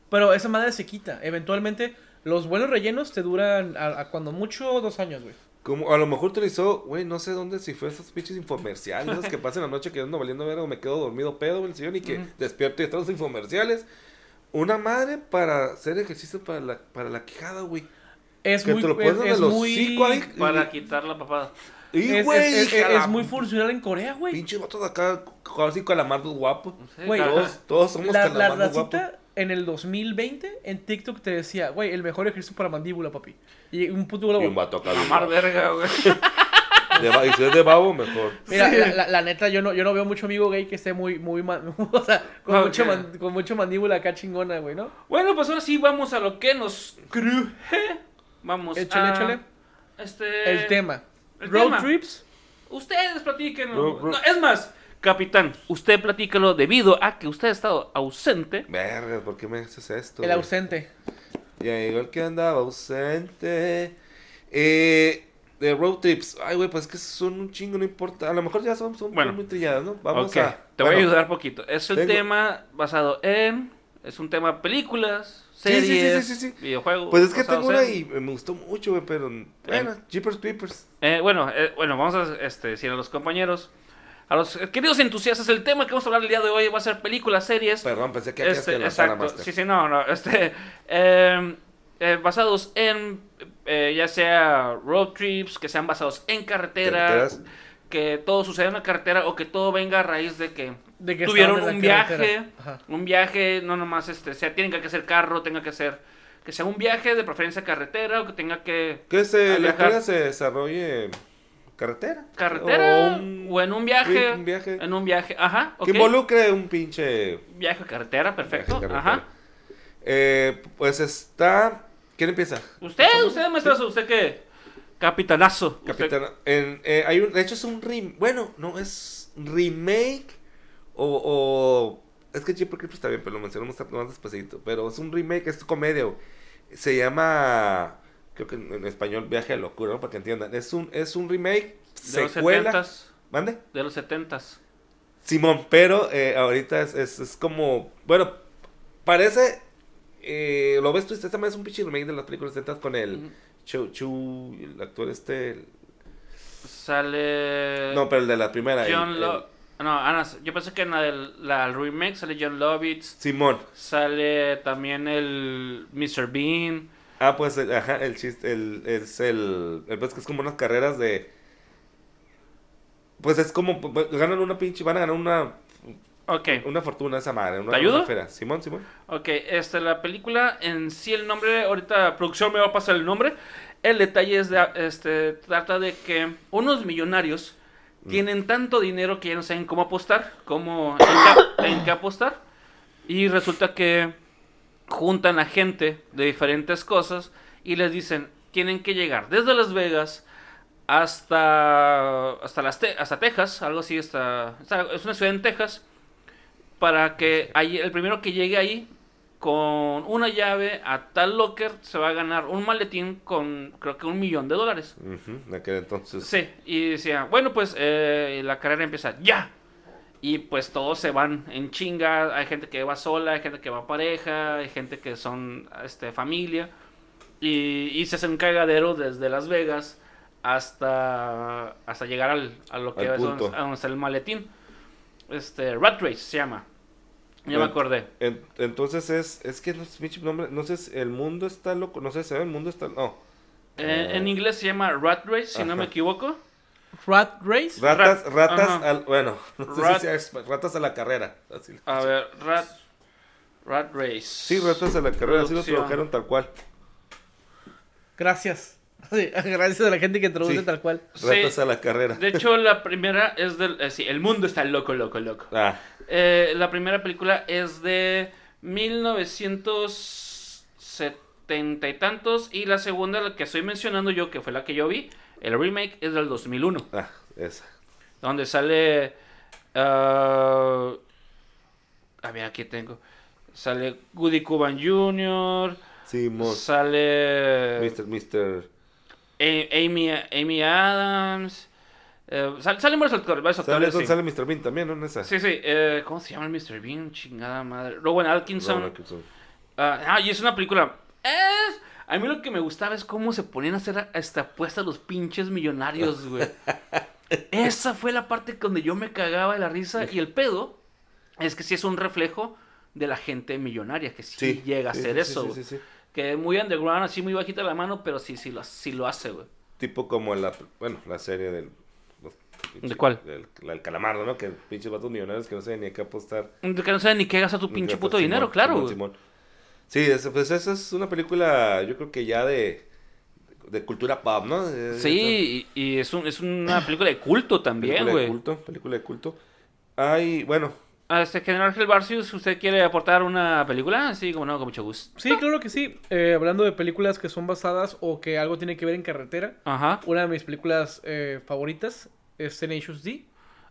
[SPEAKER 3] Pero esa madre se quita. Eventualmente, los buenos rellenos te duran a, a cuando mucho dos años, güey.
[SPEAKER 2] Como, a lo mejor utilizó, güey, no sé dónde, si fue esos pinches infomerciales esos que pasan la noche que ando valiendo ver o me quedo dormido pedo en el sillón y que despierto y están los infomerciales. Una madre para hacer ejercicio para la, para la quijada, güey.
[SPEAKER 3] Es
[SPEAKER 2] Que
[SPEAKER 3] muy...
[SPEAKER 2] te lo
[SPEAKER 3] es, es
[SPEAKER 2] el
[SPEAKER 3] muy...
[SPEAKER 2] ahí.
[SPEAKER 1] Para quitar la papada.
[SPEAKER 2] Y,
[SPEAKER 3] es,
[SPEAKER 2] güey,
[SPEAKER 3] es-
[SPEAKER 2] la-
[SPEAKER 3] muy funcional en Corea, güey.
[SPEAKER 2] Pinches vatos de acá, así calamardos guapos.
[SPEAKER 1] Sí.
[SPEAKER 2] Todos, todos somos
[SPEAKER 3] La, la
[SPEAKER 2] calamardos guapos.
[SPEAKER 3] En el 2020 en TikTok te decía, güey, el mejor ejercicio para mandíbula, papi. Y un puto globo.
[SPEAKER 2] Y un vato
[SPEAKER 1] Mamar verga, güey.
[SPEAKER 2] de y si es de babo, mejor.
[SPEAKER 3] Mira,
[SPEAKER 1] Sí.
[SPEAKER 3] la, la- la neta, yo no, yo no veo mucho amigo gay que esté muy, muy, man- o sea, con,
[SPEAKER 1] Ok.
[SPEAKER 3] mucho man- con mucho mandíbula acá chingona, güey, ¿no?
[SPEAKER 1] Bueno, pues ahora sí vamos a lo que nos cruje. Vamos
[SPEAKER 3] Échale,
[SPEAKER 1] a...
[SPEAKER 3] échale.
[SPEAKER 1] Este...
[SPEAKER 3] El tema.
[SPEAKER 1] el
[SPEAKER 3] Road
[SPEAKER 1] tema.
[SPEAKER 3] trips.
[SPEAKER 1] Ustedes No, es más, capitán, usted platíquelo debido a que usted ha estado ausente.
[SPEAKER 2] Verga, ¿por qué me haces esto?
[SPEAKER 3] El
[SPEAKER 2] güey?
[SPEAKER 3] ausente.
[SPEAKER 2] Ya llegó el que andaba ausente. Eh, de road trips. Ay, güey, pues es que son un chingo, no importa. A lo mejor ya son, son
[SPEAKER 1] Bueno.
[SPEAKER 2] muy trilladas, ¿no? Vamos
[SPEAKER 1] ok,
[SPEAKER 2] a.
[SPEAKER 1] te voy a ayudar poquito. Es el
[SPEAKER 2] tengo-
[SPEAKER 1] tema basado en... Es un tema películas,
[SPEAKER 2] Sí, sí, sí,
[SPEAKER 1] series,
[SPEAKER 2] sí, sí, sí.
[SPEAKER 1] videojuegos.
[SPEAKER 2] Pues es que tengo una y me gustó mucho, güey, pero. Bueno, Jeepers Creepers.
[SPEAKER 1] Eh, bueno, eh, bueno, vamos a este, decir a los compañeros, a los queridos entusiastas, el tema que vamos a hablar el día de hoy va a ser películas, series.
[SPEAKER 2] Perdón, pensé que aquí
[SPEAKER 1] Este,
[SPEAKER 2] que
[SPEAKER 1] exacto, sí, sí, no, no, este, eh, eh, basados en, eh, ya sea road trips, que sean basados en carretera,
[SPEAKER 2] Carreteras.
[SPEAKER 1] que todo suceda en la carretera o que todo venga a raíz de que
[SPEAKER 3] De que
[SPEAKER 1] tuvieron un
[SPEAKER 3] la
[SPEAKER 1] viaje, un viaje, no nomás, este, sea, tienen que hacer carro, tenga que ser, que sea un viaje de preferencia carretera o que tenga que
[SPEAKER 2] Que se, la historia se desarrolle carretera.
[SPEAKER 1] carretera
[SPEAKER 2] O un,
[SPEAKER 1] o en un viaje,
[SPEAKER 2] un viaje.
[SPEAKER 1] en un viaje, ajá.
[SPEAKER 2] Que involucre un pinche.
[SPEAKER 1] Viaje a carretera, perfecto,
[SPEAKER 2] viaje en carretera.
[SPEAKER 1] ajá.
[SPEAKER 2] Eh, pues está. ¿Quién empieza?
[SPEAKER 1] Usted, usted, maestrazo, usted que capitanazo. Usted-.
[SPEAKER 2] En, eh, hay un, de hecho, es un remake. Bueno, no es remake. O. o es que Jeepers Creepers está bien, pero lo mencionamos más despacito. Pero es un remake, es comedia. güey. Se llama. Creo que en, en español Viaje a Locura, ¿no? Para que entiendan. Es un, es un remake.
[SPEAKER 1] de los
[SPEAKER 2] Secuela.
[SPEAKER 1] setentas,
[SPEAKER 2] ¿Mande?
[SPEAKER 1] de los setentas.
[SPEAKER 2] Simón, pero eh, ahorita es, es, es como. Bueno, parece. eh, lo ves tú, esta también es un pinche remake de las películas 70 con el. Chu, Chu, el actor este. el-
[SPEAKER 1] Sale.
[SPEAKER 2] no, pero el de la primera. el-
[SPEAKER 1] John
[SPEAKER 2] el-
[SPEAKER 1] Lo. No, Ana, yo pensé que en la, del, la remake sale John Lovitz.
[SPEAKER 2] Simón.
[SPEAKER 1] Sale también el Mr. Bean.
[SPEAKER 2] Ah, pues, el- ajá, el chiste, el, es el, el, pues que es como unas carreras de, pues es como, ganan una pinche, van a ganar una,
[SPEAKER 1] Ok,
[SPEAKER 2] una fortuna esa madre, una,
[SPEAKER 1] ¿Te ayudo?
[SPEAKER 2] una. Simón, Simón.
[SPEAKER 1] ok. Este, la película en sí, el nombre, ahorita producción me va a pasar el nombre. El detalle es, de, este, trata de que unos millonarios
[SPEAKER 2] Mm.
[SPEAKER 1] tienen tanto dinero que ya no saben cómo apostar, cómo, en qué, en qué apostar. Y resulta que juntan a gente de diferentes cosas y les dicen, tienen que llegar desde Las Vegas hasta hasta las Te- hasta Texas, algo así, hasta, es una ciudad en Texas para que ahí- el primero que llegue ahí con una llave a tal locker se va a ganar un maletín con creo que un millón de dólares.
[SPEAKER 2] Ujú, de aquel entonces.
[SPEAKER 1] Sí, y decía, bueno, pues eh, la carrera empieza ya. Y pues todos se van en chinga. Hay gente que va sola, hay gente que va pareja, hay gente que son este, familia. Y, y se hace un cagadero desde Las Vegas hasta, hasta llegar al, a lo que
[SPEAKER 2] Al
[SPEAKER 1] es donde, está el maletín. Este, Rat Race se llama. Ya me acordé.
[SPEAKER 2] En- entonces es, es que no nombre, no sé, si el mundo está loco, no sé, se ve el mundo está, no.
[SPEAKER 1] Eh, en inglés se llama Rat Race, si no me equivoco.
[SPEAKER 3] Rat Race.
[SPEAKER 2] Ratas,
[SPEAKER 1] Rat-
[SPEAKER 2] ratas,
[SPEAKER 1] ajá.
[SPEAKER 2] al, bueno, no sé
[SPEAKER 1] Rat-
[SPEAKER 2] si sea ratas a la carrera. Así.
[SPEAKER 1] A ver, Rat, Rat Race.
[SPEAKER 2] Sí, ratas a la carrera, así lo
[SPEAKER 1] Producción.
[SPEAKER 2] tradujeron tal cual.
[SPEAKER 3] Gracias. Sí, gracias a la gente que introduce
[SPEAKER 2] Sí.
[SPEAKER 3] tal cual.
[SPEAKER 1] Sí.
[SPEAKER 2] Ratas a la carrera.
[SPEAKER 1] De hecho, la primera es del... eh, sí, el mundo está loco, loco, loco.
[SPEAKER 2] Ah,
[SPEAKER 1] Eh, la primera película es de 1970 y tantos. Y la segunda, la que estoy mencionando yo, que fue la que yo vi, el remake es del 2001.
[SPEAKER 2] ah, esa.
[SPEAKER 1] Donde sale... ah, a ver, aquí tengo. Sale Woody Cuban Jr.
[SPEAKER 2] Sí, mo-
[SPEAKER 1] Sale...
[SPEAKER 2] Mr. Mr.
[SPEAKER 1] A- Amy, Amy Adams. eh, sal- salen varios actores.
[SPEAKER 2] Sale,
[SPEAKER 1] sí.
[SPEAKER 2] sale Mr. Bean también, ¿no? En esa.
[SPEAKER 1] Sí, sí. eh, ¿Cómo se llama el Mr. Bean? Chingada madre. Rowan Atkinson.
[SPEAKER 2] Rowan Atkinson.
[SPEAKER 1] Ah, ah, y es una película. Es- a mí lo que me gustaba es cómo se ponían a hacer hasta apuestas los pinches millonarios, güey. Esa fue la parte donde yo me cagaba de la risa. Y el pedo es que sí es un reflejo de la gente millonaria, que sí,
[SPEAKER 2] Sí.
[SPEAKER 1] llega a hacer
[SPEAKER 2] sí,
[SPEAKER 1] eso,
[SPEAKER 2] sí,
[SPEAKER 1] güey.
[SPEAKER 2] sí, sí.
[SPEAKER 1] Que muy underground, así muy bajita la mano, pero sí, sí lo, sí lo hace, güey.
[SPEAKER 2] Tipo como la, bueno, la serie del... los-
[SPEAKER 1] ¿De cuál?
[SPEAKER 2] El, del calamardo, ¿no? Que pinches vatos millonarios que no saben ni a qué apostar.
[SPEAKER 1] Que no sabe ni qué gasta tu pinche puto dinero, claro.
[SPEAKER 2] Simón. Simón. Sí, es- pues esa es una película, yo creo que ya de, de cultura pop, ¿no?
[SPEAKER 1] Sí, y, y es, un, es una película de culto también,
[SPEAKER 2] película de
[SPEAKER 1] güey.
[SPEAKER 2] culto, película de culto. Hay, bueno,
[SPEAKER 1] A este General Gelbarcius, ¿usted quiere aportar una película? Sí, como no, con mucho gusto.
[SPEAKER 3] Sí, claro que sí. Eh, hablando de películas que son basadas o que algo tiene que ver en carretera,
[SPEAKER 1] Ajá.
[SPEAKER 3] una de mis películas eh, favoritas es Tenacious D,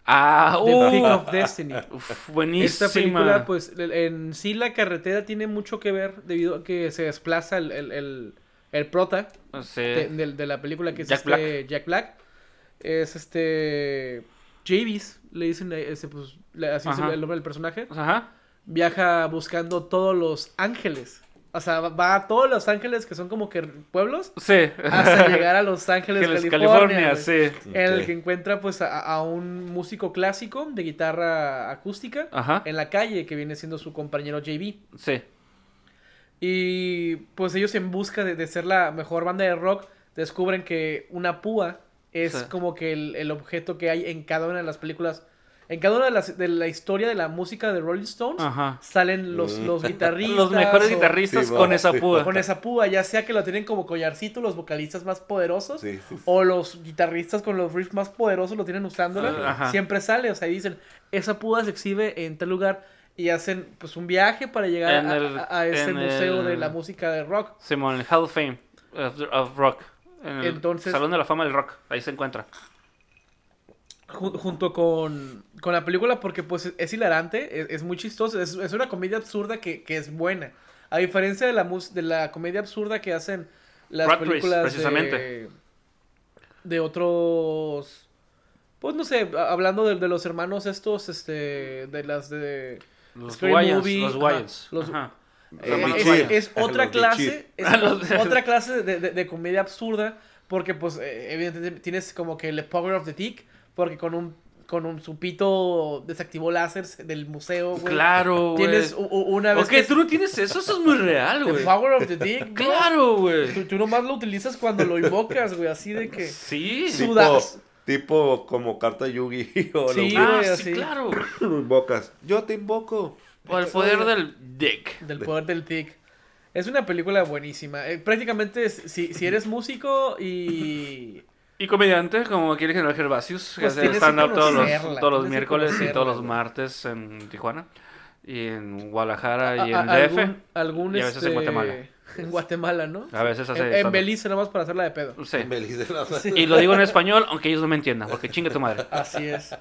[SPEAKER 1] Ah,
[SPEAKER 3] The
[SPEAKER 1] uh,
[SPEAKER 3] of Destiny.
[SPEAKER 1] uf, buenísima.
[SPEAKER 3] Esta película, pues, en sí la carretera tiene mucho que ver debido a que se desplaza el, el, el, el prota
[SPEAKER 1] Sí.
[SPEAKER 3] de, de- de la película que es
[SPEAKER 1] Jack
[SPEAKER 3] este
[SPEAKER 1] Black.
[SPEAKER 3] Jack Black. Es este... Javis, le dicen, eh, ese, pues, así es el nombre del personaje.
[SPEAKER 1] Ajá.
[SPEAKER 3] Viaja buscando todos los ángeles. O sea, va- a todos los ángeles que son como que pueblos
[SPEAKER 1] Sí.
[SPEAKER 3] hasta llegar a Los Ángeles, California.
[SPEAKER 1] California, sí.
[SPEAKER 3] En el que encuentra pues a, a un músico clásico de guitarra acústica
[SPEAKER 1] Ajá.
[SPEAKER 3] en la calle que viene siendo su compañero JB.
[SPEAKER 1] Sí.
[SPEAKER 3] Y pues ellos en busca de, de ser la mejor banda de rock descubren que una púa es
[SPEAKER 1] Sí.
[SPEAKER 3] como que el, el objeto que hay en cada una de las películas. En cada una de las de la historia de la música de Rolling Stones
[SPEAKER 1] Ajá.
[SPEAKER 3] salen los,
[SPEAKER 2] Mm.
[SPEAKER 3] los guitarristas.
[SPEAKER 1] Los mejores
[SPEAKER 3] o-
[SPEAKER 1] guitarristas
[SPEAKER 2] Sí,
[SPEAKER 1] con
[SPEAKER 2] va,
[SPEAKER 1] esa púa.
[SPEAKER 3] con esa púa, ya sea que lo tienen como collarcito los vocalistas más poderosos
[SPEAKER 2] sí, sí, sí.
[SPEAKER 3] o los guitarristas con los riffs más poderosos lo tienen usándola,
[SPEAKER 1] Ah, Ajá.
[SPEAKER 3] siempre sale, o sea, dicen, esa púa se exhibe en tal lugar y hacen pues un viaje para llegar
[SPEAKER 1] En
[SPEAKER 3] a,
[SPEAKER 1] el-
[SPEAKER 3] a- a ese museo
[SPEAKER 1] el-
[SPEAKER 3] de la música de rock.
[SPEAKER 1] Simón, el Hall of Fame of, of Rock. En el
[SPEAKER 3] Entonces-
[SPEAKER 1] Salón de la Fama del Rock. Ahí se encuentra.
[SPEAKER 3] Ju- junto con, con la película porque pues es, hilarante, es, es muy chistoso, es, es una comedia absurda que, que es buena. A diferencia de la, mus- de la comedia absurda que hacen las
[SPEAKER 1] Rat Race,
[SPEAKER 3] películas
[SPEAKER 1] precisamente.
[SPEAKER 3] de, de otros... Pues no sé, hablando de, de los hermanos estos, este, de las de...
[SPEAKER 1] Los
[SPEAKER 3] Scary
[SPEAKER 1] Wayans.
[SPEAKER 3] Movie,
[SPEAKER 1] Los
[SPEAKER 3] ajá,
[SPEAKER 1] Wayans.
[SPEAKER 3] los-
[SPEAKER 1] Ajá.
[SPEAKER 3] Eh, es, es otra
[SPEAKER 2] Los
[SPEAKER 3] clase, es
[SPEAKER 1] Ah, los de-
[SPEAKER 3] otra clase de, de- de comedia absurda, porque pues eh, evidentemente tienes como que el power of the tick, porque con un con un su pito desactivó láseres del museo, güey.
[SPEAKER 1] Claro, güey.
[SPEAKER 3] Tienes una vez
[SPEAKER 1] Ok,
[SPEAKER 3] que
[SPEAKER 1] tú no tienes eso, eso es muy real,
[SPEAKER 3] the
[SPEAKER 1] güey.
[SPEAKER 3] power of the dick.
[SPEAKER 1] Claro, güey.
[SPEAKER 3] Tú, tú nomás lo utilizas cuando lo invocas, güey, así de que
[SPEAKER 1] Sí.
[SPEAKER 3] Sí.
[SPEAKER 2] Tipo,
[SPEAKER 3] sudas.
[SPEAKER 2] tipo como carta Yugi-Oh,
[SPEAKER 3] Sí,
[SPEAKER 2] lo,
[SPEAKER 1] Ah, sí,
[SPEAKER 3] así.
[SPEAKER 1] claro.
[SPEAKER 2] lo invocas. Yo te invoco.
[SPEAKER 1] O el poder del dick.
[SPEAKER 3] del poder del tic. Es una película buenísima. Eh, prácticamente es- si, si eres músico y
[SPEAKER 1] Y comediante, como quiere General Gervasius, que
[SPEAKER 3] Pues
[SPEAKER 1] hace
[SPEAKER 3] que
[SPEAKER 1] stand-up todos los, todos los miércoles y todos los martes en Tijuana. Y en Guadalajara y
[SPEAKER 3] a-
[SPEAKER 1] en
[SPEAKER 3] a-
[SPEAKER 1] DF.
[SPEAKER 3] algún, algún,
[SPEAKER 1] y a veces en
[SPEAKER 3] este,
[SPEAKER 1] Guatemala.
[SPEAKER 3] En Guatemala, ¿no?
[SPEAKER 1] A veces hace
[SPEAKER 3] En, en. Belice, nomás para hacerla de pedo.
[SPEAKER 1] Sí.
[SPEAKER 2] Feliz de la-
[SPEAKER 1] Y lo digo en español, aunque ellos no me entiendan, porque chinga tu madre.
[SPEAKER 3] Así es.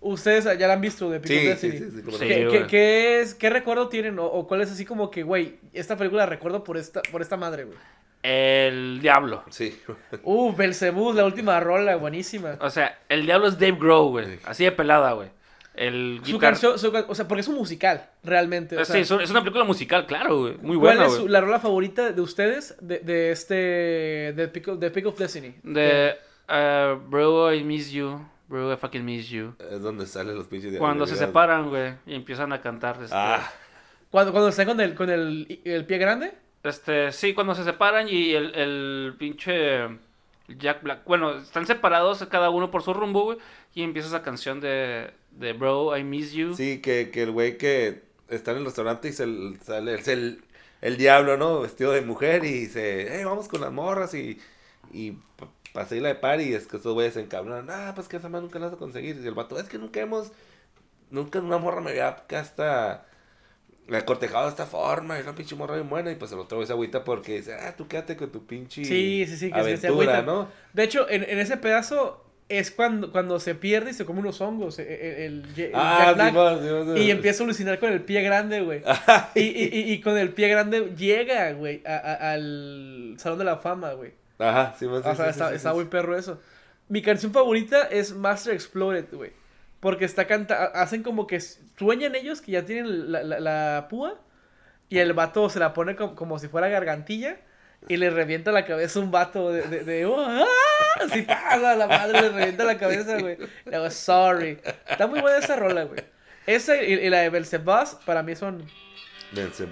[SPEAKER 3] Ustedes ya la han visto de Pico
[SPEAKER 2] Sí, sí,
[SPEAKER 3] Destiny.
[SPEAKER 2] sí.
[SPEAKER 3] ¿Qué, qué- qué es, ¿Qué recuerdo tienen? O, o cuál es así como que, güey, esta película la recuerdo por esta, por esta madre, güey?
[SPEAKER 1] El diablo.
[SPEAKER 2] Sí.
[SPEAKER 3] Uh, Belzebú, la última rola, buenísima.
[SPEAKER 1] O sea, el diablo es Dave Grohl, güey. Así de pelada, güey. El
[SPEAKER 3] Su
[SPEAKER 1] guitar-
[SPEAKER 3] canción, su o sea, porque es un musical, realmente. o
[SPEAKER 1] Eh, Sí,
[SPEAKER 3] sea,
[SPEAKER 1] es un- es una película musical, claro, güey. Muy
[SPEAKER 3] ¿Cuál
[SPEAKER 1] buena,
[SPEAKER 3] es su- la rola favorita de ustedes de, de este. de Pick of, de Pick of Destiny?
[SPEAKER 1] De uh, Bro, I miss you. Bro, I fucking miss you.
[SPEAKER 2] Es donde salen los pinches de
[SPEAKER 1] Cuando se separan, güey, y empiezan a cantar. Este,
[SPEAKER 2] Ah,
[SPEAKER 3] Cuando, cuando están con el, con el, el pie grande.
[SPEAKER 1] Este, sí, cuando se separan y el, el pinche Jack Black. Bueno, están separados cada uno por su rumbo. Y empieza esa canción de, de Bro, I miss you.
[SPEAKER 2] sí, que, que el güey que está en el restaurante y se sale es el, el diablo, ¿no? Vestido de mujer y dice, hey, vamos con las morras y, Y pa- para seguirla de par y es que estos güeyes se encabronan. Ah, pues que esa madre nunca la vas a conseguir. Y el vato, es que nunca hemos. Nunca una morra me había hasta. Me ha cortejado de esta forma. Y una pinche morra bien buena. Y pues el otro se agüita porque dice, ah, tú quédate con tu pinche.
[SPEAKER 3] Sí, sí, sí, que se- se
[SPEAKER 2] aventura,
[SPEAKER 3] agüita.
[SPEAKER 2] ¿no?
[SPEAKER 3] De hecho, en, en ese pedazo es cuando, cuando se pierde y se come unos hongos. El, el- el Jack
[SPEAKER 2] Ah,
[SPEAKER 3] Black,
[SPEAKER 2] sí, sí, sí,
[SPEAKER 3] y empieza a alucinar con el pie grande, güey. y, y, y, y con el pie grande llega, güey, a- a- al Salón de la Fama, güey.
[SPEAKER 2] Ajá, sí, sí,
[SPEAKER 3] o sea, está, está muy perro eso. Mi canción favorita es Master Exploded, güey. Porque está canta hacen como que sueñan ellos que ya tienen la, la- la púa y el vato se la pone como, como si fuera gargantilla y le revienta la cabeza un vato de, de, de, "Oh, ah", así pasa la madre le revienta la cabeza, güey. Le digo, sorry. Está muy buena esa rola, güey. Esa y, y la de Belzebaz para mí son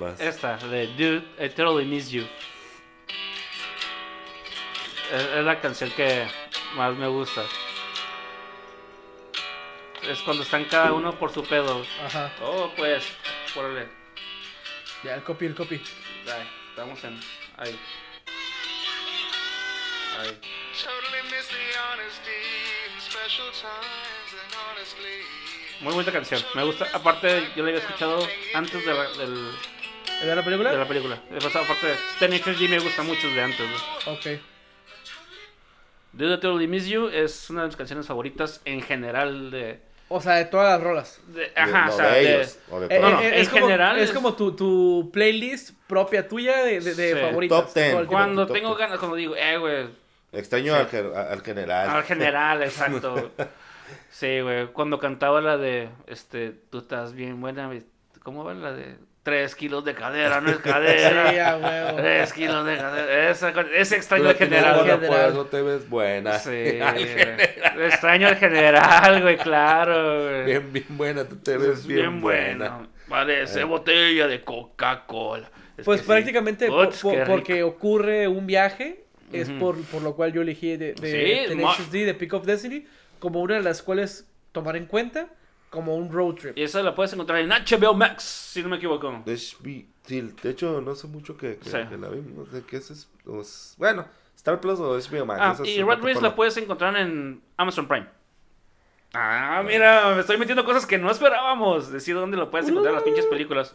[SPEAKER 2] va.
[SPEAKER 1] Esta, de Dude, I Totally Miss You. Es, es la canción que más me gusta. Es cuando están cada uno por su pedo.
[SPEAKER 3] ajá.
[SPEAKER 1] Oh, pues, órale.
[SPEAKER 3] Ya el copy, el copy.
[SPEAKER 1] Ahí, estamos en. Ahí. Ahí. Muy buena canción. Me gusta. Aparte, yo la había escuchado antes de la, del-
[SPEAKER 3] ¿Es de la película?
[SPEAKER 1] de la película. Aparte, Tenacious D me gusta mucho de antes. ¿no?
[SPEAKER 3] Ok.
[SPEAKER 1] Dude, I Totally Miss You es una de mis canciones favoritas en general de.
[SPEAKER 3] O sea, de todas las rolas.
[SPEAKER 1] de- ajá,
[SPEAKER 2] no,
[SPEAKER 1] o sea,
[SPEAKER 2] de
[SPEAKER 1] de-
[SPEAKER 2] ellos, o de
[SPEAKER 3] Eh,
[SPEAKER 1] No,
[SPEAKER 2] todos.
[SPEAKER 1] no,
[SPEAKER 3] eh,
[SPEAKER 1] en
[SPEAKER 3] es como,
[SPEAKER 1] general
[SPEAKER 3] es
[SPEAKER 1] es-
[SPEAKER 3] como tu, tu playlist propia tuya de, de, de
[SPEAKER 1] Sí.
[SPEAKER 3] favoritas.
[SPEAKER 2] Top ten.
[SPEAKER 1] Cuando
[SPEAKER 2] Top
[SPEAKER 1] tengo
[SPEAKER 2] ten.
[SPEAKER 1] ganas, cuando digo, eh, güey,
[SPEAKER 2] Extraño
[SPEAKER 1] Sí.
[SPEAKER 2] al, al general.
[SPEAKER 1] al general, exacto. Sí, güey, cuando cantaba la de, este, tú estás bien buena, ¿cómo va la de? Tres kilos de cadera, no es
[SPEAKER 3] Sí,
[SPEAKER 1] cadera.
[SPEAKER 3] a huevo.
[SPEAKER 1] Tres kilos de cadera. Esa, ese extraño al general.
[SPEAKER 2] buena,
[SPEAKER 3] General.
[SPEAKER 2] por eso te ves buena.
[SPEAKER 1] Sí,
[SPEAKER 2] Al
[SPEAKER 1] güey.
[SPEAKER 2] general.
[SPEAKER 1] extraño al general, güey, claro, güey.
[SPEAKER 2] Bien, bien buena, tú te
[SPEAKER 1] Es
[SPEAKER 2] ves bien,
[SPEAKER 1] bien
[SPEAKER 2] buena.
[SPEAKER 1] bueno. Parece
[SPEAKER 2] Eh.
[SPEAKER 1] botella de Coca-Cola. Es
[SPEAKER 3] Pues
[SPEAKER 1] sí.
[SPEAKER 3] prácticamente
[SPEAKER 1] Uts,
[SPEAKER 3] po- porque ocurre un viaje, es por, por lo cual yo elegí de, de
[SPEAKER 1] Sí,
[SPEAKER 3] de Pick of Destiny, como una de las cuales tomar en cuenta como un road trip.
[SPEAKER 1] Y esa la puedes encontrar en HBO Max, si no me equivoco.
[SPEAKER 2] De, hecho, no sé mucho que, que,
[SPEAKER 1] Sí.
[SPEAKER 2] que la vi. No sé qué es. es- es- bueno, Star Plus o HBO Max.
[SPEAKER 1] Ah, y Red Race la puedes encontrar en Amazon Prime. Ah, mira, me estoy metiendo cosas que no esperábamos. Decir dónde lo puedes encontrar las pinches películas.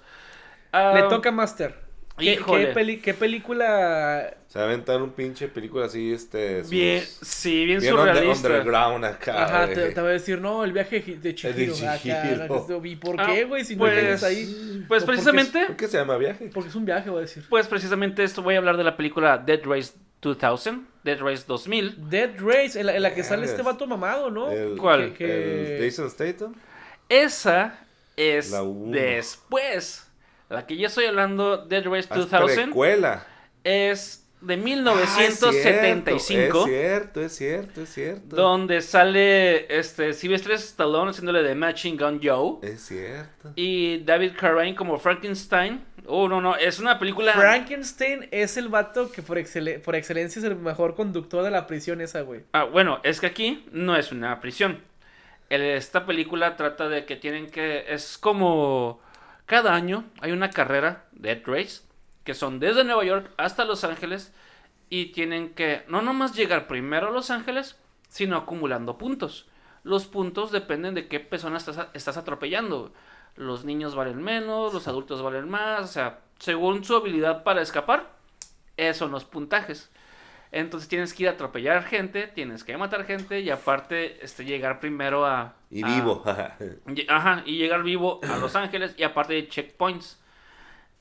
[SPEAKER 1] Ah,
[SPEAKER 3] Le toca Master. ¿Qué, qué peli- qué película
[SPEAKER 2] Se va a aventar un pinche película así, este. sus-
[SPEAKER 1] Bien, sí, bien,
[SPEAKER 2] bien under-
[SPEAKER 1] surrealista.
[SPEAKER 2] underground acá.
[SPEAKER 3] Ajá, te, te va a decir, no, el viaje de Chihiro. acá. ¿Y por
[SPEAKER 1] Ah,
[SPEAKER 3] qué, güey? Si no
[SPEAKER 1] pues-
[SPEAKER 3] tienes ahí.
[SPEAKER 1] Pues
[SPEAKER 3] ¿O por qué es-
[SPEAKER 1] precisamente,
[SPEAKER 2] ¿Por qué se llama viaje?
[SPEAKER 3] Porque es un viaje, voy a decir.
[SPEAKER 1] pues precisamente esto voy a hablar de la película Dead Race 2000, Dead Race 2000.
[SPEAKER 3] Dead Race, en la, en la que sale este vato mamado, ¿no?
[SPEAKER 2] El-
[SPEAKER 1] ¿Cuál?
[SPEAKER 3] Que- que-
[SPEAKER 2] El Jason Statham.
[SPEAKER 1] Esa es después. La que yo estoy hablando, Dead Race
[SPEAKER 2] Ah, es
[SPEAKER 1] 2000,
[SPEAKER 2] precuela.
[SPEAKER 1] es de
[SPEAKER 2] Ah,
[SPEAKER 1] 1975.
[SPEAKER 2] es cierto, es cierto, es cierto.
[SPEAKER 1] Donde sale este Sylvester Stallone haciéndole de Matching Gun Joe.
[SPEAKER 2] Es cierto.
[SPEAKER 1] Y David Carradine como Frankenstein. Oh, no, no, es una película.
[SPEAKER 3] Frankenstein es el vato que por, excele- por excelencia es el mejor conductor de la prisión esa, güey.
[SPEAKER 1] Ah, bueno, es que aquí no es una prisión. El- Esta película trata de que tienen que. Es como. Cada año hay una carrera, Dead Race, que son desde Nueva York hasta Los Ángeles. Y tienen que no nomás llegar primero a Los Ángeles, sino acumulando puntos. Los puntos dependen de qué persona estás, estás atropellando. Los niños valen menos, los adultos valen más. O sea, según su habilidad para escapar, esos son los puntajes. Entonces tienes que ir a atropellar gente, tienes que matar gente y aparte este, llegar primero a...
[SPEAKER 2] Y
[SPEAKER 1] a-
[SPEAKER 2] vivo.
[SPEAKER 1] y- Ajá, y llegar vivo a Los Ángeles y aparte de checkpoints.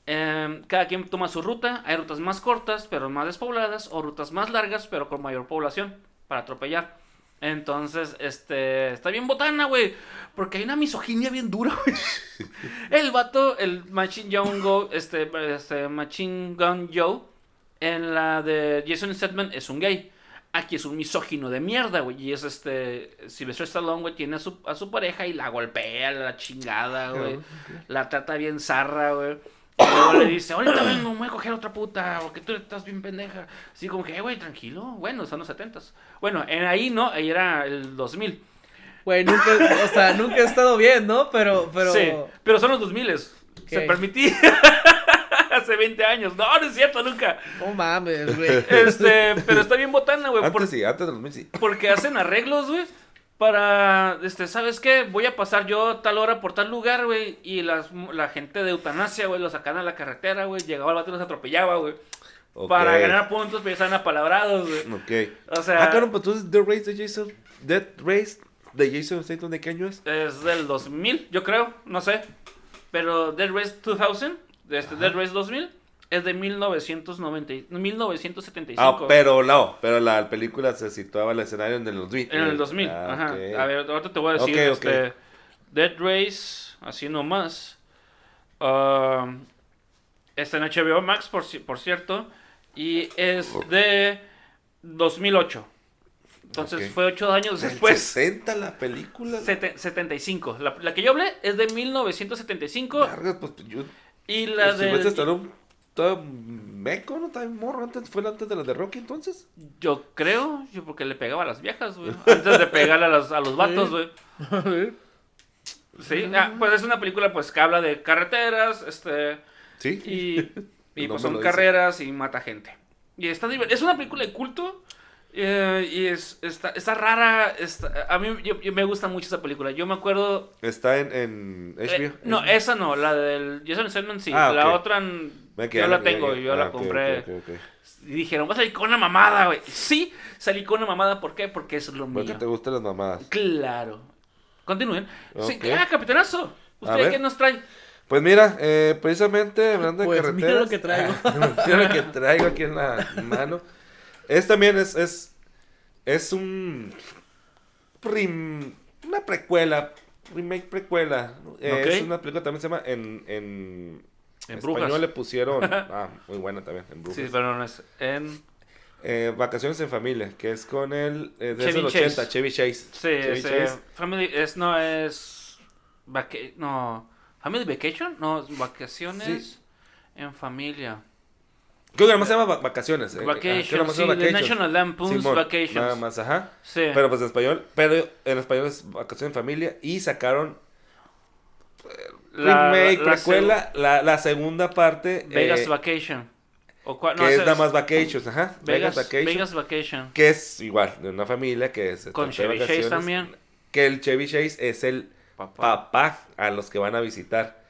[SPEAKER 1] Em, cada quien toma su ruta, hay rutas más cortas pero más despobladas o rutas más largas pero con mayor población para atropellar. Entonces, este, está bien botana, güey, porque hay una misoginia bien dura, güey. El vato, el Machine Gun Go, este, este, Machine Gun Joe, en la de Jason Statham es un gay. Aquí es un misógino de mierda, güey. Y es este. Sylvester Stallone, güey, tiene a su, a su pareja y la golpea, la chingada, güey. La trata bien zarra, güey. Y luego le dice, ahorita vengo, me voy a coger otra puta, porque tú estás bien pendeja. Así como que, "Eh, güey, tranquilo. Bueno, son los setentas. Bueno, en ahí no, ahí era el 2000.
[SPEAKER 3] Güey, nunca, o sea, nunca he estado bien, ¿no? Pero, pero...
[SPEAKER 1] Sí, pero son los 2000 Se
[SPEAKER 3] Ok.
[SPEAKER 1] permitía. Hace 20 años. No, no es cierto, nunca.
[SPEAKER 3] No mames, güey.
[SPEAKER 1] Este, pero está bien botana, güey. por-
[SPEAKER 2] Antes sí, antes de los 2000 sí.
[SPEAKER 1] Porque hacen arreglos, güey. Para, este, ¿sabes qué? Voy a pasar yo tal hora por tal lugar, güey. Y las, la gente de eutanasia, güey, lo sacaban a la carretera, güey. Llegaba el vato y los atropellaba, güey. Para ganar puntos, pero ya estaban apalabrados, güey.
[SPEAKER 2] Ok.
[SPEAKER 1] O sea-
[SPEAKER 2] Ah, claro, pues entonces The Race de Jason. Dead Race de Jason Statham, ¿de qué año es?
[SPEAKER 1] Es del 2000, yo creo, no sé. Pero Dead Race 2000, de este Dead Race 2000, es de 1990, y- 1975.
[SPEAKER 2] Ah, pero no, pero la película se situaba el escenario en el 2000.
[SPEAKER 1] En el 2000,
[SPEAKER 2] Ah,
[SPEAKER 1] ajá.
[SPEAKER 2] ok.
[SPEAKER 1] A ver, ahorita te voy a decir,
[SPEAKER 2] Ok, ok.
[SPEAKER 1] este, Dead Race, así nomás. Um, está en HBO Max, por, por cierto, y es de 2008. Entonces
[SPEAKER 2] Ok.
[SPEAKER 1] fue 8 años
[SPEAKER 2] ¿Del
[SPEAKER 1] después.
[SPEAKER 2] 60 la película.
[SPEAKER 1] Sete- 75. La, la que yo hablé es de 1975
[SPEAKER 2] Largas, pues yo.
[SPEAKER 1] Y la
[SPEAKER 2] Sylvester
[SPEAKER 1] de...
[SPEAKER 2] Stallone estaba meco, ¿no? Estaba morro. Antes, ¿Fue antes de la de Rocky entonces?
[SPEAKER 1] Yo creo, yo porque le pegaba a las viejas, güey. Antes de pegarle a los, a los vatos, güey. Sí, ah, pues es una película pues que habla de carreteras, este,
[SPEAKER 2] Sí.
[SPEAKER 1] y, pues son carreras y mata gente. Y está es una película de culto eh, y es, está, está rara, está- a mí yo- yo me gusta mucho esa película. Yo me acuerdo...
[SPEAKER 2] Está en, en
[SPEAKER 1] eh,
[SPEAKER 2] HBO.
[SPEAKER 1] no,
[SPEAKER 2] HBO.
[SPEAKER 1] esa no, la del Jason Statham sí,
[SPEAKER 2] Ah,
[SPEAKER 1] la otra n-
[SPEAKER 2] Ve que
[SPEAKER 1] yo la tengo,
[SPEAKER 2] ya-
[SPEAKER 1] yo
[SPEAKER 2] ah,
[SPEAKER 1] la
[SPEAKER 2] ok,
[SPEAKER 1] compré.
[SPEAKER 2] ok, ok, ok.
[SPEAKER 1] Y dijeron, vas a salir con una mamada, güey. Sí, salí con una mamada, ¿por qué? Porque es lo
[SPEAKER 2] ¿Por
[SPEAKER 1] mío.
[SPEAKER 2] te gustan las mamadas?
[SPEAKER 1] Claro. Continúen. Sí, ah, capitanazo. ¿Usted qué nos trae?
[SPEAKER 2] Pues mira, eh, precisamente hablando de
[SPEAKER 3] Pues
[SPEAKER 2] carreteras.
[SPEAKER 3] mira lo que traigo.
[SPEAKER 2] mira lo que traigo aquí en la mano. Es también es, es, es un prim- una precuela, remake precuela. Eh. Es una película también se llama en, en,
[SPEAKER 1] En
[SPEAKER 2] español
[SPEAKER 1] Brujas.
[SPEAKER 2] le pusieron, ah, muy buena también, en Brujas.
[SPEAKER 1] Sí, pero no es en...
[SPEAKER 2] Eh, Vacaciones en familia, que es con el eh, de
[SPEAKER 1] Chevy
[SPEAKER 2] el
[SPEAKER 1] Chase.
[SPEAKER 2] 80, Chevy Chase.
[SPEAKER 1] Sí,
[SPEAKER 2] Chevy
[SPEAKER 1] es,
[SPEAKER 2] Chase.
[SPEAKER 1] Family... Es, no, es... vaca- No... ¿Family Vacation? No, es vacaciones
[SPEAKER 2] Sí.
[SPEAKER 1] en familia.
[SPEAKER 2] Creo que nada más se llama va- Vacaciones. eh, nada
[SPEAKER 1] Vacation, sí,
[SPEAKER 2] Vacations.
[SPEAKER 1] National Lampoon's
[SPEAKER 2] Simón,
[SPEAKER 1] Vacations.
[SPEAKER 2] Nada más, ajá.
[SPEAKER 1] Sí.
[SPEAKER 2] Pero pues en español, pero en español es Vacaciones en Familia y sacaron
[SPEAKER 1] La-
[SPEAKER 2] remake,
[SPEAKER 1] la- la
[SPEAKER 2] precuela, la, la segunda parte
[SPEAKER 1] Vegas
[SPEAKER 2] eh,
[SPEAKER 1] Vacation. O cua-
[SPEAKER 2] que es nada más Vacations, ajá,
[SPEAKER 1] Vegas,
[SPEAKER 2] Vegas, Vacation,
[SPEAKER 1] Vegas Vacation.
[SPEAKER 2] que es igual de una familia que es
[SPEAKER 1] Con
[SPEAKER 2] trata de
[SPEAKER 1] Chevy Chase también.
[SPEAKER 2] que el Chevy Chase es el
[SPEAKER 1] Papá.
[SPEAKER 2] papá a los que van a visitar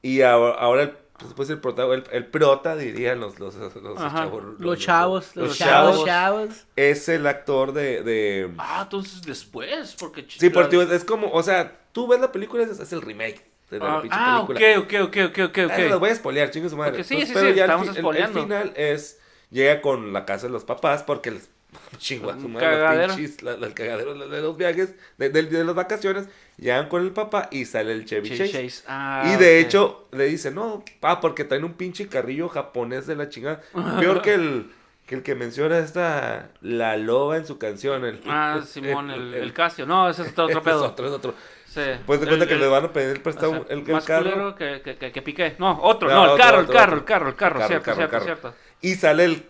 [SPEAKER 2] y ahora, ahora el pues, el prota, el, el prota dirían los los, los, los chavos,
[SPEAKER 3] Los chavos, los,
[SPEAKER 2] los
[SPEAKER 3] chavos,
[SPEAKER 2] es el actor de, de
[SPEAKER 1] Ah, entonces después, porque...
[SPEAKER 2] Sí,
[SPEAKER 1] la-
[SPEAKER 2] porque es como, o sea, tú ves la película, es, es el remake de la
[SPEAKER 1] Ah,
[SPEAKER 2] pinche
[SPEAKER 1] ah,
[SPEAKER 2] película.
[SPEAKER 1] ok, ok, ok, ok, ok, ok.
[SPEAKER 2] Ah, no, las voy a spoilear, chingue su madre.
[SPEAKER 1] Sí,
[SPEAKER 2] Entonces,
[SPEAKER 1] sí,
[SPEAKER 2] pero
[SPEAKER 1] sí,
[SPEAKER 2] ya el
[SPEAKER 1] estamos
[SPEAKER 2] el-
[SPEAKER 1] spoileando.
[SPEAKER 2] El, final es, llega con la casa de los papás porque les chingó a su
[SPEAKER 1] Un cagadero.
[SPEAKER 2] pinches, la- la- el cagadero de, los viajes, de, de- de las vacaciones, llegan con el papá y sale el Chevy,
[SPEAKER 1] Chevy
[SPEAKER 2] Chase.
[SPEAKER 1] Chase. Ah,
[SPEAKER 2] y de
[SPEAKER 1] ok.
[SPEAKER 2] hecho, le dice, no, pa, porque traen un pinche carrillo japonés de la chingada. Peor que el que el que menciona esta, la loba en su canción. El,
[SPEAKER 1] Ah, Simón, el, el Casio. No, ese es otro, otro
[SPEAKER 2] es
[SPEAKER 1] pedo.
[SPEAKER 2] otro, es otro.
[SPEAKER 1] Sí.
[SPEAKER 2] Pues de cuenta
[SPEAKER 1] El-
[SPEAKER 2] que
[SPEAKER 1] el-
[SPEAKER 2] le van a pedir prestado
[SPEAKER 1] o sea,
[SPEAKER 2] el, el
[SPEAKER 1] más
[SPEAKER 2] carro.
[SPEAKER 1] que, que, que, piqué. No, otro,
[SPEAKER 2] No,
[SPEAKER 1] no, el
[SPEAKER 2] otro,
[SPEAKER 1] carro,
[SPEAKER 2] otro,
[SPEAKER 1] el carro,
[SPEAKER 2] otro.
[SPEAKER 1] el carro, el carro, cierto,
[SPEAKER 2] carro,
[SPEAKER 1] cierto,
[SPEAKER 2] carro.
[SPEAKER 1] cierto.
[SPEAKER 2] Y sale el,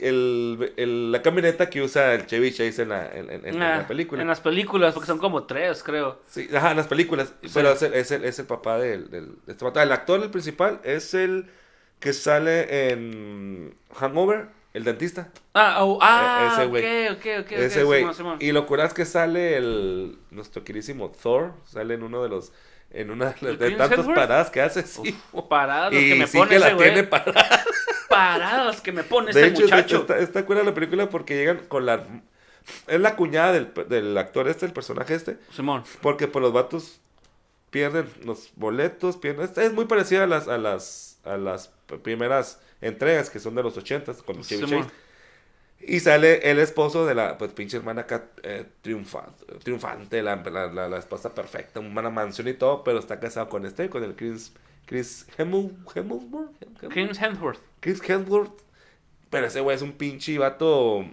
[SPEAKER 2] el- el- la camioneta que usa el Chevy Chase en la, en, en- en
[SPEAKER 1] Ah,
[SPEAKER 2] la película.
[SPEAKER 1] En las películas, porque son como tres, creo.
[SPEAKER 2] Sí, ajá, en las películas. Pero es el, es el, es papá del, del- de este. El actor, el principal, es el que sale en Hangover, el dentista.
[SPEAKER 1] Ah, oh, ah,
[SPEAKER 2] ese güey.
[SPEAKER 1] ok, ok, ok. ok,
[SPEAKER 2] Ese güey. Y lo es que sale el nuestro queridísimo Thor. Sale en uno de los. En una de,
[SPEAKER 1] ¿El
[SPEAKER 2] de tantas paradas que hace, sí.
[SPEAKER 1] Uf, paradas las
[SPEAKER 2] y
[SPEAKER 1] que me
[SPEAKER 2] sí
[SPEAKER 1] pone
[SPEAKER 2] que
[SPEAKER 1] ese
[SPEAKER 2] la
[SPEAKER 1] güey.
[SPEAKER 2] tiene parada.
[SPEAKER 1] Paradas las que me pone
[SPEAKER 2] De
[SPEAKER 1] este
[SPEAKER 2] hecho,
[SPEAKER 1] muchacho.
[SPEAKER 2] está, está cura la película porque llegan con la. Es la cuñada del, del actor este, el personaje este.
[SPEAKER 1] Simón.
[SPEAKER 2] Porque pues los vatos pierden los boletos, pierden. Es, es muy parecida a las, a las a las primeras entregas que son de los ochentas con Chevy. Chase. Y sale el esposo de la pues pinche hermana acá eh, triunfa- triunfante, la, la, la, la esposa perfecta, una mansión y todo, pero está casado con este, con el Chris Chris Hemel, Hemelsworth, Hem-
[SPEAKER 1] Chris Hemsworth.
[SPEAKER 2] Chris Hemsworth. Pero ese güey es un pinche vato.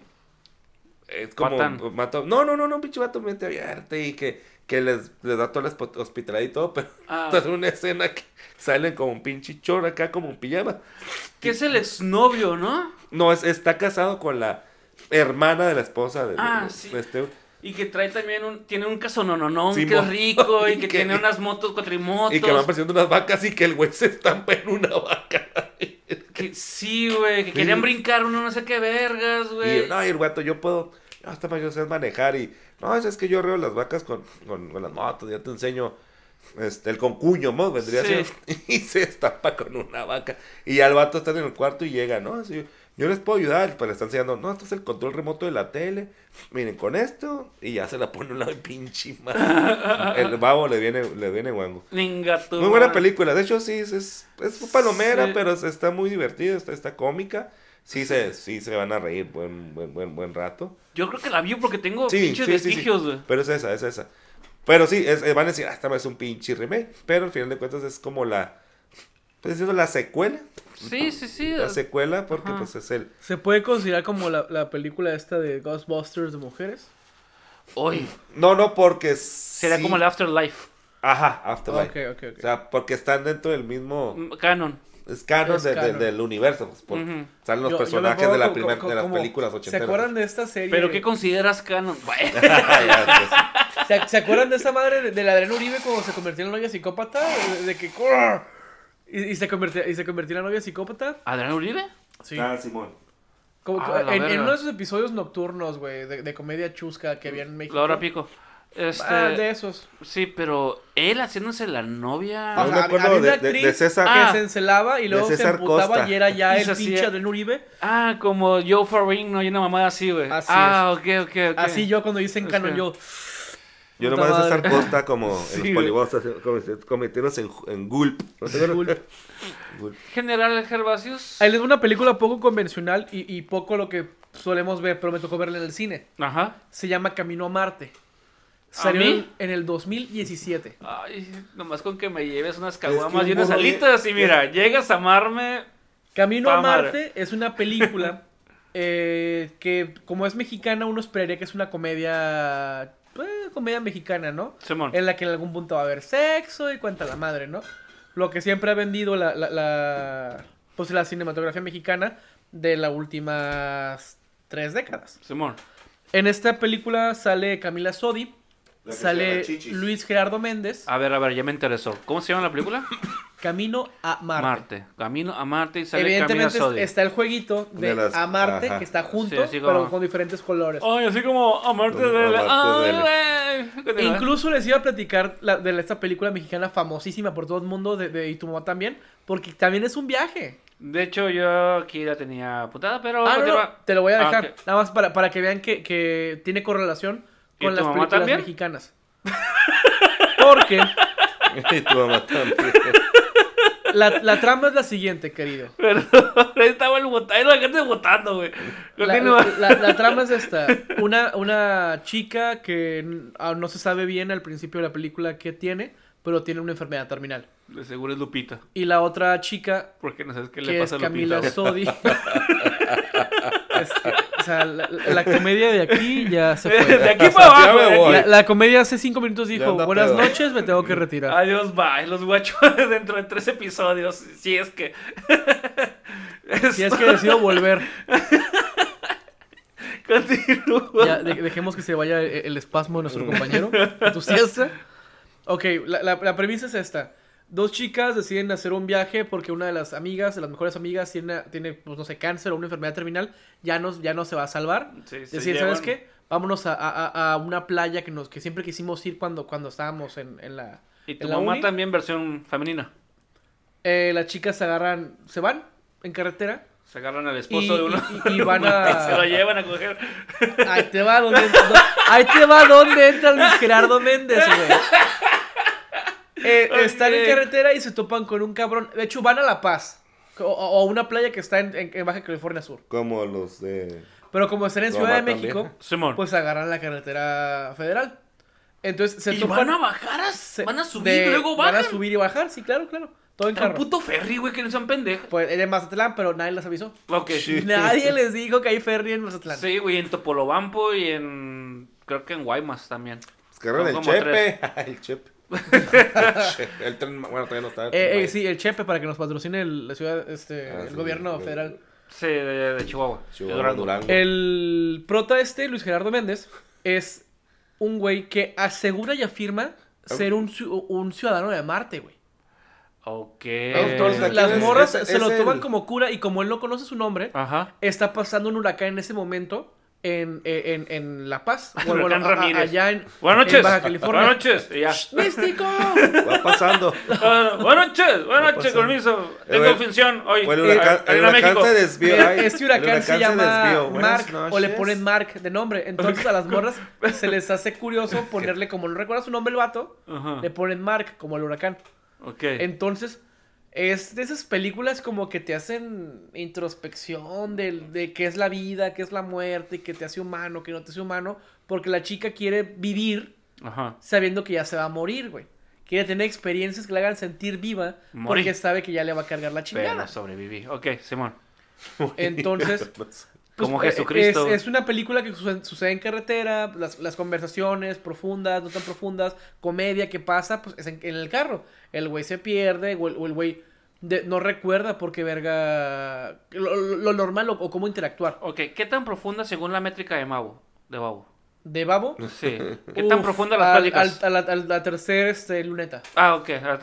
[SPEAKER 2] Es como.
[SPEAKER 1] Patán.
[SPEAKER 2] mato- no, no, no, no, pinche vato mente abierta y que, que les, les da toda la hosp- hospitalidad y todo. Pero
[SPEAKER 1] Ah.
[SPEAKER 2] en una escena que salen como un pinche chor acá, como un pijama.
[SPEAKER 1] Que es el exnovio, ¿no?
[SPEAKER 2] No, es, está casado con la hermana de la esposa de,
[SPEAKER 1] Ah,
[SPEAKER 2] de-
[SPEAKER 1] sí.
[SPEAKER 2] de este.
[SPEAKER 1] Y que trae también un, tiene un caso no, no, no, que es rico y
[SPEAKER 2] Y
[SPEAKER 1] que,
[SPEAKER 2] que-
[SPEAKER 1] tiene unas motos, cuatrimotos.
[SPEAKER 2] Y que van persiguiendo unas vacas y que el güey se estampa en una vaca.
[SPEAKER 1] Que sí, güey, que querían brincar uno no sé qué vergas, güey.
[SPEAKER 2] Y, no, y el vato, yo puedo, no, hasta para yo sé manejar y, no, es que yo reo las vacas con, con, con las motos, ya te enseño, este, el concuño, ¿no? Vendría
[SPEAKER 1] Sí.
[SPEAKER 2] siendo, y se estampa con una vaca, y ya el vato está en el cuarto y llega, ¿no? Así, yo les puedo ayudar, pero le están enseñando, no, esto es el control remoto de la tele, miren, con esto, y ya se la pone un lado y pinche madre. El babo le viene, le viene guango. Muy buena película, de hecho sí, es, es, es palomera,
[SPEAKER 1] Sí.
[SPEAKER 2] pero es- está muy divertida, está, está cómica. Sí se, sí se van a reír buen, buen, buen, buen rato.
[SPEAKER 1] Yo creo que la vi porque tengo
[SPEAKER 2] Sí,
[SPEAKER 1] pinches
[SPEAKER 2] sí,
[SPEAKER 1] vestigios, güey.
[SPEAKER 2] Pero es esa, es esa. Pero sí, es, eh, van a decir, ah, esta vez es un pinche remake. Pero al final de cuentas es como la. Pues diciendo la secuela.
[SPEAKER 1] Sí, sí, sí.
[SPEAKER 2] La secuela, porque
[SPEAKER 1] Ajá.
[SPEAKER 2] pues es el.
[SPEAKER 3] ¿Se puede considerar como la, la película esta de Ghostbusters de mujeres?
[SPEAKER 1] Hoy
[SPEAKER 2] No, no, porque.
[SPEAKER 1] sería
[SPEAKER 2] sí-
[SPEAKER 1] como el Afterlife.
[SPEAKER 2] Ajá, Afterlife.
[SPEAKER 3] Ok, ok, ok.
[SPEAKER 2] O sea, porque están dentro del mismo.
[SPEAKER 1] Mm, Canon.
[SPEAKER 2] Es canon,
[SPEAKER 3] Es
[SPEAKER 2] de- de-
[SPEAKER 3] canon.
[SPEAKER 2] del universo. Pues, por-. Salen los
[SPEAKER 3] Yo- yo me
[SPEAKER 2] personajes de, la primer- de las películas
[SPEAKER 3] ¿Se
[SPEAKER 2] ochenteras.
[SPEAKER 3] acuerdan de esta serie?
[SPEAKER 1] ¿Pero qué consideras canon?
[SPEAKER 3] ¿Se, se acuerdan de esa madre de, de la Adriana Uribe cuando se convirtió en novia psicópata? De, de que... Y, y se convirtió, y se convirtió en la novia psicópata.
[SPEAKER 1] ¿Adrián Uribe?
[SPEAKER 3] Sí.
[SPEAKER 2] Ah, Simón.
[SPEAKER 3] Como-
[SPEAKER 1] Ah, la
[SPEAKER 3] en, en uno de esos episodios nocturnos, güey, de, de comedia chusca que había en México.
[SPEAKER 1] Laura Pico. Este,
[SPEAKER 3] Ah, de esos.
[SPEAKER 1] Sí, pero él haciéndose la novia.
[SPEAKER 2] Me acuerdo
[SPEAKER 3] había una
[SPEAKER 2] de, de- de
[SPEAKER 3] actriz
[SPEAKER 2] César.
[SPEAKER 3] que
[SPEAKER 1] Ah.
[SPEAKER 3] se encelaba y luego se emputaba y era ya el pinche Adrián Uribe.
[SPEAKER 1] Ah, como Joe Farring, no, y una mamada así, güey.
[SPEAKER 3] Así
[SPEAKER 1] ah, ok, ok, ok.
[SPEAKER 3] Así yo cuando dicen canon,
[SPEAKER 1] Ok.
[SPEAKER 3] yo...
[SPEAKER 2] Yo nomás de César. Costa como en
[SPEAKER 1] Sí,
[SPEAKER 2] los
[SPEAKER 1] güey.
[SPEAKER 2] polibosos cometieron en, en Gulp. ¿No te acuerdas? Gulp.
[SPEAKER 1] General Gervasius.
[SPEAKER 3] Ahí les una película poco convencional y, y poco lo que solemos ver, pero me tocó verla en el cine.
[SPEAKER 1] Ajá.
[SPEAKER 3] Se llama Camino a Marte.
[SPEAKER 1] ¿A
[SPEAKER 3] Salió
[SPEAKER 1] mí?
[SPEAKER 3] en, en el 2017.
[SPEAKER 1] Ay, nomás con que me lleves unas caguamas
[SPEAKER 2] un
[SPEAKER 1] y unas alitas y mira, llegas a amarme.
[SPEAKER 3] Camino a. Marte es una película eh, que, como es mexicana, uno esperaría que es una comedia. Pues, comedia mexicana, ¿no?
[SPEAKER 1] Simón.
[SPEAKER 3] En la que en algún punto va a haber sexo y cuenta la madre, ¿no? Lo que siempre ha vendido la, la, la, pues, la cinematografía mexicana de las últimas tres décadas.
[SPEAKER 1] Simón.
[SPEAKER 3] En esta película sale Camila Sodi, sale. Luis Gerardo Méndez,
[SPEAKER 1] A ver, a ver, ya me interesó. ¿Cómo se llama la película?
[SPEAKER 3] Camino a Marte.
[SPEAKER 1] Camino a Marte y sale Camila
[SPEAKER 3] Evidentemente
[SPEAKER 1] Sodi.
[SPEAKER 3] está el jueguito de,
[SPEAKER 2] De las-
[SPEAKER 3] a Marte
[SPEAKER 2] ajá.
[SPEAKER 3] que está junto,
[SPEAKER 1] así como-
[SPEAKER 3] pero con diferentes colores.
[SPEAKER 1] Ay, así como a Marte
[SPEAKER 2] a Marte
[SPEAKER 1] güey.
[SPEAKER 3] E incluso les iba a platicar la- de esta película mexicana famosísima por todo el mundo, de, de- y tu mamá también, porque también es un viaje.
[SPEAKER 1] De hecho, yo aquí la tenía putada, pero.
[SPEAKER 3] Ah, no, no,
[SPEAKER 1] continúa.
[SPEAKER 3] te lo voy a
[SPEAKER 1] Ah,
[SPEAKER 3] dejar, nada más para, para que vean que, que tiene correlación
[SPEAKER 1] ¿Y
[SPEAKER 3] con
[SPEAKER 1] tu
[SPEAKER 3] las
[SPEAKER 1] mamá
[SPEAKER 3] películas
[SPEAKER 1] también?
[SPEAKER 3] mexicanas. Porque
[SPEAKER 2] Y tu mamá también.
[SPEAKER 3] la, la trama es la siguiente, querido.
[SPEAKER 1] Perdón, ahí estaba el botando, la gente votando, güey.
[SPEAKER 3] La,
[SPEAKER 1] Continúa.
[SPEAKER 3] la- la trama es esta. Una, una chica que n- aún no se sabe bien al principio de la película qué tiene, pero tiene una enfermedad terminal.
[SPEAKER 1] De seguro es Lupita.
[SPEAKER 3] Y la otra chica,
[SPEAKER 1] Porque no sabes qué le
[SPEAKER 3] que es
[SPEAKER 1] pasa a
[SPEAKER 3] Camila
[SPEAKER 1] Lupita.
[SPEAKER 3] Sodi. Este, sea, la, comedia de aquí ya se
[SPEAKER 1] De
[SPEAKER 3] fue.
[SPEAKER 1] aquí para
[SPEAKER 2] Ya
[SPEAKER 1] abajo.
[SPEAKER 2] me
[SPEAKER 1] de
[SPEAKER 2] voy.
[SPEAKER 1] aquí.
[SPEAKER 3] La, la comedia hace cinco minutos dijo, buenas
[SPEAKER 2] pedo".
[SPEAKER 3] noches, me tengo que retirar.
[SPEAKER 1] Adiós, bye. Los guachos dentro de tres episodios. Si es que.
[SPEAKER 3] Si es que decido volver,
[SPEAKER 1] Continúa.
[SPEAKER 3] ya de- dejemos que se vaya el, el espasmo de nuestro compañero entusiasta. Ok, la, la- la premisa es esta. Dos chicas deciden hacer un viaje porque una de las amigas, de las mejores amigas, tiene, tiene pues, no sé, cáncer o una enfermedad terminal, ya no, ya no se va a salvar.
[SPEAKER 1] Sí,
[SPEAKER 3] ¿sabes qué? Vámonos a, a- a una playa que, nos, que siempre quisimos ir cuando, cuando estábamos en, en la...
[SPEAKER 1] Y tu
[SPEAKER 3] en la
[SPEAKER 1] mamá
[SPEAKER 3] uni.
[SPEAKER 1] también, versión femenina.
[SPEAKER 3] Eh, las chicas se agarran, se van en carretera.
[SPEAKER 1] Se agarran al
[SPEAKER 3] Y,
[SPEAKER 1] esposo de uno.
[SPEAKER 3] y- y- y van a...
[SPEAKER 1] Se lo llevan a coger.
[SPEAKER 3] Ahí te va donde, do- ahí te va donde entra Luis Gerardo Méndez, güey. Eh, Están en carretera y se topan con un cabrón. De hecho, van a La Paz. O, una playa que está en, en- en Baja California Sur.
[SPEAKER 2] Como los de.
[SPEAKER 3] Pero como están en Ciudad de
[SPEAKER 2] también.
[SPEAKER 3] México,
[SPEAKER 1] Simón.
[SPEAKER 3] pues agarran la carretera federal. Entonces se
[SPEAKER 1] y
[SPEAKER 3] topan.
[SPEAKER 1] van a bajar, a-
[SPEAKER 3] se-
[SPEAKER 1] van a subir
[SPEAKER 3] de-
[SPEAKER 1] y luego bajan.
[SPEAKER 3] Van a subir y bajar, sí, claro, claro. Todo en
[SPEAKER 1] Un
[SPEAKER 3] carro.
[SPEAKER 1] puto ferry, güey, que no sean pendejos.
[SPEAKER 3] Pues era en Mazatlán, pero nadie les avisó.
[SPEAKER 1] Ok.
[SPEAKER 2] Sí.
[SPEAKER 3] Nadie les dijo que hay ferry en Mazatlán.
[SPEAKER 1] Sí, güey, en Topolobampo y en. Creo que en Guaymas también.
[SPEAKER 2] Pues que el chepe. el chepe. El tren, bueno, todavía no está.
[SPEAKER 3] Eh, eh, sí, el Chepe para que nos patrocine el, la ciudad, este,
[SPEAKER 2] Ah,
[SPEAKER 3] el
[SPEAKER 2] sí,
[SPEAKER 3] gobierno federal.
[SPEAKER 1] Sí, de, de Chihuahua. de
[SPEAKER 2] Chihuahua,
[SPEAKER 1] Durango.
[SPEAKER 2] Durango.
[SPEAKER 3] El prota este, Luis Gerardo Méndez, es un güey que asegura y afirma ser un, ciu- un ciudadano de Marte, güey.
[SPEAKER 1] Ok.
[SPEAKER 3] Entonces, las
[SPEAKER 2] es-
[SPEAKER 3] morras
[SPEAKER 2] es-
[SPEAKER 3] se
[SPEAKER 2] es
[SPEAKER 3] lo toman
[SPEAKER 2] el-
[SPEAKER 3] como cura y como él no conoce su nombre,
[SPEAKER 1] Ajá.
[SPEAKER 3] está pasando un huracán en ese momento en, en, en La Paz. o bueno, a- allá en,
[SPEAKER 1] Buenas
[SPEAKER 3] en
[SPEAKER 1] noches.
[SPEAKER 3] Baja California.
[SPEAKER 1] Buenas noches. Ya.
[SPEAKER 3] ¡Místico!
[SPEAKER 2] Va pasando.
[SPEAKER 1] Ah, buenas noches. Buenas noches, permiso. Tengo
[SPEAKER 2] El-
[SPEAKER 1] función hoy.
[SPEAKER 2] O el huracán,
[SPEAKER 1] Eh,
[SPEAKER 2] el
[SPEAKER 1] Arena
[SPEAKER 2] huracán
[SPEAKER 1] México.
[SPEAKER 2] se desvió. Ay,
[SPEAKER 3] este
[SPEAKER 2] el
[SPEAKER 3] huracán se llama Mark o le ponen Mark de nombre. Entonces a las morras se les hace curioso ponerle, como no recuerda su nombre el vato, le ponen Mark como el huracán.
[SPEAKER 1] Ok.
[SPEAKER 3] Entonces, es de esas películas como que te hacen introspección de, de qué es la vida, qué es la muerte, qué te hace humano, qué no te hace humano, porque la chica quiere vivir
[SPEAKER 1] Ajá.
[SPEAKER 3] sabiendo que ya se va a morir, güey. Quiere tener experiencias que la hagan sentir viva
[SPEAKER 1] Morir.
[SPEAKER 3] porque sabe que ya le va a cargar la
[SPEAKER 1] Pero
[SPEAKER 3] chingada.
[SPEAKER 1] sobreviví. Ok, Simón.
[SPEAKER 3] Entonces,
[SPEAKER 1] Como
[SPEAKER 3] eh,
[SPEAKER 1] Jesucristo.
[SPEAKER 3] Es, es una película que sucede, en carretera, las, las conversaciones profundas, no tan profundas, comedia que pasa, pues es en, en el carro. El güey se pierde o el, o el güey de- no recuerda por qué verga lo, normal o, o cómo interactuar.
[SPEAKER 1] Ok, ¿qué tan profunda según la métrica de Mau? De Babo.
[SPEAKER 3] De babo.
[SPEAKER 1] Sí. ¿Qué tan profunda las
[SPEAKER 3] al-
[SPEAKER 1] pláticas?
[SPEAKER 3] al- a la, a la tercera este, luneta.
[SPEAKER 1] Ah, ok. la-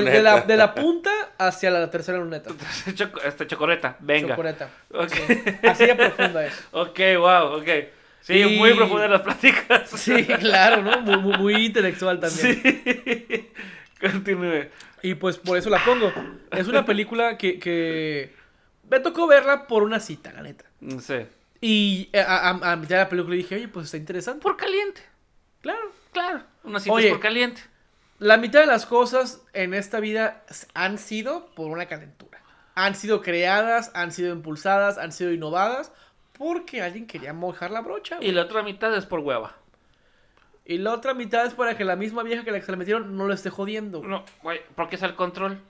[SPEAKER 3] de la, de la punta hacia la tercera luneta.
[SPEAKER 1] Este, chocorreta. Venga.
[SPEAKER 3] Chocoreta.
[SPEAKER 1] Ok.
[SPEAKER 3] Sí. Así de profunda es.
[SPEAKER 1] Ok, wow, ok. Sí,
[SPEAKER 3] Y-
[SPEAKER 1] muy profunda las pláticas.
[SPEAKER 3] Sí, claro, ¿no? Muy, muy- muy intelectual también.
[SPEAKER 1] Sí. Continúe.
[SPEAKER 3] Y pues por eso la pongo. Es una película que, que me tocó verla por una cita, la neta.
[SPEAKER 1] Sí.
[SPEAKER 3] Y a, a- a mitad de la película dije, oye, pues está interesante.
[SPEAKER 1] Por caliente.
[SPEAKER 3] Claro.
[SPEAKER 1] Claro. Una cita
[SPEAKER 3] Oye.
[SPEAKER 1] es por caliente.
[SPEAKER 3] La mitad de las cosas en esta vida han sido por una calentura. Han sido creadas, han sido impulsadas, han sido innovadas porque alguien quería mojar la brocha. güey.
[SPEAKER 1] Y la otra mitad es por hueva.
[SPEAKER 3] Y la otra mitad es para que la misma vieja que la que se la metieron no le esté jodiendo. güey.
[SPEAKER 1] No, güey, ¿por qué es el control?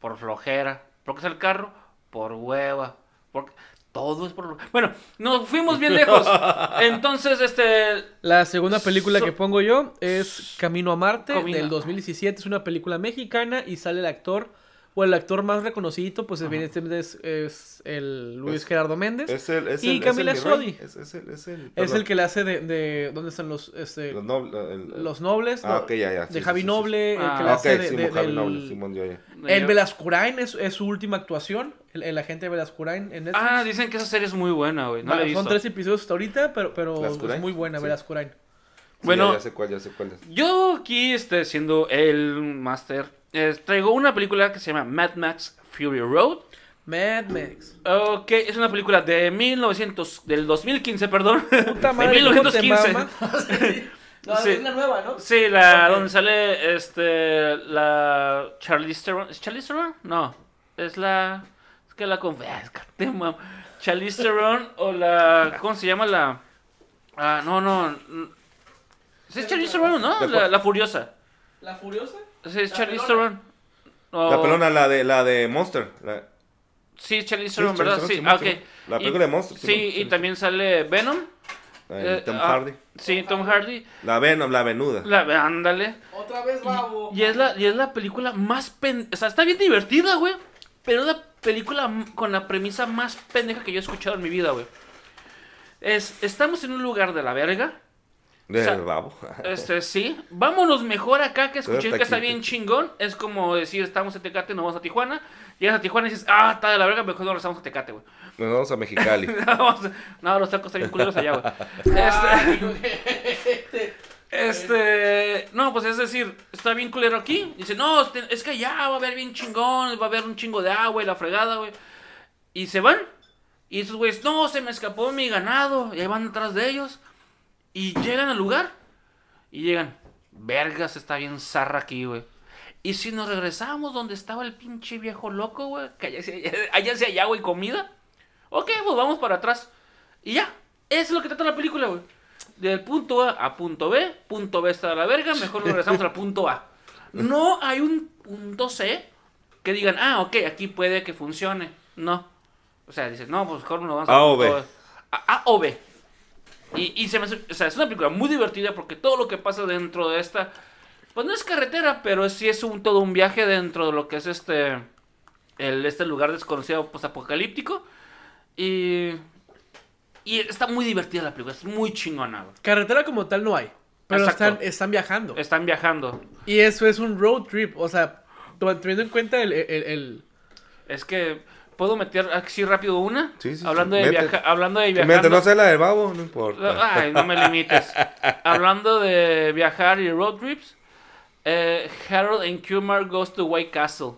[SPEAKER 1] Por flojera. ¿Por qué es el carro? Por hueva. Porque todo es por... Bueno, nos fuimos bien lejos. Entonces, este...
[SPEAKER 3] La segunda película
[SPEAKER 1] So-
[SPEAKER 3] que pongo yo es Camino a Marte
[SPEAKER 1] Camino.
[SPEAKER 3] del 2017. Es una película mexicana y sale el actor, o el actor más reconocido, pues evidentemente es, es el Luis
[SPEAKER 2] Es-
[SPEAKER 3] Gerardo Méndez.
[SPEAKER 2] Es el, es
[SPEAKER 3] Y
[SPEAKER 2] el,
[SPEAKER 3] Camila
[SPEAKER 2] es el.
[SPEAKER 3] Sodi.
[SPEAKER 2] Es, es el, es el,
[SPEAKER 3] es el que le hace de, de- ¿dónde están los este,
[SPEAKER 2] Los, nobles, el-
[SPEAKER 3] los nobles?
[SPEAKER 2] Ah,
[SPEAKER 3] No,
[SPEAKER 2] ok, ya, ya.
[SPEAKER 3] de
[SPEAKER 2] sí,
[SPEAKER 3] Javi
[SPEAKER 2] sí, sí,
[SPEAKER 3] Noble, el
[SPEAKER 1] Ah,
[SPEAKER 3] que le
[SPEAKER 2] Ah,
[SPEAKER 3] hace
[SPEAKER 2] ok,
[SPEAKER 3] de,
[SPEAKER 2] sí,
[SPEAKER 3] de-
[SPEAKER 2] Javi
[SPEAKER 3] del-
[SPEAKER 2] Noble, Simón, ya, ya.
[SPEAKER 3] El Velascurain es, es su última actuación, el, el agente de Velascurain en Netflix.
[SPEAKER 1] Ah, dicen que esa serie es muy buena, güey. No
[SPEAKER 3] Va-
[SPEAKER 1] la he
[SPEAKER 3] son tres episodios hasta ahorita, pero, pero es muy buena
[SPEAKER 2] Sí.
[SPEAKER 3] Velascurain.
[SPEAKER 2] Sí,
[SPEAKER 1] Bueno.
[SPEAKER 2] ya, ya sé cuál, ya sé cuál es.
[SPEAKER 1] Yo aquí, este, siendo el máster, eh, traigo una película que se llama Mad Max Fury Road.
[SPEAKER 3] Mad Max.
[SPEAKER 1] Ok, es una película de 1900, del 2015, perdón.
[SPEAKER 3] Puta
[SPEAKER 1] de
[SPEAKER 3] madre, ¿cómo te
[SPEAKER 1] 1915.
[SPEAKER 3] mama? No,
[SPEAKER 1] Sí.
[SPEAKER 3] es la nueva, ¿no?
[SPEAKER 1] Sí, la
[SPEAKER 3] Ok.
[SPEAKER 1] donde sale este la Charlize Theron, ¿es Charlize Theron? No, es la es que la conf- ah, es que te mam- Charlize Theron o la ¿cómo se llama la Ah, no, no. es Charlize Theron, ¿no?
[SPEAKER 2] ¿De
[SPEAKER 1] La, la furiosa.
[SPEAKER 3] ¿La Furiosa?
[SPEAKER 1] Sí, es
[SPEAKER 3] pelona.
[SPEAKER 1] Theron. O-
[SPEAKER 2] La pelona, la de, la de Monster. La,
[SPEAKER 1] Sí, Charlize
[SPEAKER 2] Sí,
[SPEAKER 1] Theron, ¿verdad? Sí, ah.
[SPEAKER 2] La
[SPEAKER 1] Y-
[SPEAKER 2] película de Monster,
[SPEAKER 1] Sí, y también sale Venom. eh,
[SPEAKER 2] Tom
[SPEAKER 1] ah,
[SPEAKER 2] Hardy.
[SPEAKER 1] Sí, Tom Hardy.
[SPEAKER 2] La Venom, la venuda.
[SPEAKER 1] La, ándale.
[SPEAKER 3] Otra vez, babo.
[SPEAKER 1] Y, y es la, y es la película más pen... O sea, está bien divertida, güey. Pero es la película con la premisa más pendeja que yo he escuchado en mi vida, güey. Es, estamos en un lugar de la verga.
[SPEAKER 2] Del
[SPEAKER 1] o sea,
[SPEAKER 2] babo.
[SPEAKER 1] Este, sí. Vámonos mejor acá que escuché que está
[SPEAKER 2] aquí,
[SPEAKER 1] bien chingón. Es como decir, estamos en Tecate, nos vamos a Tijuana. Llegas a Tijuana y dices, ah, está de la verga, mejor nos regresamos a Tecate, güey.
[SPEAKER 2] Nos vamos a Mexicali.
[SPEAKER 1] Vamos a- no, los tacos están bien culeros allá, güey. Este, este, no, pues es decir, está bien culero aquí. Dice, no, este- es que allá va a haber bien chingón, va a haber un chingo de agua y la fregada, güey. Y se van. Y esos güeyes, no, se me escapó mi ganado. Y ahí van detrás de ellos. Y llegan al lugar. Y llegan, vergas, está bien zarra aquí, güey. Y si nos regresamos donde estaba el pinche viejo loco, güey, que allá sí, allá sí hay agua y comida. Ok, pues vamos para atrás. Y ya, eso es lo que trata la película, güey. Del punto A a punto B, punto B está de la verga, mejor nos regresamos al punto A. No hay un punto C que digan, ah, ok, aquí puede que funcione. No. O sea, dices, no, pues mejor nos vamos
[SPEAKER 2] A
[SPEAKER 1] al
[SPEAKER 2] o B.
[SPEAKER 1] A, A o B. Y, y se me hace- o sea, es una película muy divertida porque todo lo que pasa dentro de esta, pues no es carretera, pero sí es un todo un viaje dentro de lo que es este, el, este lugar desconocido postapocalíptico. Y, y está muy divertida la película, es muy chingona.
[SPEAKER 3] Carretera como tal no hay. Pero están, están viajando.
[SPEAKER 1] Están viajando.
[SPEAKER 3] Y eso es un road trip. O sea, teniendo en cuenta el, el, el-
[SPEAKER 1] Es que puedo meter así rápido una.
[SPEAKER 2] Sí, sí, sí.
[SPEAKER 1] hablando de
[SPEAKER 2] Mete.
[SPEAKER 1] viajar, hablando de viajar.
[SPEAKER 2] mientras no sea la del babo, no importa.
[SPEAKER 1] Ay, no me limites. hablando de viajar y road trips. eh, Harold and Kumar goes to White Castle.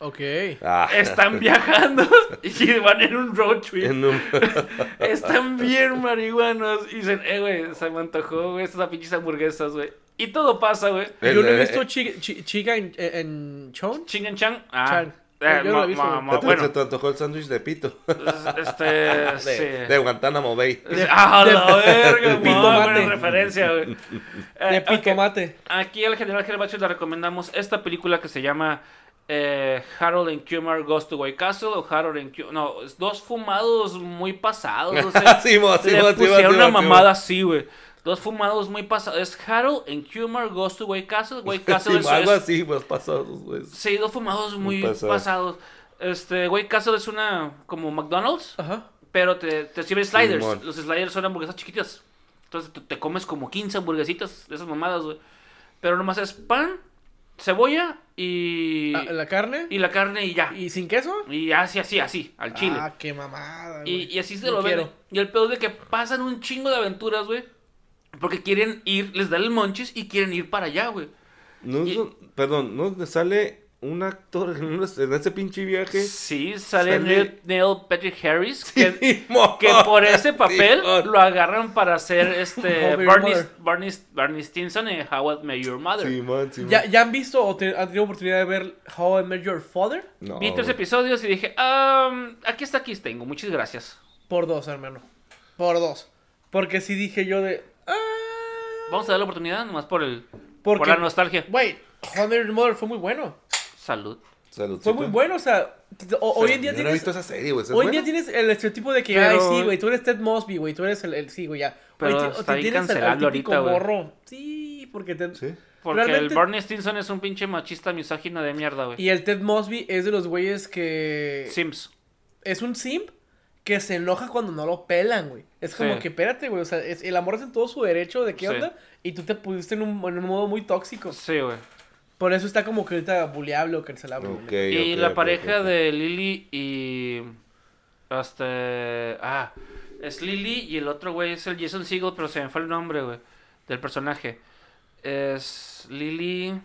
[SPEAKER 3] Ok.
[SPEAKER 2] Ah,
[SPEAKER 1] Están viajando y van en un road trip.
[SPEAKER 2] un-
[SPEAKER 1] Están bien marihuanos. Y dicen, eh, güey, se me antojó, güey, estas pinches hamburguesas, güey. Y todo pasa, güey.
[SPEAKER 3] Yo no he visto
[SPEAKER 2] eh,
[SPEAKER 3] chi- chi- chica en, en Chon.
[SPEAKER 1] Ching and Chang. Ah,
[SPEAKER 3] Chang.
[SPEAKER 1] Eh,
[SPEAKER 3] Yo no he visto,
[SPEAKER 2] ¿Te-
[SPEAKER 1] bueno,
[SPEAKER 2] ¿Se te antojó el sándwich de pito?
[SPEAKER 1] este,
[SPEAKER 2] De,
[SPEAKER 1] sí.
[SPEAKER 2] de Guantánamo Bay.
[SPEAKER 1] De- ¡Ah, la verga!
[SPEAKER 3] Pito
[SPEAKER 1] buena
[SPEAKER 3] mate.
[SPEAKER 1] referencia, güey. Eh,
[SPEAKER 3] De
[SPEAKER 1] ok,
[SPEAKER 3] pitomate.
[SPEAKER 1] Aquí al general Gervachio le recomendamos esta película que se llama eh, Harold and Kumar Goes to White Castle o Harold and Kumar... No, es dos fumados muy pasados. O sea,
[SPEAKER 2] Sí, mo, sí,
[SPEAKER 1] le
[SPEAKER 2] mo, sí, mo,
[SPEAKER 1] pusieron
[SPEAKER 2] sí,
[SPEAKER 1] una
[SPEAKER 2] mo, sí, mo.
[SPEAKER 1] mamada así, güey. Dos fumados muy pasados. Es Harold and Kumar Goes to White Castle. White Castle
[SPEAKER 2] Sí,
[SPEAKER 1] es,
[SPEAKER 2] algo
[SPEAKER 1] es-
[SPEAKER 2] así, pues pasados, güey.
[SPEAKER 1] Sí, dos fumados muy,
[SPEAKER 2] Muy pasados.
[SPEAKER 1] pasados. Este, White Castle es una como McDonald's.
[SPEAKER 3] Ajá.
[SPEAKER 1] Pero te, te sirven sliders. Los sliders son hamburguesas chiquitas. Entonces te, te comes como 15 hamburguesitas de esas mamadas, güey. Pero nomás es pan, cebolla y.
[SPEAKER 3] Ah, La carne.
[SPEAKER 1] y la carne y ya.
[SPEAKER 3] ¿Y sin queso?
[SPEAKER 1] Y así, así, así, al chile.
[SPEAKER 3] Ah, qué mamada.
[SPEAKER 1] y,
[SPEAKER 3] güey.
[SPEAKER 1] y así se
[SPEAKER 3] No
[SPEAKER 1] lo ven. Y el pedo es de que pasan un chingo de aventuras, güey. Porque quieren ir, les da el monchis y quieren ir para allá, güey.
[SPEAKER 2] No,
[SPEAKER 1] Y-
[SPEAKER 2] no, perdón, ¿no sale un actor en, ese pinche viaje?
[SPEAKER 1] Sí, sale,
[SPEAKER 2] Sale-
[SPEAKER 1] Neil, Neil Patrick Harris. Que,
[SPEAKER 2] mo.
[SPEAKER 1] que por ese papel lo agarran para hacer este Barney. Barney, Barney Stinson en How I Met Your Mother.
[SPEAKER 2] Simón, Simón.
[SPEAKER 3] ¿Ya, ¿Ya han visto o te- han tenido oportunidad de ver How I Met Your Father?
[SPEAKER 2] No,
[SPEAKER 1] Vi tres episodios y dije, ah, aquí está, aquí tengo, muchas gracias.
[SPEAKER 3] Por dos, hermano. Por dos. Porque sí dije yo de.
[SPEAKER 1] Vamos a dar la oportunidad nomás por el
[SPEAKER 3] Porque,
[SPEAKER 1] por la nostalgia.
[SPEAKER 3] Güey, Your Mother fue muy bueno.
[SPEAKER 1] Salud.
[SPEAKER 2] Saludcito.
[SPEAKER 3] Fue muy bueno, o sea. o- hoy en día
[SPEAKER 2] Yo no he
[SPEAKER 3] tienes.
[SPEAKER 2] visto esa serie, güey. ¿es
[SPEAKER 3] Hoy en día tienes el estereotipo de que,
[SPEAKER 1] Pero-
[SPEAKER 3] ay, sí, güey, tú eres Ted Mosby, güey, tú eres el, el- sí, güey, ya.
[SPEAKER 1] Pero está bien
[SPEAKER 3] tienes típico
[SPEAKER 1] ahorita, güey.
[SPEAKER 3] morro. Sí, porque te...
[SPEAKER 2] Sí.
[SPEAKER 1] Porque el Barney Stinson es un pinche machista misógino de mierda, güey.
[SPEAKER 3] Y el Ted Mosby es de los güeyes que...
[SPEAKER 1] Sims.
[SPEAKER 3] Es un simp que se enoja cuando no lo pelan, güey. Es como
[SPEAKER 1] Sí.
[SPEAKER 3] que, espérate, güey, o sea, es- el amor es en todo su derecho de qué
[SPEAKER 1] Sí.
[SPEAKER 3] onda. Y tú te pusiste en un, en un modo muy tóxico.
[SPEAKER 1] Sí, güey.
[SPEAKER 3] Por eso está como que ahorita buleable o cancelable. güey.
[SPEAKER 2] Ok,
[SPEAKER 1] Y la pareja de Lily y. Este. Ah, es Lily y el otro güey es el Jason Segel, pero se me fue el nombre, güey, del personaje. Es Lily.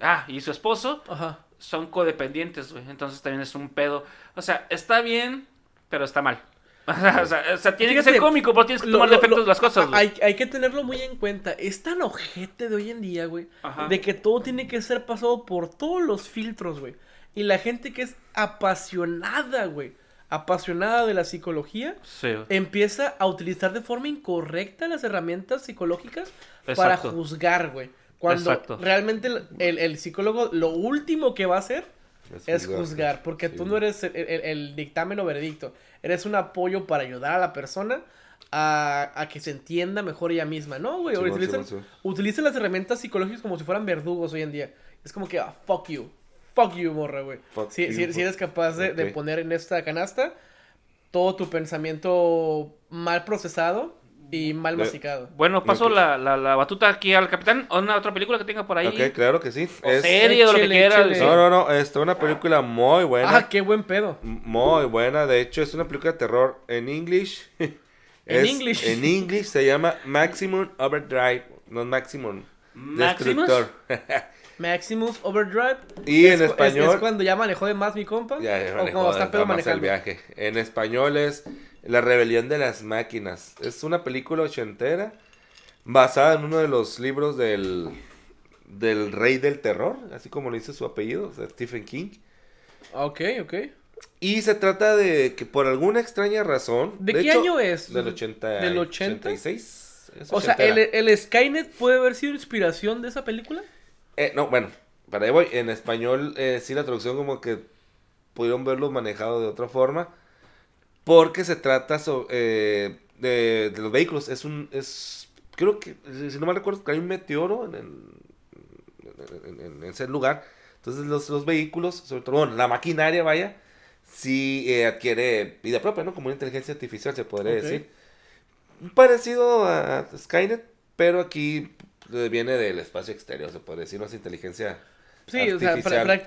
[SPEAKER 1] Ah, y su esposo
[SPEAKER 3] Ajá.
[SPEAKER 1] son codependientes, güey. Entonces también es un pedo. O sea, está bien, pero está mal. O sea, o sea, o sea, tiene que ser cómico, pero tienes que tomar
[SPEAKER 3] lo-
[SPEAKER 1] efectos
[SPEAKER 3] lo-
[SPEAKER 1] de las cosas.
[SPEAKER 3] Hay, hay que tenerlo muy en cuenta. Es tan ojete de hoy en día, güey.
[SPEAKER 1] Ajá.
[SPEAKER 3] De que todo tiene que ser pasado por todos los filtros, güey. Y la gente que es apasionada, güey. Apasionada de la psicología.
[SPEAKER 1] Sí.
[SPEAKER 3] Empieza a utilizar de forma incorrecta las herramientas psicológicas para juzgar, güey. Cuando
[SPEAKER 1] Exacto.
[SPEAKER 3] realmente el, el- el psicólogo lo último que va a hacer es
[SPEAKER 2] juzgar.
[SPEAKER 3] juzgar, porque
[SPEAKER 2] Sí.
[SPEAKER 3] tú no eres el, el- el dictamen o veredicto, eres un apoyo para ayudar a la persona a, a que se entienda mejor ella misma, ¿no, güey? Utilizan, utilizan las herramientas psicológicas como si fueran verdugos hoy en día. Es como que, ah, fuck you, fuck you, morra, güey. Si, si- si eres capaz de, de poner en esta canasta todo tu pensamiento mal procesado y mal masticado.
[SPEAKER 1] Bueno, paso la, la, la batuta aquí al capitán. ¿O una otra película que tenga por ahí?
[SPEAKER 2] Ok, claro que sí.
[SPEAKER 1] O
[SPEAKER 2] Es-
[SPEAKER 1] serie o lo que
[SPEAKER 3] échele.
[SPEAKER 2] No, no, no, es una película muy buena.
[SPEAKER 3] Ah, qué buen pedo.
[SPEAKER 2] Muy buena, de hecho es una película de terror en English.
[SPEAKER 3] En
[SPEAKER 2] Es-
[SPEAKER 3] English.
[SPEAKER 2] En English se llama Maximum Overdrive, no Maximum
[SPEAKER 1] ¿Maximus?
[SPEAKER 2] Destructor.
[SPEAKER 3] Maximus Overdrive.
[SPEAKER 2] Y en
[SPEAKER 3] Es
[SPEAKER 2] español-
[SPEAKER 3] Es, cuando ya manejó de más mi compa.
[SPEAKER 2] ya, ya
[SPEAKER 3] o
[SPEAKER 2] manejó
[SPEAKER 3] cuando está pedo
[SPEAKER 2] más el viaje. En español es La rebelión de las máquinas. Es una película ochentera basada en uno de los libros del del rey del terror, así como lo dice su apellido, o sea, Stephen King.
[SPEAKER 3] Ok, ok.
[SPEAKER 2] Y se trata de que por alguna extraña razón.
[SPEAKER 3] ¿De qué
[SPEAKER 2] hecho,
[SPEAKER 3] año es?
[SPEAKER 2] Del 80,
[SPEAKER 3] ¿Del 80?
[SPEAKER 2] 86. es
[SPEAKER 3] O sea, el, el Skynet puede haber sido inspiración de esa película.
[SPEAKER 2] Eh, no, bueno, para ahí voy. En español, eh, sí, la traducción como que pudieron verlo manejado de otra forma. Porque se trata so- eh, de, de los vehículos. Es un. es Creo que, si no mal recuerdo, que hay un meteoro en, el- en, en- en ese lugar. Entonces, los, los vehículos, sobre todo, bueno, la maquinaria, vaya, sí eh, adquiere vida propia, ¿no? Como una inteligencia artificial, se podría decir. Parecido a Skynet, pero aquí eh, viene del espacio exterior, se puede decir, no es inteligencia
[SPEAKER 3] Sí, o sea,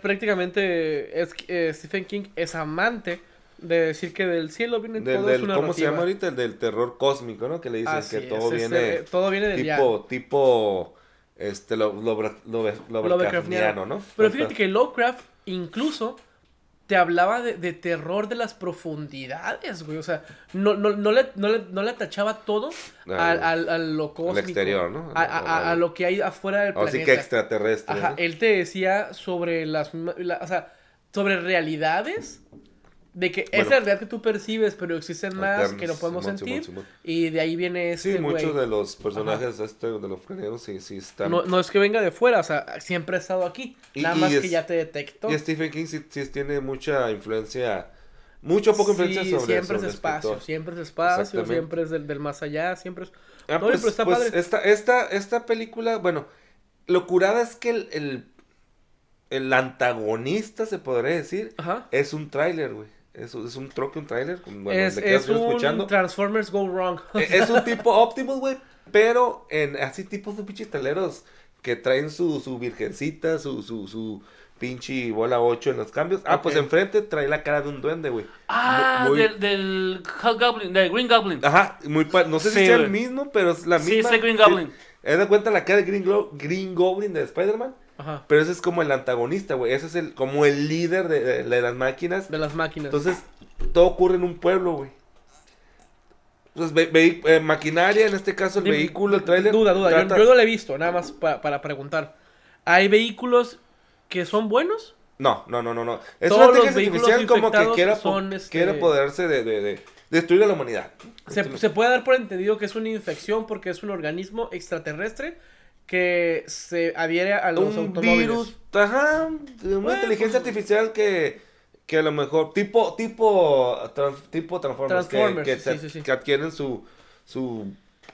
[SPEAKER 3] prácticamente es, eh, Stephen King es amante de decir que del cielo viene
[SPEAKER 2] Del,
[SPEAKER 3] todo
[SPEAKER 2] del-
[SPEAKER 3] su
[SPEAKER 2] ¿Cómo se
[SPEAKER 3] narrativa.
[SPEAKER 2] llama ahorita? El del terror cósmico, ¿no? Que le dicen
[SPEAKER 3] Así
[SPEAKER 2] que
[SPEAKER 3] es,
[SPEAKER 2] todo
[SPEAKER 3] es,
[SPEAKER 2] viene
[SPEAKER 3] eh, todo viene del ya.
[SPEAKER 2] tipo, tipo, este, lo, lo, lo, lo- Lovecraftiano, ¿no?
[SPEAKER 3] Pero fíjate que Lovecraft incluso te hablaba de, de terror de las profundidades, güey. O sea, no, no, no, le, no, le, no le atachaba todo
[SPEAKER 2] Al-
[SPEAKER 3] al, al, lo cósmico.
[SPEAKER 2] exterior, ¿no?
[SPEAKER 3] A, a- a- lo que hay afuera del
[SPEAKER 2] Así
[SPEAKER 3] planeta.
[SPEAKER 2] que extraterrestre.
[SPEAKER 3] Ajá,
[SPEAKER 2] ¿no?
[SPEAKER 3] él te decía sobre las, la- o sea, sobre realidades de que
[SPEAKER 2] Bueno.
[SPEAKER 3] es la realidad que tú percibes, pero existen más que no podemos
[SPEAKER 2] Simón,
[SPEAKER 3] sentir
[SPEAKER 2] Simón, Simón.
[SPEAKER 3] y de ahí viene
[SPEAKER 2] Sí,
[SPEAKER 3] este
[SPEAKER 2] muchos de los personajes este, de los freneros sí, sí están.
[SPEAKER 3] No, no es que venga de fuera, o sea, siempre ha estado aquí.
[SPEAKER 2] Y-
[SPEAKER 3] nada
[SPEAKER 2] y
[SPEAKER 3] más
[SPEAKER 2] es-
[SPEAKER 3] que ya te detectó.
[SPEAKER 2] Y Stephen King sí, sí tiene mucha influencia, mucho poco influencia
[SPEAKER 3] Sí,
[SPEAKER 2] sobre
[SPEAKER 3] siempre es
[SPEAKER 2] sobre
[SPEAKER 3] espacio,
[SPEAKER 2] escritor.
[SPEAKER 3] siempre es espacio, siempre es del, del más allá, siempre es...
[SPEAKER 2] Ah,
[SPEAKER 3] No,
[SPEAKER 2] pues,
[SPEAKER 3] pero está
[SPEAKER 2] pues,
[SPEAKER 3] padre.
[SPEAKER 2] Esta, esta, esta película, bueno, lo curada es que el, el, el antagonista, se podría decir,
[SPEAKER 3] Ajá.
[SPEAKER 2] es un tráiler, güey. Es, es un troque, un tráiler. Bueno,
[SPEAKER 3] es es un
[SPEAKER 2] escuchando.
[SPEAKER 3] Transformers Go Wrong.
[SPEAKER 2] Eh, es un tipo Optimus, güey, pero en así tipos de pinches taleros que traen su, su virgencita, su, su, su pinche bola 8 en los cambios. Ah, pues enfrente trae la cara de un duende, güey.
[SPEAKER 1] Ah,
[SPEAKER 2] Muy-
[SPEAKER 1] del, del Hobgoblin, del Green Goblin.
[SPEAKER 2] Ajá, muy pa- no sé si
[SPEAKER 1] Sí,
[SPEAKER 2] sea el mismo, pero es la
[SPEAKER 1] Sí,
[SPEAKER 2] misma.
[SPEAKER 1] es el Green Goblin.
[SPEAKER 2] ¿Te das cuenta la cara de Green, Glo- Green Goblin de Spider-Man?
[SPEAKER 3] Ajá.
[SPEAKER 2] Pero ese es como el antagonista, güey. Ese es el, como el líder de, de- de las máquinas.
[SPEAKER 3] De las máquinas.
[SPEAKER 2] Entonces, todo ocurre en un pueblo, güey. Entonces, ve- eh, maquinaria, en este caso el
[SPEAKER 3] Dime,
[SPEAKER 2] vehículo, el trailer.
[SPEAKER 3] Duda, duda. Yo,
[SPEAKER 2] trata-
[SPEAKER 3] yo no lo he visto, nada más pa- para preguntar. ¿Hay vehículos que son buenos?
[SPEAKER 2] No, no, no, no, no. Es
[SPEAKER 3] Todos
[SPEAKER 2] una
[SPEAKER 3] los
[SPEAKER 2] inteligencia
[SPEAKER 3] vehículos
[SPEAKER 2] artificial como que quiera,
[SPEAKER 3] son, este-
[SPEAKER 2] quiere apoderarse de, de, de destruir a la humanidad.
[SPEAKER 3] Se, se puede dar por entendido que es una infección porque es un organismo extraterrestre que se adhiere a los
[SPEAKER 2] un
[SPEAKER 3] automóviles.
[SPEAKER 2] virus, ajá, una
[SPEAKER 3] Bueno,
[SPEAKER 2] inteligencia
[SPEAKER 3] pues-
[SPEAKER 2] artificial que, que a lo mejor, tipo, tipo, trans- tipo Transformers, que-
[SPEAKER 3] Transformers,
[SPEAKER 2] que,
[SPEAKER 3] sí,
[SPEAKER 2] se-
[SPEAKER 3] sí, sí.
[SPEAKER 2] que adquieren su, su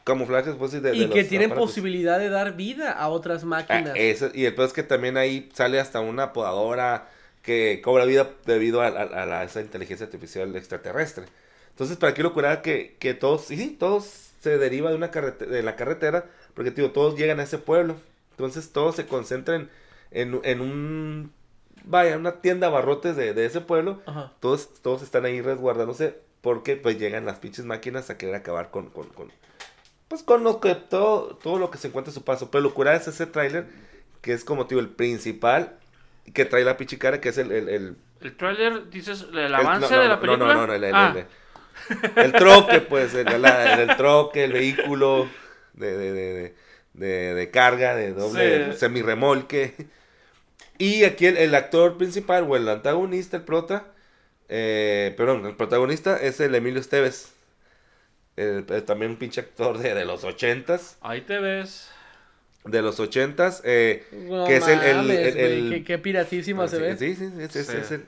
[SPEAKER 2] camuflaje después de, de
[SPEAKER 3] y que tienen
[SPEAKER 2] aparatos.
[SPEAKER 3] posibilidad de dar vida a otras
[SPEAKER 2] Ah,
[SPEAKER 3] máquinas.
[SPEAKER 2] eso- y el peor es que también ahí sale hasta una podadora que cobra vida debido a, a- a la- esa inteligencia artificial extraterrestre. Entonces, ¿para qué locura que, que todos, sí, todos se deriva de una carrete- de la carretera, porque tío, todos llegan a ese pueblo. Entonces todos se concentran en, en un, vaya, una tienda abarrotes de, de ese pueblo.
[SPEAKER 3] Ajá.
[SPEAKER 2] Todos, todos están ahí resguardándose porque pues llegan las pinches máquinas a querer acabar con, con, con pues con lo que todo, todo lo que se encuentra a su paso. Pero locura es ese tráiler que es como tío el principal que trae la pinche cara que es el, el, el-
[SPEAKER 1] El trailer, dices, el
[SPEAKER 2] el-
[SPEAKER 1] avance
[SPEAKER 2] no, no,
[SPEAKER 1] de la
[SPEAKER 2] no,
[SPEAKER 1] película.
[SPEAKER 2] No, no, no, el, el-
[SPEAKER 1] Ah,
[SPEAKER 2] el- el troque, pues, el, la- el- el troque, el vehículo de, de, de, de, de- de carga, de doble
[SPEAKER 1] Sí.
[SPEAKER 2] semirremolque. Y aquí el, el actor principal o el antagonista, el prota, eh, perdón, el protagonista es el Emilio Esteves. El- el- también un pinche actor de, de los ochentas.
[SPEAKER 1] ahí te ves.
[SPEAKER 2] De los ochentas. Eh,
[SPEAKER 3] No
[SPEAKER 2] que es el- el- el-
[SPEAKER 3] qué, qué piratísima se
[SPEAKER 2] sí,
[SPEAKER 3] ve.
[SPEAKER 2] Sí, sí, es, es-
[SPEAKER 1] Sí.
[SPEAKER 2] es el-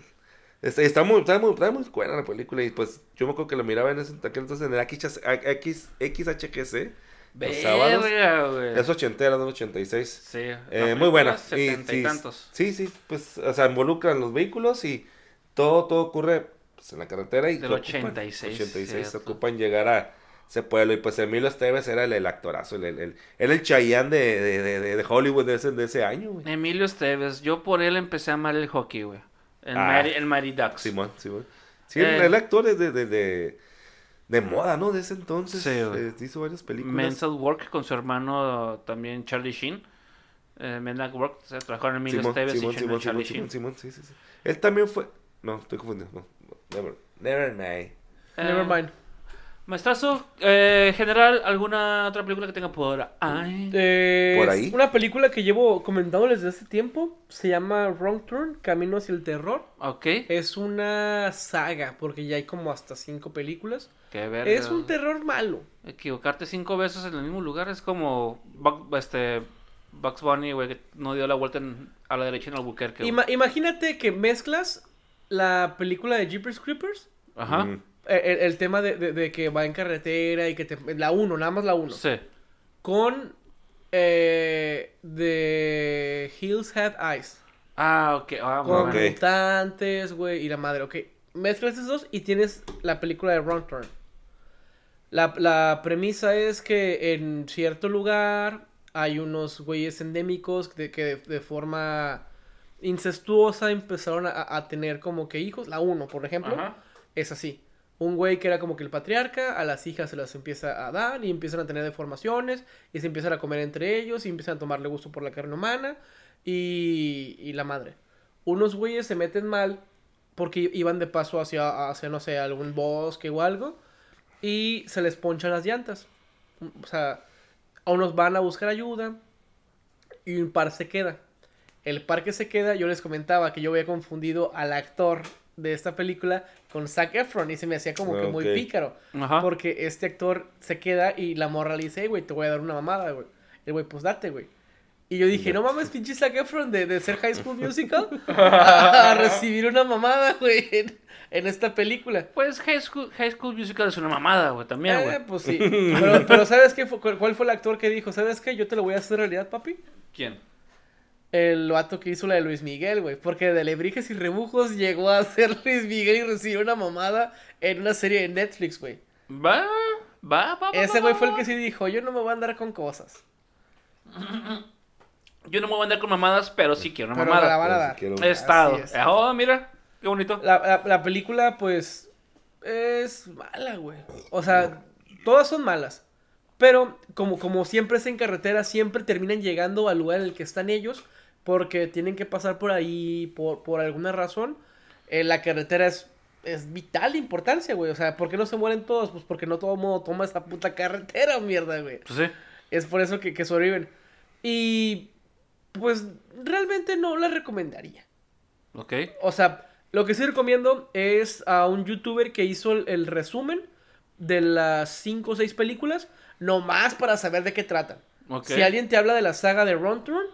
[SPEAKER 2] está, está muy, está, muy, está muy buena la película. Y pues yo me acuerdo que lo miraba en ese aquel entonces en el X, X, XHGC. Los sábados.
[SPEAKER 1] Güey.
[SPEAKER 2] Es ochentera, no 86.
[SPEAKER 1] Sí.
[SPEAKER 2] Eh, muy buena.
[SPEAKER 1] es
[SPEAKER 2] Y,
[SPEAKER 1] Setenta y
[SPEAKER 2] sí,
[SPEAKER 1] tantos.
[SPEAKER 2] sí, sí, pues, o sea, involucran los vehículos y todo, todo ocurre pues, en la carretera y
[SPEAKER 1] Del
[SPEAKER 2] lo ocupan,
[SPEAKER 1] 86,
[SPEAKER 2] 86,
[SPEAKER 1] cierto.
[SPEAKER 2] ocupan llegar a ese pueblo y pues Emilio Esteves era el, el actorazo, el, el, el- era el Chayanne de, de, de, de- Hollywood de ese, de ese año, güey.
[SPEAKER 1] Emilio Esteves, yo por él empecé a amar el hockey, güey. El,
[SPEAKER 2] Ah.
[SPEAKER 1] Mighty, el Mighty Ducks.
[SPEAKER 2] Simón, Simón. Sí,
[SPEAKER 1] Eh.
[SPEAKER 2] el actor es de, de, de, de moda, ¿no? De ese entonces.
[SPEAKER 1] Sí.
[SPEAKER 2] Eh, hizo varias películas.
[SPEAKER 1] Mental Work con su hermano también Charlie Sheen. Eh, Men at Work, se trabajaron en Emilio
[SPEAKER 2] Simón,
[SPEAKER 1] Esteves
[SPEAKER 2] Simón,
[SPEAKER 1] y
[SPEAKER 2] Simón,
[SPEAKER 1] Charlie Sheen.
[SPEAKER 2] Simón, sí, sí, sí. Él también fue... No, estoy confundiendo. No, no, never, never mind.
[SPEAKER 1] Eh,
[SPEAKER 3] Never mind.
[SPEAKER 1] Maestrazo, eh, general, ¿alguna otra película que tenga por ahí?
[SPEAKER 3] Eh,
[SPEAKER 2] ¿Por
[SPEAKER 3] es
[SPEAKER 2] ahí?
[SPEAKER 3] Una película que llevo comentándoles desde hace tiempo. Se llama Wrong Turn, Camino hacia el Terror.
[SPEAKER 1] Ok.
[SPEAKER 3] Es una saga, porque ya hay como hasta cinco películas.
[SPEAKER 1] Qué verga.
[SPEAKER 3] Es un terror malo.
[SPEAKER 1] Equivocarte cinco veces en el mismo lugar es como este, Bugs Bunny, güey, que no dio la vuelta en- a la derecha en Albuquerque.
[SPEAKER 3] Ima- imagínate que mezclas la película de Jeepers Creepers.
[SPEAKER 1] Ajá.
[SPEAKER 2] Mm.
[SPEAKER 3] Eh, El, el tema de, de- de que va en carretera y que te... La 1, nada más la 1.
[SPEAKER 1] Sí.
[SPEAKER 3] Con... Eh, de Hills Have Eyes.
[SPEAKER 1] Ah, ok. Ah,
[SPEAKER 3] Con
[SPEAKER 2] Ok.
[SPEAKER 1] bueno.
[SPEAKER 3] mutantes, güey, y la madre, ok. Mezclas esos dos y tienes la película de Wrong Turn. La, la premisa es que en cierto lugar hay unos güeyes endémicos de, que de, de forma incestuosa empezaron a, a tener como que hijos. La uno, por ejemplo,
[SPEAKER 1] Ajá.
[SPEAKER 3] es así. Un güey que era como que el patriarca, a las hijas se las empieza a dar y empiezan a tener deformaciones y se empiezan a comer entre ellos y empiezan a tomarle gusto por la carne humana y, y la madre. Unos güeyes se meten mal porque iban de paso hacia, hacia, no sé, algún bosque o algo y se les ponchan las llantas. O sea, a unos van a buscar ayuda y un par se queda. El par que se queda, yo les comentaba que yo había confundido al actor de esta película con Zac Efron y se me hacía como que muy pícaro.
[SPEAKER 1] Ajá.
[SPEAKER 3] Porque este actor se queda y la morra le dice, "Hey, güey, te voy a dar una mamada, güey. El güey, pues date, güey. Y yo dije, no mames, pinche Zac Efron de, de ser High School Musical a, recibir una mamada, güey, en, en esta película.
[SPEAKER 1] Pues High School, High School Musical es una mamada, güey, también, güey.
[SPEAKER 3] Eh, pues sí. Pero, pero ¿sabes qué? fue- ¿Cuál fue el actor que dijo? ¿Sabes qué? Yo te lo voy a hacer realidad, papi.
[SPEAKER 1] ¿Quién?
[SPEAKER 3] El vato que hizo la de Luis Miguel, güey. Porque de Lebrijes y Rebujos llegó a ser Luis Miguel y recibió una mamada en una serie de Netflix, güey.
[SPEAKER 1] Va, va, va, va.
[SPEAKER 3] Ese güey fue el que sí dijo, yo no me voy a andar con cosas.
[SPEAKER 1] Yo no me voy a andar con mamadas, pero sí quiero una
[SPEAKER 3] Pero me la
[SPEAKER 1] mamada.
[SPEAKER 3] van a dar.
[SPEAKER 2] quiero-
[SPEAKER 1] estado.
[SPEAKER 3] Es.
[SPEAKER 1] Oh, mira, qué bonito.
[SPEAKER 3] La, la- la película, pues, es mala, güey. O sea, todas son malas. Pero como, como siempre es en carretera, siempre terminan llegando al lugar en el que están ellos. Porque tienen que pasar por ahí por, por alguna razón. Eh, la carretera es, es vital de importancia, güey. O sea, ¿por qué no se mueren todos? Pues porque no todo el mundo toma esa puta carretera, mierda, güey.
[SPEAKER 1] Pues sí.
[SPEAKER 3] Es por eso que, que sobreviven. Y pues realmente no la recomendaría.
[SPEAKER 1] Ok.
[SPEAKER 3] O sea, lo que sí recomiendo es a un youtuber que hizo el, el resumen de las 5 o 6 películas, nomás para saber de qué tratan.
[SPEAKER 1] Ok.
[SPEAKER 3] Si alguien te habla de la saga de Run Turn,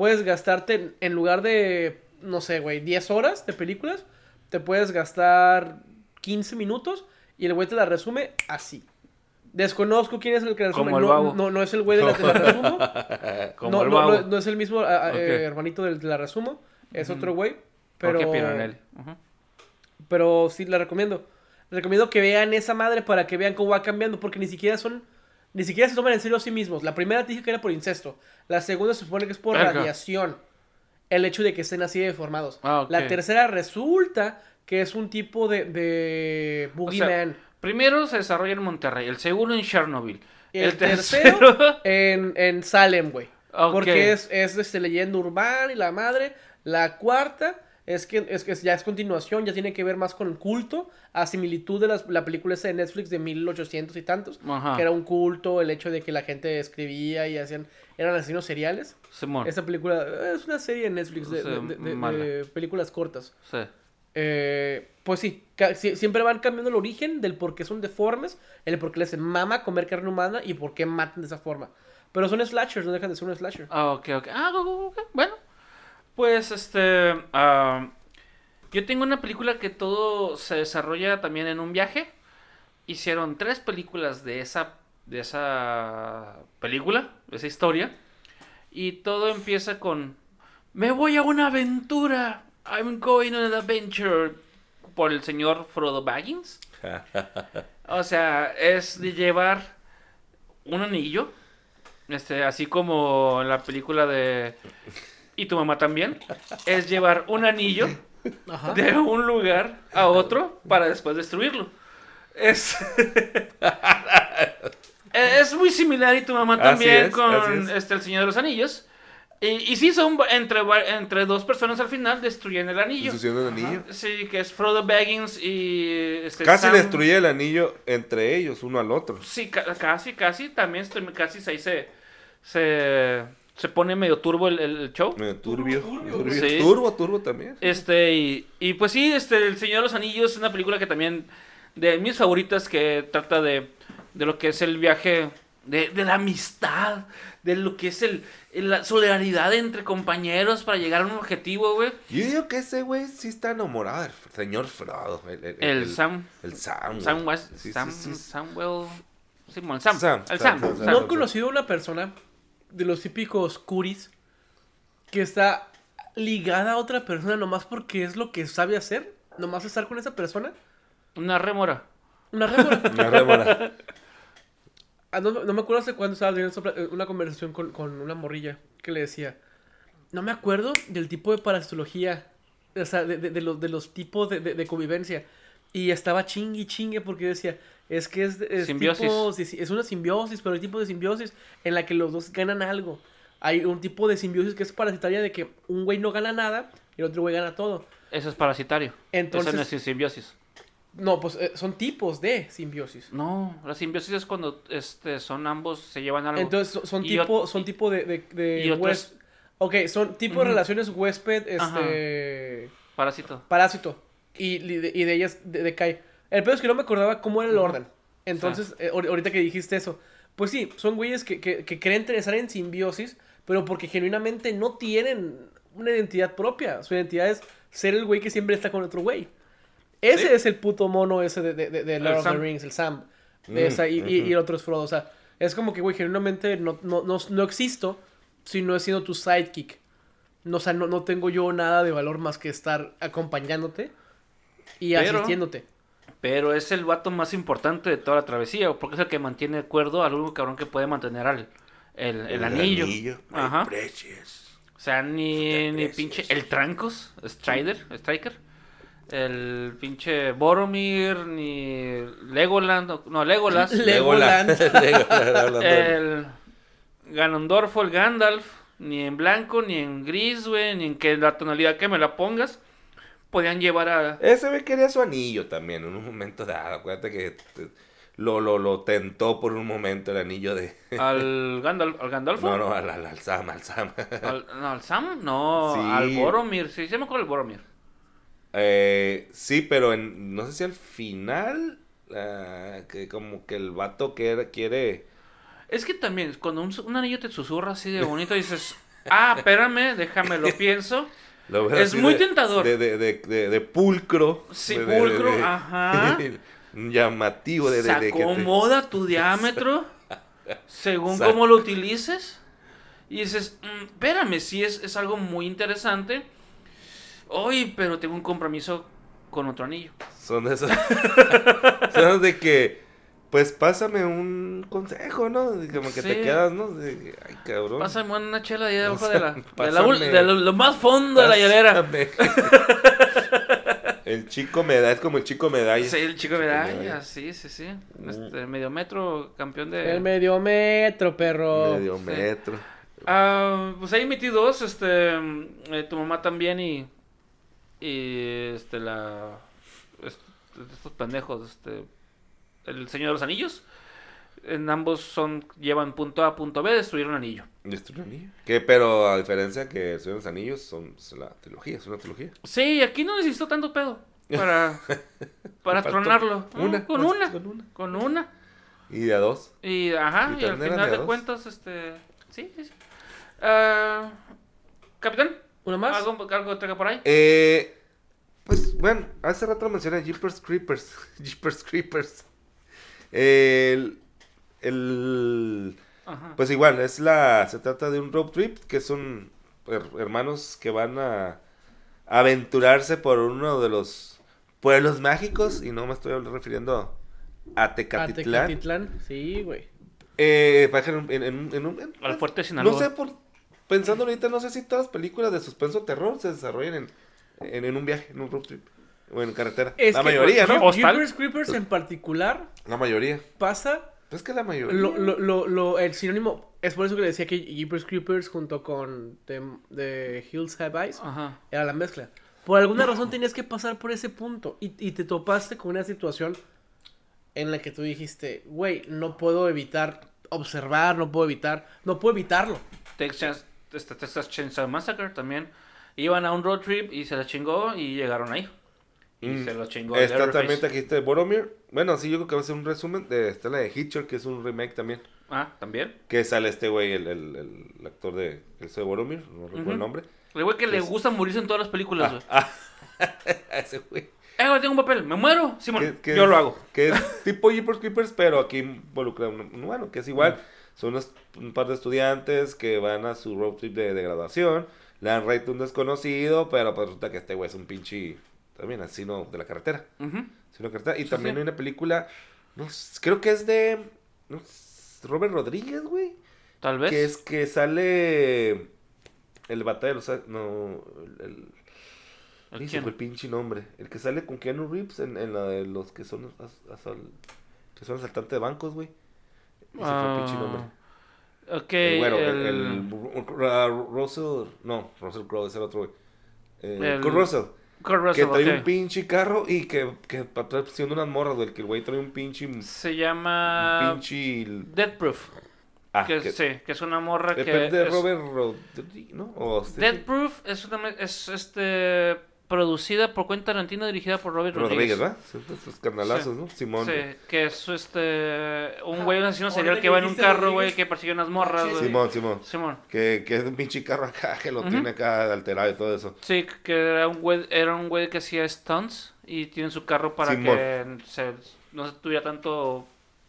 [SPEAKER 3] puedes gastarte, en- lugar de, no sé, güey, 10 horas de películas, te puedes gastar 15 minutos y el güey te la resume así. Desconozco quién es el que la resume.
[SPEAKER 1] El
[SPEAKER 3] no, no, no es el güey de la que la resumo.
[SPEAKER 1] Como
[SPEAKER 3] no,
[SPEAKER 1] el
[SPEAKER 3] no, es el mismo a- eh, hermanito del de la resumo. Es otro güey.
[SPEAKER 1] ¿Por
[SPEAKER 3] Pero, pero sí, la recomiendo. Recomiendo que vean esa madre para que vean cómo va cambiando. Porque ni siquiera son. Ni siquiera se toman en serio a sí mismos. La primera te dije que era por incesto. La segunda se supone que es por
[SPEAKER 1] Verga.
[SPEAKER 3] radiación. El hecho de que estén así deformados.
[SPEAKER 1] Ah.
[SPEAKER 3] La tercera resulta que es un tipo de, de
[SPEAKER 1] O sea,
[SPEAKER 3] boogeyman.
[SPEAKER 1] primero se desarrolla en Monterrey, el segundo en Chernobyl. El,
[SPEAKER 3] el
[SPEAKER 1] tercero.
[SPEAKER 3] tercero en, en Salem, güey. Porque es, es este, leyenda urbana y la madre. La cuarta es que, es que ya es continuación, ya tiene que ver más con culto, a similitud de las- la película esa de Netflix de 1800 y tantos,
[SPEAKER 1] Ajá.
[SPEAKER 3] que era un culto, el hecho de que la gente escribía y hacían, eran asesinos seriales.
[SPEAKER 1] Simón.
[SPEAKER 3] Esa película eh, es una serie de Netflix de,
[SPEAKER 1] Sí,
[SPEAKER 3] de- de- de- películas cortas.
[SPEAKER 1] Sí.
[SPEAKER 3] Eh, pues sí, siempre van cambiando el origen del por qué son deformes, el por qué les mama comer carne humana y por qué matan de esa forma. Pero son slashers, no dejan de ser un slasher.
[SPEAKER 1] Ah, ok, ok. Ah, ok, ok, bueno. Pues este. yo tengo una película que todo se desarrolla también en un viaje. Hicieron tres películas de esa. de esa película, de esa historia. Y todo empieza con. Me voy a una aventura. I'm going on an adventure. Por el señor Frodo Baggins. O sea, es de llevar un anillo. Este, así como en la película de. Y tu mamá también. Es llevar un anillo
[SPEAKER 3] Ajá.
[SPEAKER 1] de un lugar a otro para después destruirlo. Es. es muy similar y tu mamá también
[SPEAKER 2] es,
[SPEAKER 1] con
[SPEAKER 2] es.
[SPEAKER 1] este, el Señor de los Anillos. Y, y sí, son entre, entre dos personas al final destruyen el anillo.
[SPEAKER 2] Destruyen el anillo.
[SPEAKER 1] Sí, que es Frodo Baggins y. Este,
[SPEAKER 2] Casi
[SPEAKER 1] Sam-
[SPEAKER 2] destruye el anillo entre ellos, uno al otro.
[SPEAKER 1] Sí, ca- casi, casi. También casi ahí se, se, se pone medio turbo el, el show.
[SPEAKER 2] Medio turbio. turbio.
[SPEAKER 1] Sí.
[SPEAKER 2] Turbo, turbo también.
[SPEAKER 1] Este, y, y pues sí, este, El Señor de los Anillos es una película que también, de mis favoritas, que trata de, de lo que es el viaje, de, de la amistad, de lo que es el, el- la solidaridad entre compañeros para llegar a un objetivo, güey.
[SPEAKER 2] Yo digo que ese güey sí está enamorado del señor Frodo. El, el-
[SPEAKER 1] El
[SPEAKER 2] el-
[SPEAKER 1] Sam,
[SPEAKER 2] El Sam.
[SPEAKER 1] Sam West,
[SPEAKER 2] Sí,
[SPEAKER 1] Sam,
[SPEAKER 2] sí, sí.
[SPEAKER 1] Samuel, Simón, Sam,
[SPEAKER 2] Sam,
[SPEAKER 1] el
[SPEAKER 2] Sam,
[SPEAKER 1] Sam,
[SPEAKER 2] Sam,
[SPEAKER 1] Sam.
[SPEAKER 3] No he conocido a una persona de los típicos curis que está ligada a otra persona nomás porque es lo que sabe hacer. Nomás estar con esa persona.
[SPEAKER 1] una rémora.
[SPEAKER 3] Una rémora.
[SPEAKER 2] Una rémora.
[SPEAKER 3] Ah, no, no me acuerdo hace cuándo estaba teniendo una conversación con, con una morrilla que le decía, no me acuerdo del tipo de parasitología, o sea, de, de- de los, de los tipos de, de- de convivencia. Y estaba chingue chingue porque yo decía, es que es, es
[SPEAKER 1] Simbiosis.
[SPEAKER 3] tipo- sí, sí, es una simbiosis, pero hay tipo de simbiosis en la que los dos ganan algo. Hay un tipo de simbiosis que es parasitaria de que un güey no gana nada y el otro güey gana todo.
[SPEAKER 1] Eso es parasitario.
[SPEAKER 3] Entonces-
[SPEAKER 1] Eso no es simbiosis.
[SPEAKER 3] No, pues eh, son tipos de simbiosis.
[SPEAKER 1] No, la simbiosis es cuando este, son ambos se llevan algo.
[SPEAKER 3] Entonces so- son
[SPEAKER 1] Y
[SPEAKER 3] tipo, son tipo de, de, de
[SPEAKER 1] y otros-
[SPEAKER 3] hués- Ok, son tipo de relaciones huésped,
[SPEAKER 1] Ajá.
[SPEAKER 3] este...
[SPEAKER 1] Parásito.
[SPEAKER 3] Parásito. Y, y de, de ellas de- decae. El peor es que no me acordaba cómo era el orden. Entonces, eh, ahor- ahorita que dijiste eso. Pues sí, son güeyes que, que, que creen estar en simbiosis, pero porque genuinamente no tienen una identidad propia. Su identidad es ser el güey que siempre está con otro güey. Ese
[SPEAKER 1] Sí.
[SPEAKER 3] es el puto mono ese de, de, de- de Lord of the. Rings, el Sam. De
[SPEAKER 2] Mm,
[SPEAKER 3] esa, y, y el otro es Frodo. O sea, es como que, güey, genuinamente no, no, no, no existo si no he sido tu sidekick. No, o sea, no, no tengo yo nada de valor más que estar acompañándote y
[SPEAKER 1] Pero-
[SPEAKER 3] asistiéndote.
[SPEAKER 1] Pero es el vato más importante de toda la travesía, porque es el que mantiene de acuerdo al único cabrón que puede mantener al el, el anillo.
[SPEAKER 2] my
[SPEAKER 1] Ajá.
[SPEAKER 2] precious.
[SPEAKER 1] O sea, ni, ni pinche el Trancos, Strider, Striker, el pinche Boromir, ni Legoland, no, Legolas,
[SPEAKER 3] Legoland.
[SPEAKER 2] Legoland.
[SPEAKER 1] el Ganondorfo, el Gandalf, ni en blanco, ni en gris, güey, ni en que la tonalidad que me la pongas, podían llevar a...
[SPEAKER 2] Ese güey quería su anillo también en un momento dado. Acuérdate que lo, lo, lo tentó por un momento el anillo de.
[SPEAKER 1] Al, Gandalf, al Gandalfo.
[SPEAKER 2] No, no, al, al, al Sam, al Sam.
[SPEAKER 1] Al, no, al Sam, no,
[SPEAKER 2] Sí.
[SPEAKER 1] al Boromir, sí, se me del Boromir.
[SPEAKER 2] Eh, sí, pero en, no sé si al final. ah, que como que el vato quiere. quiere
[SPEAKER 1] Es que también, cuando un, un anillo te susurra así de bonito, dices, ah, espérame, déjame, lo pienso. Es muy
[SPEAKER 2] de-
[SPEAKER 1] tentador.
[SPEAKER 2] De, de, de, pulcro.
[SPEAKER 1] Sí, pulcro, ajá.
[SPEAKER 2] llamativo de,
[SPEAKER 1] Se
[SPEAKER 2] de que te-
[SPEAKER 1] acomoda tu diámetro según
[SPEAKER 2] Exacto.
[SPEAKER 1] cómo lo utilices. Y dices, "Mm, espérame, sí es, es algo muy interesante. Hoy, pero tengo un compromiso con otro anillo.
[SPEAKER 2] Son de esos. son de que. Pues pásame un consejo, ¿no? Como que te
[SPEAKER 1] Sí.
[SPEAKER 2] quedas, ¿no? De ay, cabrón.
[SPEAKER 1] Pásame una chela ahí debajo de la, de, la ul- de lo, lo más fondo de la hielera.
[SPEAKER 2] El chico medalla, es como el chico medalla.
[SPEAKER 1] Sí, el chico medalla,
[SPEAKER 2] medalla.
[SPEAKER 1] sí, sí, sí. Este, medio metro, campeón de...
[SPEAKER 3] El medio metro, perro.
[SPEAKER 2] Medio metro.
[SPEAKER 1] Ah, pues ahí metí dos, este, eh, tu mamá también y, y este, la, est- estos pendejos, este, el Señor de los Anillos, en ambos son, llevan punto A, punto B, destruir un anillo.
[SPEAKER 2] Destruir un anillo. Que, pero a diferencia que el Señor de los Anillos son es la trilogía, es una trilogía.
[SPEAKER 1] Sí, aquí no necesito tanto pedo para, para tronarlo. No,
[SPEAKER 2] una,
[SPEAKER 1] con una,
[SPEAKER 2] con una.
[SPEAKER 1] con una.
[SPEAKER 2] Y de a dos.
[SPEAKER 1] Y, ajá,
[SPEAKER 2] ¿Y
[SPEAKER 1] y, al final
[SPEAKER 2] de
[SPEAKER 1] cuentas, este, sí, sí, sí. Ah, Capitán,
[SPEAKER 3] ¿Una más?
[SPEAKER 1] ¿algo, algo que traiga por ahí?
[SPEAKER 2] Eh, pues bueno, hace rato mencioné Jeepers Creepers. Jeepers Creepers. El, el,
[SPEAKER 1] Ajá.
[SPEAKER 2] pues igual, es la, se trata de un road trip que son her- hermanos que van a aventurarse por uno de los pueblos mágicos y no me estoy refiriendo a Tecatitlán.
[SPEAKER 3] Tecatitlán. Sí, güey.
[SPEAKER 2] Eh, en, en, en, en un- en-
[SPEAKER 1] Al fuerte de Sinaloa.
[SPEAKER 2] no sé, por, pensando ahorita, no sé si todas las películas de suspenso terror se desarrollan en, en, en un viaje, en un road trip. O en carretera.
[SPEAKER 3] Es
[SPEAKER 2] la
[SPEAKER 3] que
[SPEAKER 2] mayoría, ¿no?
[SPEAKER 3] Jeepers Creepers en particular
[SPEAKER 2] La mayoría.
[SPEAKER 3] pasa
[SPEAKER 2] Es que la mayoría.
[SPEAKER 3] lo, lo, lo, lo- el sinónimo. Es por eso que le decía que Jeepers Creepers junto con The, The Hills Have Eyes
[SPEAKER 1] Ajá.
[SPEAKER 3] era la mezcla. Por alguna razón tenías que pasar por ese punto y, y te topaste con una situación en la que tú dijiste, güey, no puedo evitar observar, no puedo evitar, no puedo evitarlo.
[SPEAKER 1] Texas, Texas Chainsaw Massacre también. Iban a un road trip y se la chingó y llegaron ahí. Y
[SPEAKER 2] Mm.
[SPEAKER 1] se lo chingó.
[SPEAKER 2] Está también aquí está Boromir. Bueno, sí, yo creo que va a ser un resumen. De, está la de Hitcher, que es un remake también.
[SPEAKER 1] Ah, también.
[SPEAKER 2] Que sale este güey, el, el, el actor de, el de Boromir, no recuerdo el nombre.
[SPEAKER 1] El güey que le gusta morirse en todas las películas, güey.
[SPEAKER 2] Ah, ese güey.
[SPEAKER 1] Eh, güey, tengo un papel, me muero. Simón, yo
[SPEAKER 2] es-
[SPEAKER 1] lo hago.
[SPEAKER 2] Que es tipo Jeepers Creepers, pero aquí involucra un un humano, que es igual. Son unos, un par de estudiantes que van a su road trip de, de graduación. Le dan raid a un desconocido, pero pues resulta que este güey es un pinche, también asesino de la carretera. De. Y
[SPEAKER 1] Sí,
[SPEAKER 2] también
[SPEAKER 1] sí.
[SPEAKER 2] hay una película, no creo que es de no Robert Rodríguez, güey.
[SPEAKER 1] Tal vez.
[SPEAKER 2] Que es que sale El batalla de los... No, el... el
[SPEAKER 1] ¿El
[SPEAKER 2] el pinche nombre. El que sale con Keanu Reeves en, en la de los que son as- asal- que son asaltantes de bancos, güey. Ese fue el pinche nombre.
[SPEAKER 1] Ah, Ok,
[SPEAKER 2] el güero, el,
[SPEAKER 1] el-
[SPEAKER 2] el- uh, Russell, no, Russell Crowe es el otro, güey. Eh,
[SPEAKER 1] El-
[SPEAKER 2] Kurt Russell, que trae
[SPEAKER 1] ok.
[SPEAKER 2] un pinche carro y que, que para atrás siendo unas morras, güey. Que el güey trae un pinche. un
[SPEAKER 1] Se llama
[SPEAKER 2] pinche.
[SPEAKER 1] Dead Proof.
[SPEAKER 2] Ah,
[SPEAKER 1] que,
[SPEAKER 2] que,
[SPEAKER 1] sí, que es una morra que
[SPEAKER 2] depende de
[SPEAKER 1] es-
[SPEAKER 2] Robert Rodríguez, ¿no? O este-
[SPEAKER 1] Dead Proof es, una, es este producida por Quentin Tarantino dirigida por Robert
[SPEAKER 2] Rodríguez,
[SPEAKER 1] Rodríguez.
[SPEAKER 2] ¿verdad? Esos carnalazos,
[SPEAKER 1] Sí.
[SPEAKER 2] ¿no? Simón.
[SPEAKER 1] Sí, que es este un güey un asesino serial
[SPEAKER 3] que
[SPEAKER 1] va en un carro, güey, que persigue unas morras, güey.
[SPEAKER 2] Simón, Simón.
[SPEAKER 1] Simón.
[SPEAKER 2] Que, que es un pinche carro acá que lo
[SPEAKER 1] Ujú.
[SPEAKER 2] tiene acá alterado y todo eso.
[SPEAKER 1] Sí, que era un güey, era un güey que hacía stunts y tiene su carro para
[SPEAKER 2] Simón.
[SPEAKER 1] que se, no se tuviera tanto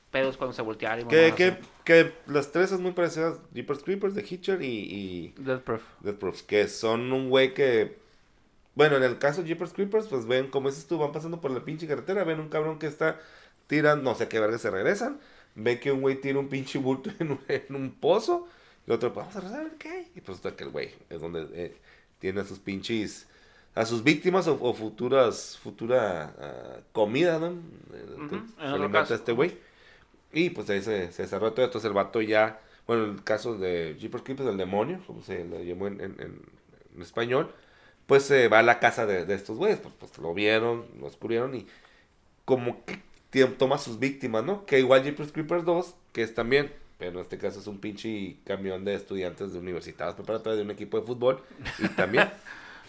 [SPEAKER 1] pedos cuando se volteara y
[SPEAKER 2] Que, que, que las tres son muy parecidas. Jeepers Creepers, The Hitcher y, y
[SPEAKER 1] Dead Proof.
[SPEAKER 2] Death Proofs. Que son un güey que... Bueno, en el caso de Jeepers Creepers, pues ven, como dices tú, van pasando por la pinche carretera, ven un cabrón que está tirando, no sé qué verga, se regresan, ven que un güey tira un pinche bulto en un, en un pozo, y el otro, vamos a rezar, a ver qué hay. Y pues está que el güey es donde eh, tiene a sus pinches, a sus víctimas o, o futuras, futura ah, comida, ¿no? Se
[SPEAKER 1] otro
[SPEAKER 2] alimenta
[SPEAKER 1] caso.
[SPEAKER 2] este güey. Y pues ahí se, se desarrolla todo, entonces el vato ya, bueno, el caso de Jeepers Creepers, el demonio, como se le llamó en, en- en- en español, pues se va a la casa de, de estos güeyes, pues, pues lo vieron, lo descubrieron y como que toma sus víctimas, ¿no? Que igual Jeepers Creepers 2, que es también, pero en este caso es un pinche camión de estudiantes de universidades preparatorias de un equipo de fútbol y también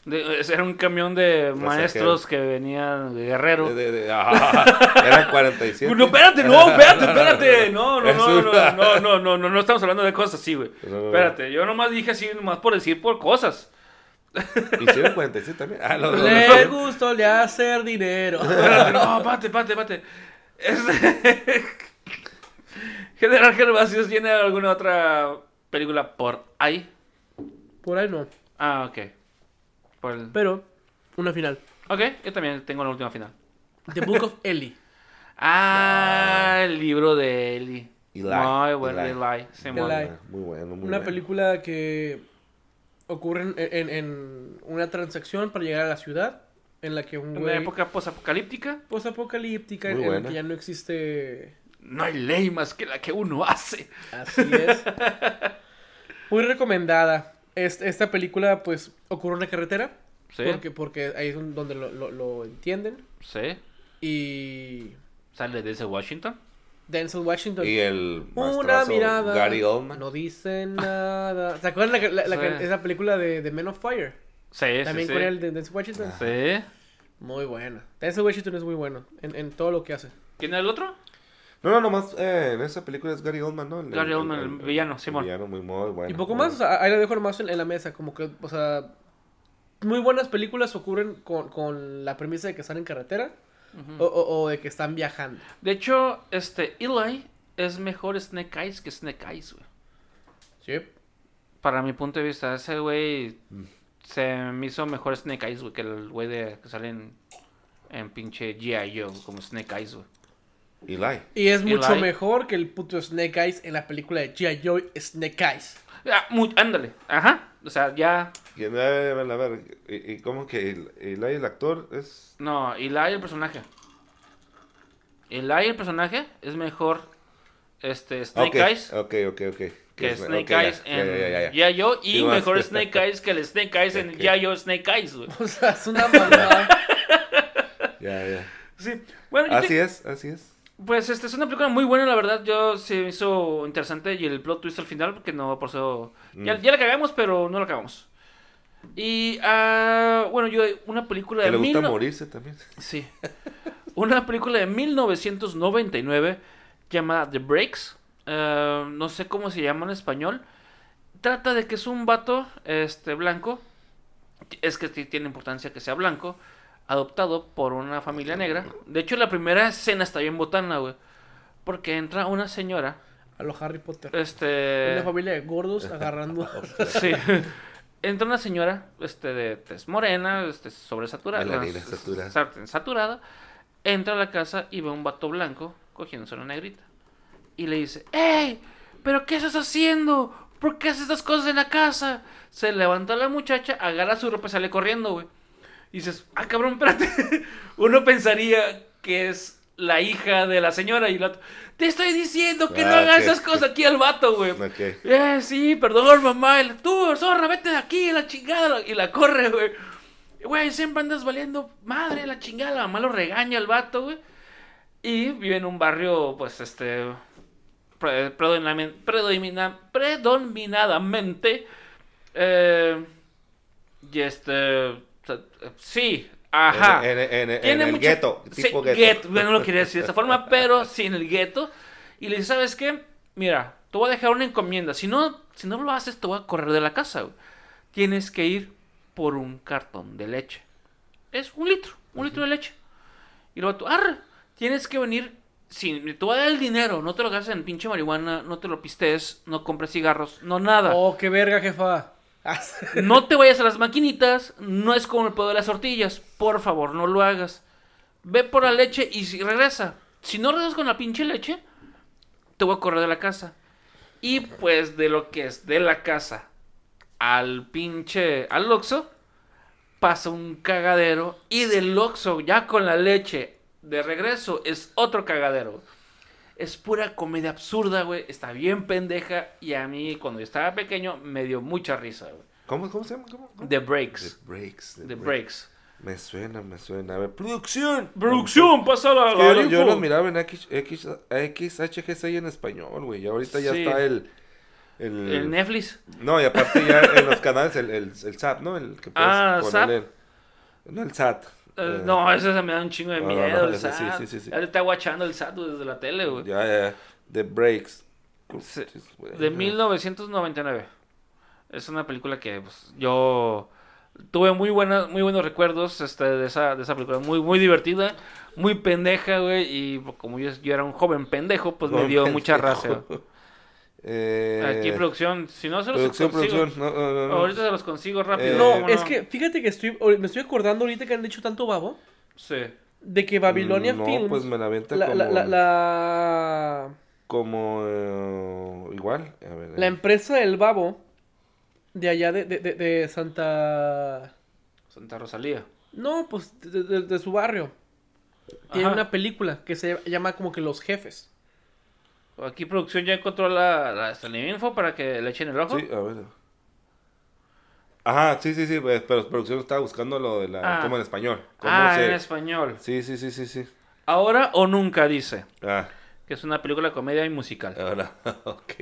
[SPEAKER 1] De- era un camión de maestros que venían de Guerrero.
[SPEAKER 2] de, de- ah, eran 47.
[SPEAKER 1] No, espérate, no, espérate, espérate. No, no, no, no,
[SPEAKER 2] una-
[SPEAKER 1] no, no, no, no, no estamos hablando de cosas así, güey.
[SPEAKER 2] No, no, no.
[SPEAKER 1] Espérate, yo nomás dije así, nomás por decir por cosas.
[SPEAKER 2] Hicieron 47 también. Ah, no, no, no.
[SPEAKER 3] Le gustó le hacer dinero.
[SPEAKER 1] No, espérate, espérate. Este... General Gervasios tiene alguna otra película por ahí.
[SPEAKER 3] Por ahí no.
[SPEAKER 1] Ah, ok. Por el-
[SPEAKER 3] Pero, una final.
[SPEAKER 1] Ok, yo también tengo la última final.
[SPEAKER 3] The Book of Ellie.
[SPEAKER 1] Ah, el libro de Eli.
[SPEAKER 2] Eli,
[SPEAKER 1] Muy bueno,
[SPEAKER 2] Eli.
[SPEAKER 1] Eli.
[SPEAKER 2] Muy bueno, muy
[SPEAKER 3] Una
[SPEAKER 2] bueno.
[SPEAKER 3] película que ocurre en, en- en una transacción para llegar a la ciudad en la que un
[SPEAKER 1] En
[SPEAKER 3] güey
[SPEAKER 1] una época posapocalíptica,
[SPEAKER 3] posapocalíptica en la que ya no existe
[SPEAKER 1] no hay ley más que la que uno hace.
[SPEAKER 3] Así es. Muy recomendada. Es- esta película, pues, ocurre en una carretera.
[SPEAKER 1] Sí,
[SPEAKER 3] Porque, porque ahí es donde lo, lo- lo entienden.
[SPEAKER 1] sí.
[SPEAKER 3] Y
[SPEAKER 1] Sale desde Washington.
[SPEAKER 3] Denzel Washington.
[SPEAKER 2] Y el
[SPEAKER 3] Una mirada.
[SPEAKER 2] Gary Oldman.
[SPEAKER 3] No dice nada. ¿Se acuerdan la, la- la-
[SPEAKER 1] Sí.
[SPEAKER 3] esa película de, de Men of Fire?
[SPEAKER 1] Sí, sí,
[SPEAKER 3] También
[SPEAKER 1] sí.
[SPEAKER 3] con el de Denzel Washington.
[SPEAKER 1] Sí.
[SPEAKER 3] Muy buena. Denzel Washington es muy bueno en, en todo lo que hace.
[SPEAKER 1] ¿Quién es el otro?
[SPEAKER 2] No, no, nomás eh, en esa película es Gary Oldman, ¿no? El-
[SPEAKER 1] Gary
[SPEAKER 2] el-
[SPEAKER 1] Oldman, el villano, Simón.
[SPEAKER 2] villano muy, muy bueno.
[SPEAKER 3] y poco más, o sea, ahí lo dejo nomás en, en la mesa. Como que, o sea, muy buenas películas ocurren con, con la premisa de que están en carretera o, o- o de que están viajando.
[SPEAKER 1] De hecho, este, Eli es mejor Snake Eyes que Snake Eyes, güey.
[SPEAKER 3] Sí.
[SPEAKER 1] Para mi punto de vista, ese güey se me hizo mejor Snake Eyes, güey, que el güey de que sale en, en pinche G.I. Joe, como Snake Eyes, güey.
[SPEAKER 2] Eli.
[SPEAKER 3] Y es mucho
[SPEAKER 1] Eli.
[SPEAKER 3] mejor que el puto Snake Eyes en la película de G.I. Joe Snake Eyes.
[SPEAKER 1] Ah, ándale, ajá. O sea, ya.
[SPEAKER 2] ¿Quién- A ver, a ver, ¿y, y cómo que el- Eli, el actor, es...?
[SPEAKER 1] No, Eli el personaje. Eli el personaje es mejor este Snake Eyes
[SPEAKER 2] Ok, ok, ok.
[SPEAKER 1] que
[SPEAKER 2] es-
[SPEAKER 1] Snake Eyes
[SPEAKER 2] ya,
[SPEAKER 1] en
[SPEAKER 2] ya, ya, ya.
[SPEAKER 1] G.I. Joe y
[SPEAKER 2] Sí, más.
[SPEAKER 1] mejor Snake Eyes que el Snake Eyes en
[SPEAKER 2] Ok.
[SPEAKER 1] G.I. Joe Snake Eyes, güey.
[SPEAKER 3] O sea, es una mamada.
[SPEAKER 2] Ya, ya.
[SPEAKER 1] Sí. Bueno,
[SPEAKER 2] Así
[SPEAKER 1] te-
[SPEAKER 2] es, así es.
[SPEAKER 1] Pues este es una película muy buena, la verdad. Yo se me hizo interesante y el plot twist al final, porque no, por eso. Ya,
[SPEAKER 2] Mm.
[SPEAKER 1] ya la cagamos, pero no la cagamos. Y ah, bueno, yo una película
[SPEAKER 2] Que
[SPEAKER 1] de
[SPEAKER 2] le gusta
[SPEAKER 1] mil
[SPEAKER 2] morirse también.
[SPEAKER 1] Sí. Una película de 1999 llamada The Breaks. Eh, no sé cómo se llama en español. Trata de que es un vato este, blanco. Es que tiene importancia que sea blanco. Adoptado por una familia negra. De hecho, la primera escena está bien botana, güey. Porque entra una señora.
[SPEAKER 3] A lo Harry Potter.
[SPEAKER 1] Este.
[SPEAKER 3] Una familia de gordos agarrando.
[SPEAKER 1] Sí. Entra una señora, este, de tez morena, este, sobresaturada.
[SPEAKER 2] Bailarina, saturada.
[SPEAKER 1] sa- saturada. Entra a la casa y ve a un vato blanco cogiéndose a una negrita. Y le dice, ¡Ey! ¿Pero qué estás haciendo? ¿por qué haces estas cosas en la casa? Se levanta la muchacha, agarra su ropa y sale corriendo, güey. Y dices, ah, cabrón, espérate. Uno pensaría que es la hija de la señora y la... Te estoy diciendo que no
[SPEAKER 2] Ah,
[SPEAKER 1] hagas esas cosas aquí al vato, güey.
[SPEAKER 2] Ok.
[SPEAKER 1] Eh, sí, perdón, mamá. La, Tú, zorra, vete de aquí, la chingada. Y la corre, güey. Güey, siempre andas valiendo madre, la chingada. La mamá lo regaña al vato, güey. Y vive en un barrio, pues, este. pre- predominamen- predomina- predominadamente. eh, y este. Sí, ajá.
[SPEAKER 2] En, en- en- en
[SPEAKER 1] Tiene
[SPEAKER 2] el
[SPEAKER 1] mucho-
[SPEAKER 2] gueto.
[SPEAKER 1] Sí,
[SPEAKER 2] Tipo gueto.
[SPEAKER 1] gueto. Bueno, no lo quería decir de esa forma, pero sí en el gueto. Y le dice, ¿sabes qué? Mira, te voy a dejar una encomienda. Si no, si no lo haces, te voy a correr de la casa, güey. Tienes que ir por un cartón de leche. Es un litro, un litro de leche. Y luego tú, arre, tienes que venir. Si te voy a dar el dinero, no te lo gastes en pinche marihuana, no te lo pistes, no compres cigarros, no nada.
[SPEAKER 3] Oh, qué verga, jefa.
[SPEAKER 1] No te vayas a las maquinitas, no es como el pedo de las tortillas. Por favor, no lo hagas. Ve por la leche y si regresa. Si no regresas con la pinche leche, te voy a correr de la casa. Y pues de lo que es de la casa al pinche al Oxxo, pasa un cagadero. Y del Oxxo, ya con la leche de regreso, es otro cagadero. Es pura comedia absurda, güey. Está bien pendeja. Y a mí, cuando yo estaba pequeño, me dio mucha risa, güey.
[SPEAKER 2] ¿Cómo, ¿Cómo se llama? ¿Cómo? cómo?
[SPEAKER 1] The Breaks.
[SPEAKER 2] The Breaks.
[SPEAKER 1] The Breaks.
[SPEAKER 2] Me suena, me suena. A ver, producción.
[SPEAKER 1] Producción, pasa la,
[SPEAKER 2] que yo, lo- yo los miraba en X, X, XHG6 en español, güey. Y ahorita ya está el, el...
[SPEAKER 1] El Netflix.
[SPEAKER 2] No, y aparte ya en los canales el, el, el SAT, ¿no? El que puedes
[SPEAKER 1] Ah,
[SPEAKER 2] ponerle...
[SPEAKER 1] SAT.
[SPEAKER 2] No, el SAT.
[SPEAKER 1] Eh,
[SPEAKER 2] Eh,
[SPEAKER 1] no, ese se me da un chingo de
[SPEAKER 2] no,
[SPEAKER 1] miedo.
[SPEAKER 2] no,
[SPEAKER 1] el
[SPEAKER 2] sí,
[SPEAKER 1] SAT.
[SPEAKER 2] sí, sí, sí.
[SPEAKER 1] Ya le está guachando el SAT desde la tele, güey.
[SPEAKER 2] Ya, ya. The Breaks.
[SPEAKER 1] Sí,
[SPEAKER 2] güey.
[SPEAKER 1] De 1999. Es una película que pues, yo tuve muy buenas, muy buenos recuerdos este, de, esa, de esa película. Muy, muy divertida, muy pendeja, güey. Y como yo, yo era un joven pendejo, pues me dio mucha raza.
[SPEAKER 2] Eh,
[SPEAKER 1] Aquí producción, si no se los
[SPEAKER 2] producción,
[SPEAKER 1] consigo.
[SPEAKER 2] producción. No, no, no, no.
[SPEAKER 1] Ahorita se los consigo rápido.
[SPEAKER 2] Eh,
[SPEAKER 3] No,
[SPEAKER 1] ¿cómo
[SPEAKER 3] es que fíjate que estoy, me estoy acordando ahorita que han dicho tanto babo
[SPEAKER 1] Sí.
[SPEAKER 3] de que Babilonia
[SPEAKER 2] no,
[SPEAKER 3] Films.
[SPEAKER 2] pues me la avienta
[SPEAKER 3] la,
[SPEAKER 2] como...
[SPEAKER 3] la, la, la,
[SPEAKER 2] Como... eh, igual. A ver,
[SPEAKER 3] la empresa del babo de allá de, de, de, de Santa.
[SPEAKER 1] Santa Rosalía.
[SPEAKER 3] No, pues de, de- de su barrio. Tiene una película que se llama como que Los Jefes.
[SPEAKER 1] Aquí producción ya encontró la, la Info para que le echen el ojo.
[SPEAKER 2] Sí, a ver. Ajá, sí, sí, sí, pues, pero producción estaba buscando lo de la...
[SPEAKER 1] Ah.
[SPEAKER 2] como en español. ¿Cómo
[SPEAKER 1] ah,
[SPEAKER 2] se-
[SPEAKER 1] en español.
[SPEAKER 2] Sí, sí, sí, sí, sí.
[SPEAKER 1] Ahora o nunca dice.
[SPEAKER 2] Ah,
[SPEAKER 1] Que es una película comedia y musical.
[SPEAKER 2] ahora, ok.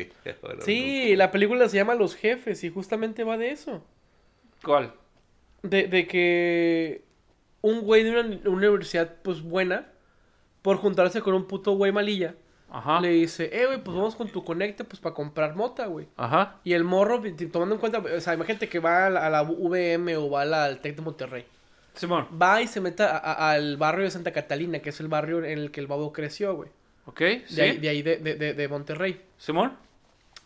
[SPEAKER 2] ahora
[SPEAKER 3] Sí, la película se llama Los Jefes y justamente va de eso.
[SPEAKER 1] ¿Cuál?
[SPEAKER 3] De, de que un güey de una universidad pues buena, por juntarse con un puto güey malilla,
[SPEAKER 1] Ajá.
[SPEAKER 3] le dice, eh, güey, pues vamos con tu conecte pues para comprar mota, güey.
[SPEAKER 1] Ajá.
[SPEAKER 3] Y el morro, t- tomando en cuenta, o sea, imagínate que va a la, a la VM o va a la- al Tec de Monterrey.
[SPEAKER 1] Simón.
[SPEAKER 3] Va y se mete a- a- al barrio de Santa Catalina, que es el barrio en el que el babo creció, güey.
[SPEAKER 1] ¿Ok?
[SPEAKER 3] De
[SPEAKER 1] ¿Sí?
[SPEAKER 3] ahí, de, ahí de, de- de- de Monterrey.
[SPEAKER 1] Simón.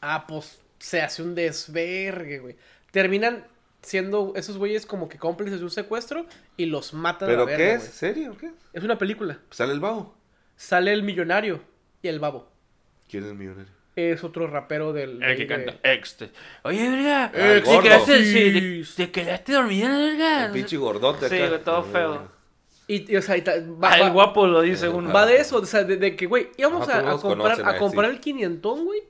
[SPEAKER 3] Ah, pues se hace un desvergue, güey. Terminan siendo esos güeyes como que cómplices de un secuestro y los matan a
[SPEAKER 2] ¿Pero
[SPEAKER 3] la verga,
[SPEAKER 2] qué es?
[SPEAKER 3] güey.
[SPEAKER 2] ¿Serio o qué?
[SPEAKER 3] Es una película.
[SPEAKER 2] ¿Sale el babo?
[SPEAKER 3] Sale el millonario y el babo.
[SPEAKER 2] ¿Quién es el millonario?
[SPEAKER 3] Es otro rapero del...
[SPEAKER 1] El que
[SPEAKER 3] de-
[SPEAKER 1] canta. Oye, verga.
[SPEAKER 2] Ah,
[SPEAKER 1] ¿Te quedaste, sí,
[SPEAKER 3] Sí.
[SPEAKER 1] te, te quedaste dormida, verga?
[SPEAKER 2] El pinche gordote
[SPEAKER 1] Sí,
[SPEAKER 2] acá.
[SPEAKER 1] todo feo.
[SPEAKER 3] Y, y, o sea, y ta- va,
[SPEAKER 1] Ah, el guapo lo dice uno.
[SPEAKER 3] va de eso, o sea, de, de que, güey, íbamos
[SPEAKER 2] Ajá,
[SPEAKER 3] a, comprar,
[SPEAKER 2] conocen,
[SPEAKER 3] a comprar
[SPEAKER 2] sí.
[SPEAKER 3] el quinientón, güey,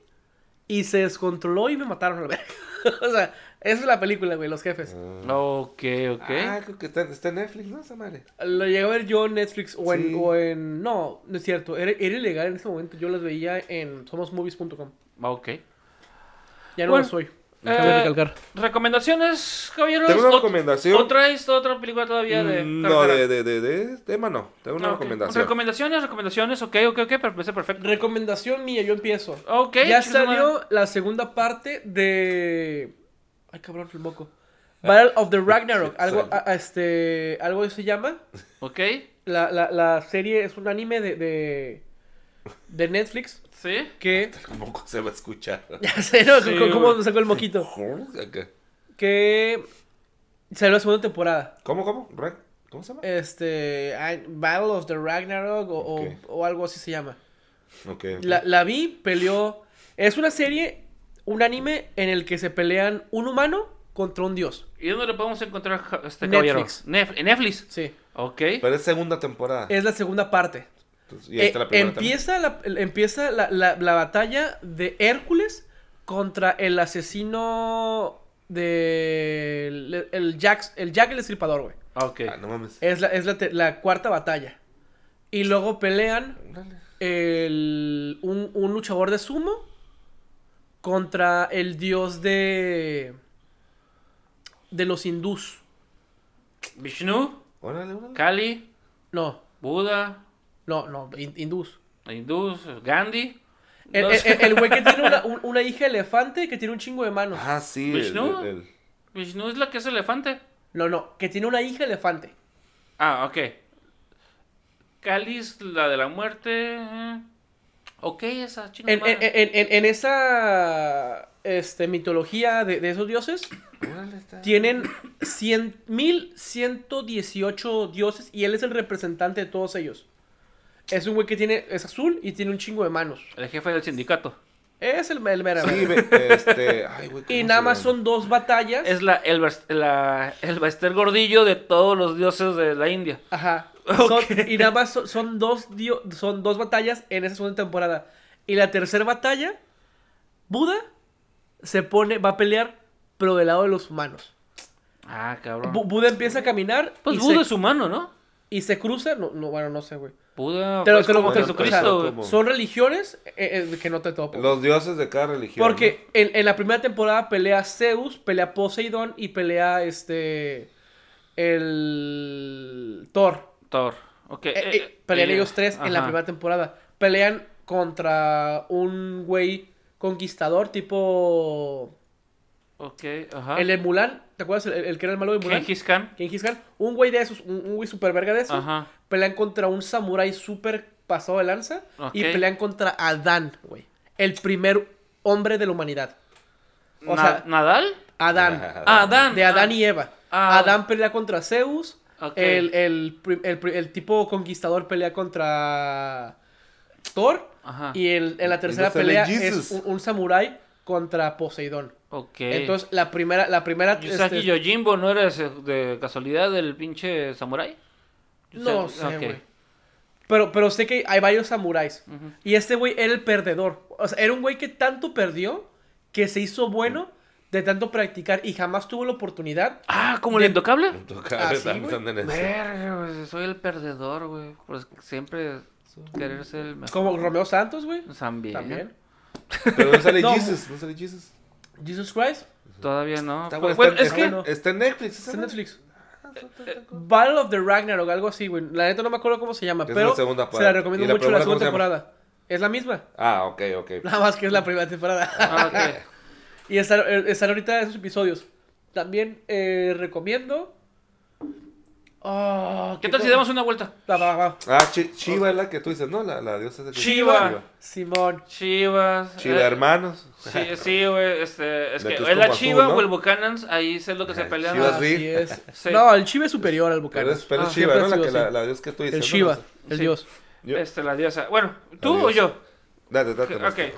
[SPEAKER 3] y se descontroló y me mataron a la verga. o sea, esa es la película, güey, los jefes.
[SPEAKER 1] Ok, ok.
[SPEAKER 2] Ah, creo que está, está en Netflix, ¿no? Esa madre.
[SPEAKER 3] Lo llegué a ver yo en Netflix o en, o en... No, no es cierto, era, era ilegal en ese momento, yo las veía en somosmovies.com.
[SPEAKER 1] Ah, ok.
[SPEAKER 3] Ya no
[SPEAKER 1] Bueno,
[SPEAKER 3] lo soy.
[SPEAKER 1] eh,
[SPEAKER 3] recalcar.
[SPEAKER 1] ¿Recomendaciones, caballeros?
[SPEAKER 2] Tengo una recomendación.
[SPEAKER 1] ¿Otra, es- otra película todavía de
[SPEAKER 2] Mm, No, de, de, de, de tema no. Tengo una
[SPEAKER 1] Ah,
[SPEAKER 2] recomendación.
[SPEAKER 1] Recomendaciones, recomendaciones, ok, ok, ok, perfecto.
[SPEAKER 3] Recomendación mía, yo empiezo.
[SPEAKER 1] Ok.
[SPEAKER 3] ya salió la segunda parte de... Ay, cabrón, el moco. Battle of the Ragnarok. Algo, a- a este, algo se llama.
[SPEAKER 1] Ok,
[SPEAKER 3] La, la, la serie es un anime de, de, de Netflix
[SPEAKER 1] sí.
[SPEAKER 3] que...
[SPEAKER 2] Tampoco se va a escuchar.
[SPEAKER 3] Ya sé, ¿no?
[SPEAKER 1] Sí,
[SPEAKER 3] ¿Cómo- ¿Cómo
[SPEAKER 1] güey.
[SPEAKER 3] me sacó el moquito?
[SPEAKER 2] Acá.
[SPEAKER 3] Que salió la segunda temporada.
[SPEAKER 2] ¿Cómo, cómo? ¿Cómo se llama?
[SPEAKER 3] Este... Battle of the Ragnarok o, o- algo así se llama.
[SPEAKER 2] Ok. ok.
[SPEAKER 3] La, la vi, peleó. Es una serie. Un anime en el que se pelean un humano contra un dios.
[SPEAKER 1] ¿Y dónde lo podemos encontrar, ja- este
[SPEAKER 3] Netflix.
[SPEAKER 1] caballero? En Netflix.
[SPEAKER 3] Sí.
[SPEAKER 1] Ok.
[SPEAKER 2] Pero es segunda temporada.
[SPEAKER 3] Es la segunda parte.
[SPEAKER 2] Entonces, y ahí está
[SPEAKER 3] Eh,
[SPEAKER 2] la primera también.
[SPEAKER 3] empieza la, el- empieza la, la- la batalla de Hércules contra el asesino de el, el Jack, el Jack el Estripador, güey.
[SPEAKER 1] Ok.
[SPEAKER 2] Ah, no mames.
[SPEAKER 3] Es la, es la, te- la cuarta batalla. Y luego pelean el, un, un luchador de sumo contra el dios de de los hindús.
[SPEAKER 1] Vishnu,
[SPEAKER 2] Órale, órale.
[SPEAKER 1] Kali,
[SPEAKER 3] No,
[SPEAKER 1] Buda,
[SPEAKER 3] no, no, hin- hindús.
[SPEAKER 1] hindús, Gandhi.
[SPEAKER 3] El
[SPEAKER 1] No
[SPEAKER 3] el-
[SPEAKER 1] sé.
[SPEAKER 3] el- el güey que tiene una, un- una hija elefante que tiene un chingo de manos.
[SPEAKER 2] Ah, sí. el-
[SPEAKER 1] Vishnu.
[SPEAKER 2] el- el-
[SPEAKER 1] Vishnu es la que es elefante.
[SPEAKER 3] No, no, que tiene una hija elefante.
[SPEAKER 1] Ah, ok. Kali es la de la muerte. eh. Ok, esa
[SPEAKER 3] En,
[SPEAKER 1] chingada.
[SPEAKER 3] en- en- en- en esa este, mitología de, de esos dioses, tienen 100, 1118 dioses y él es el representante de todos ellos. Es un güey que tiene, es azul y tiene un chingo de manos.
[SPEAKER 1] El jefe del sindicato.
[SPEAKER 3] Es el, el mera
[SPEAKER 2] Sí, este. Ay, güey. ¿cómo
[SPEAKER 3] Y nada más son dos batallas.
[SPEAKER 1] Es la, el, la, el Baster gordillo de todos los dioses de la India.
[SPEAKER 3] Ajá. Son- y nada más son, son dos dio- son dos batallas en esa segunda temporada. Y la tercera batalla, Buda se pone, va a pelear, pero del lado de los humanos.
[SPEAKER 1] Ah, cabrón.
[SPEAKER 3] Bu- Buda empieza a caminar
[SPEAKER 1] pues Buda
[SPEAKER 3] se,
[SPEAKER 1] es humano, ¿no?
[SPEAKER 3] y se cruza. No, no, bueno, no sé, güey.
[SPEAKER 1] Buda
[SPEAKER 3] Te lo-
[SPEAKER 1] pues,
[SPEAKER 3] te lo-
[SPEAKER 1] como
[SPEAKER 3] te lo-
[SPEAKER 1] Jesucristo.
[SPEAKER 3] o sea,
[SPEAKER 1] güey.
[SPEAKER 2] como-
[SPEAKER 3] Son religiones eh, eh, que no te topo.
[SPEAKER 2] Los dioses de cada religión.
[SPEAKER 3] Porque en, en la primera temporada pelea Zeus, pelea Poseidón y pelea este. El. Thor.
[SPEAKER 1] Thor. Ok.
[SPEAKER 3] Eh, pelean
[SPEAKER 1] eh,
[SPEAKER 3] ellos tres en la primera temporada. Pelean contra un güey conquistador tipo.
[SPEAKER 1] Ok, ajá.
[SPEAKER 3] El de Mulan. ¿Te acuerdas? El, el que era el malo de Mulan.
[SPEAKER 1] Gengis Khan.
[SPEAKER 3] Gengis Khan. Un güey de esos, un, un güey super verga de esos.
[SPEAKER 1] Ajá.
[SPEAKER 3] Pelean contra un samurái super pasado de lanza. Y
[SPEAKER 1] Ok.
[SPEAKER 3] pelean contra Adán, güey. El primer hombre de la humanidad. O
[SPEAKER 1] Na-
[SPEAKER 3] sea,
[SPEAKER 1] ¿Nadal?
[SPEAKER 3] Adán.
[SPEAKER 1] Ah, Adán.
[SPEAKER 3] De Adán
[SPEAKER 1] Ah,
[SPEAKER 3] y Eva.
[SPEAKER 1] Ah.
[SPEAKER 3] Adán pelea contra Zeus.
[SPEAKER 1] Ok.
[SPEAKER 3] El, el, el tipo conquistador pelea contra Thor.
[SPEAKER 1] Ajá.
[SPEAKER 3] Y el- en la
[SPEAKER 2] sale
[SPEAKER 3] pelea es un, un samurái contra Poseidón.
[SPEAKER 1] Ok.
[SPEAKER 3] Entonces, la primera, la primera.
[SPEAKER 1] Yusaki
[SPEAKER 3] este,
[SPEAKER 1] Yojimbo, ¿no eres eh, de casualidad del pinche samurái?
[SPEAKER 3] no sé, güey. Pero, pero sé que hay varios samuráis. Y este güey era el perdedor. O sea, era un güey que tanto perdió que se hizo bueno de tanto practicar y jamás tuvo la oportunidad.
[SPEAKER 1] Ah, ¿como el intocable?
[SPEAKER 2] Toca-
[SPEAKER 3] Ah, sí.
[SPEAKER 1] Verga, soy el perdedor, güey. Pues siempre querer ser el mejor.
[SPEAKER 3] Como Romeo Santos, güey.
[SPEAKER 1] También.
[SPEAKER 3] También.
[SPEAKER 2] Pero no sale
[SPEAKER 3] No.
[SPEAKER 2] Jesus. No sale Jesus.
[SPEAKER 3] Jesus Christ.
[SPEAKER 1] Todavía no.
[SPEAKER 2] Está,
[SPEAKER 1] Pues,
[SPEAKER 2] bueno,
[SPEAKER 1] bueno,
[SPEAKER 2] está,
[SPEAKER 1] es que
[SPEAKER 2] está-
[SPEAKER 3] que-
[SPEAKER 2] está en Netflix.
[SPEAKER 3] Está en Netflix.
[SPEAKER 1] Eh,
[SPEAKER 3] Battle of the Ragnarok, algo así, güey. La neta no me acuerdo cómo se llama,
[SPEAKER 2] Es
[SPEAKER 3] pero
[SPEAKER 2] la segunda
[SPEAKER 3] se la recomiendo
[SPEAKER 2] ¿Y la
[SPEAKER 3] mucho la segunda temporada. Es la misma,
[SPEAKER 2] Ah, ok, ok.
[SPEAKER 3] nada más que es la primera temporada.
[SPEAKER 1] ah, ok.
[SPEAKER 3] y están, eh, están ahorita esos episodios. También eh, recomiendo. Oh,
[SPEAKER 1] ¿Qué tal si damos una vuelta?
[SPEAKER 3] Va, va, va.
[SPEAKER 2] Ah, Chi- Chiva es la que tú dices, ¿no? La, la diosa de
[SPEAKER 1] Chiva.
[SPEAKER 3] Simón.
[SPEAKER 1] Chivas.
[SPEAKER 2] Chiva,
[SPEAKER 1] eh,
[SPEAKER 2] hermanos.
[SPEAKER 1] Sí, sí, güey, este, es que
[SPEAKER 2] es
[SPEAKER 1] es la Chiva o el Buchanans, ahí sé lo que se pelean.
[SPEAKER 2] Chivas.
[SPEAKER 3] Así es.
[SPEAKER 1] Sí.
[SPEAKER 3] No, el Chiva es superior al
[SPEAKER 2] es, pero es
[SPEAKER 1] Ah,
[SPEAKER 2] Chiva, ¿no? La, que, la, la dios que tú dices.
[SPEAKER 3] El
[SPEAKER 2] sé.
[SPEAKER 3] el
[SPEAKER 1] Sí.
[SPEAKER 3] dios.
[SPEAKER 2] Yo-
[SPEAKER 1] Este, la diosa. Bueno, ¿tú o yo?
[SPEAKER 2] diosa. Date, date.
[SPEAKER 1] Ok.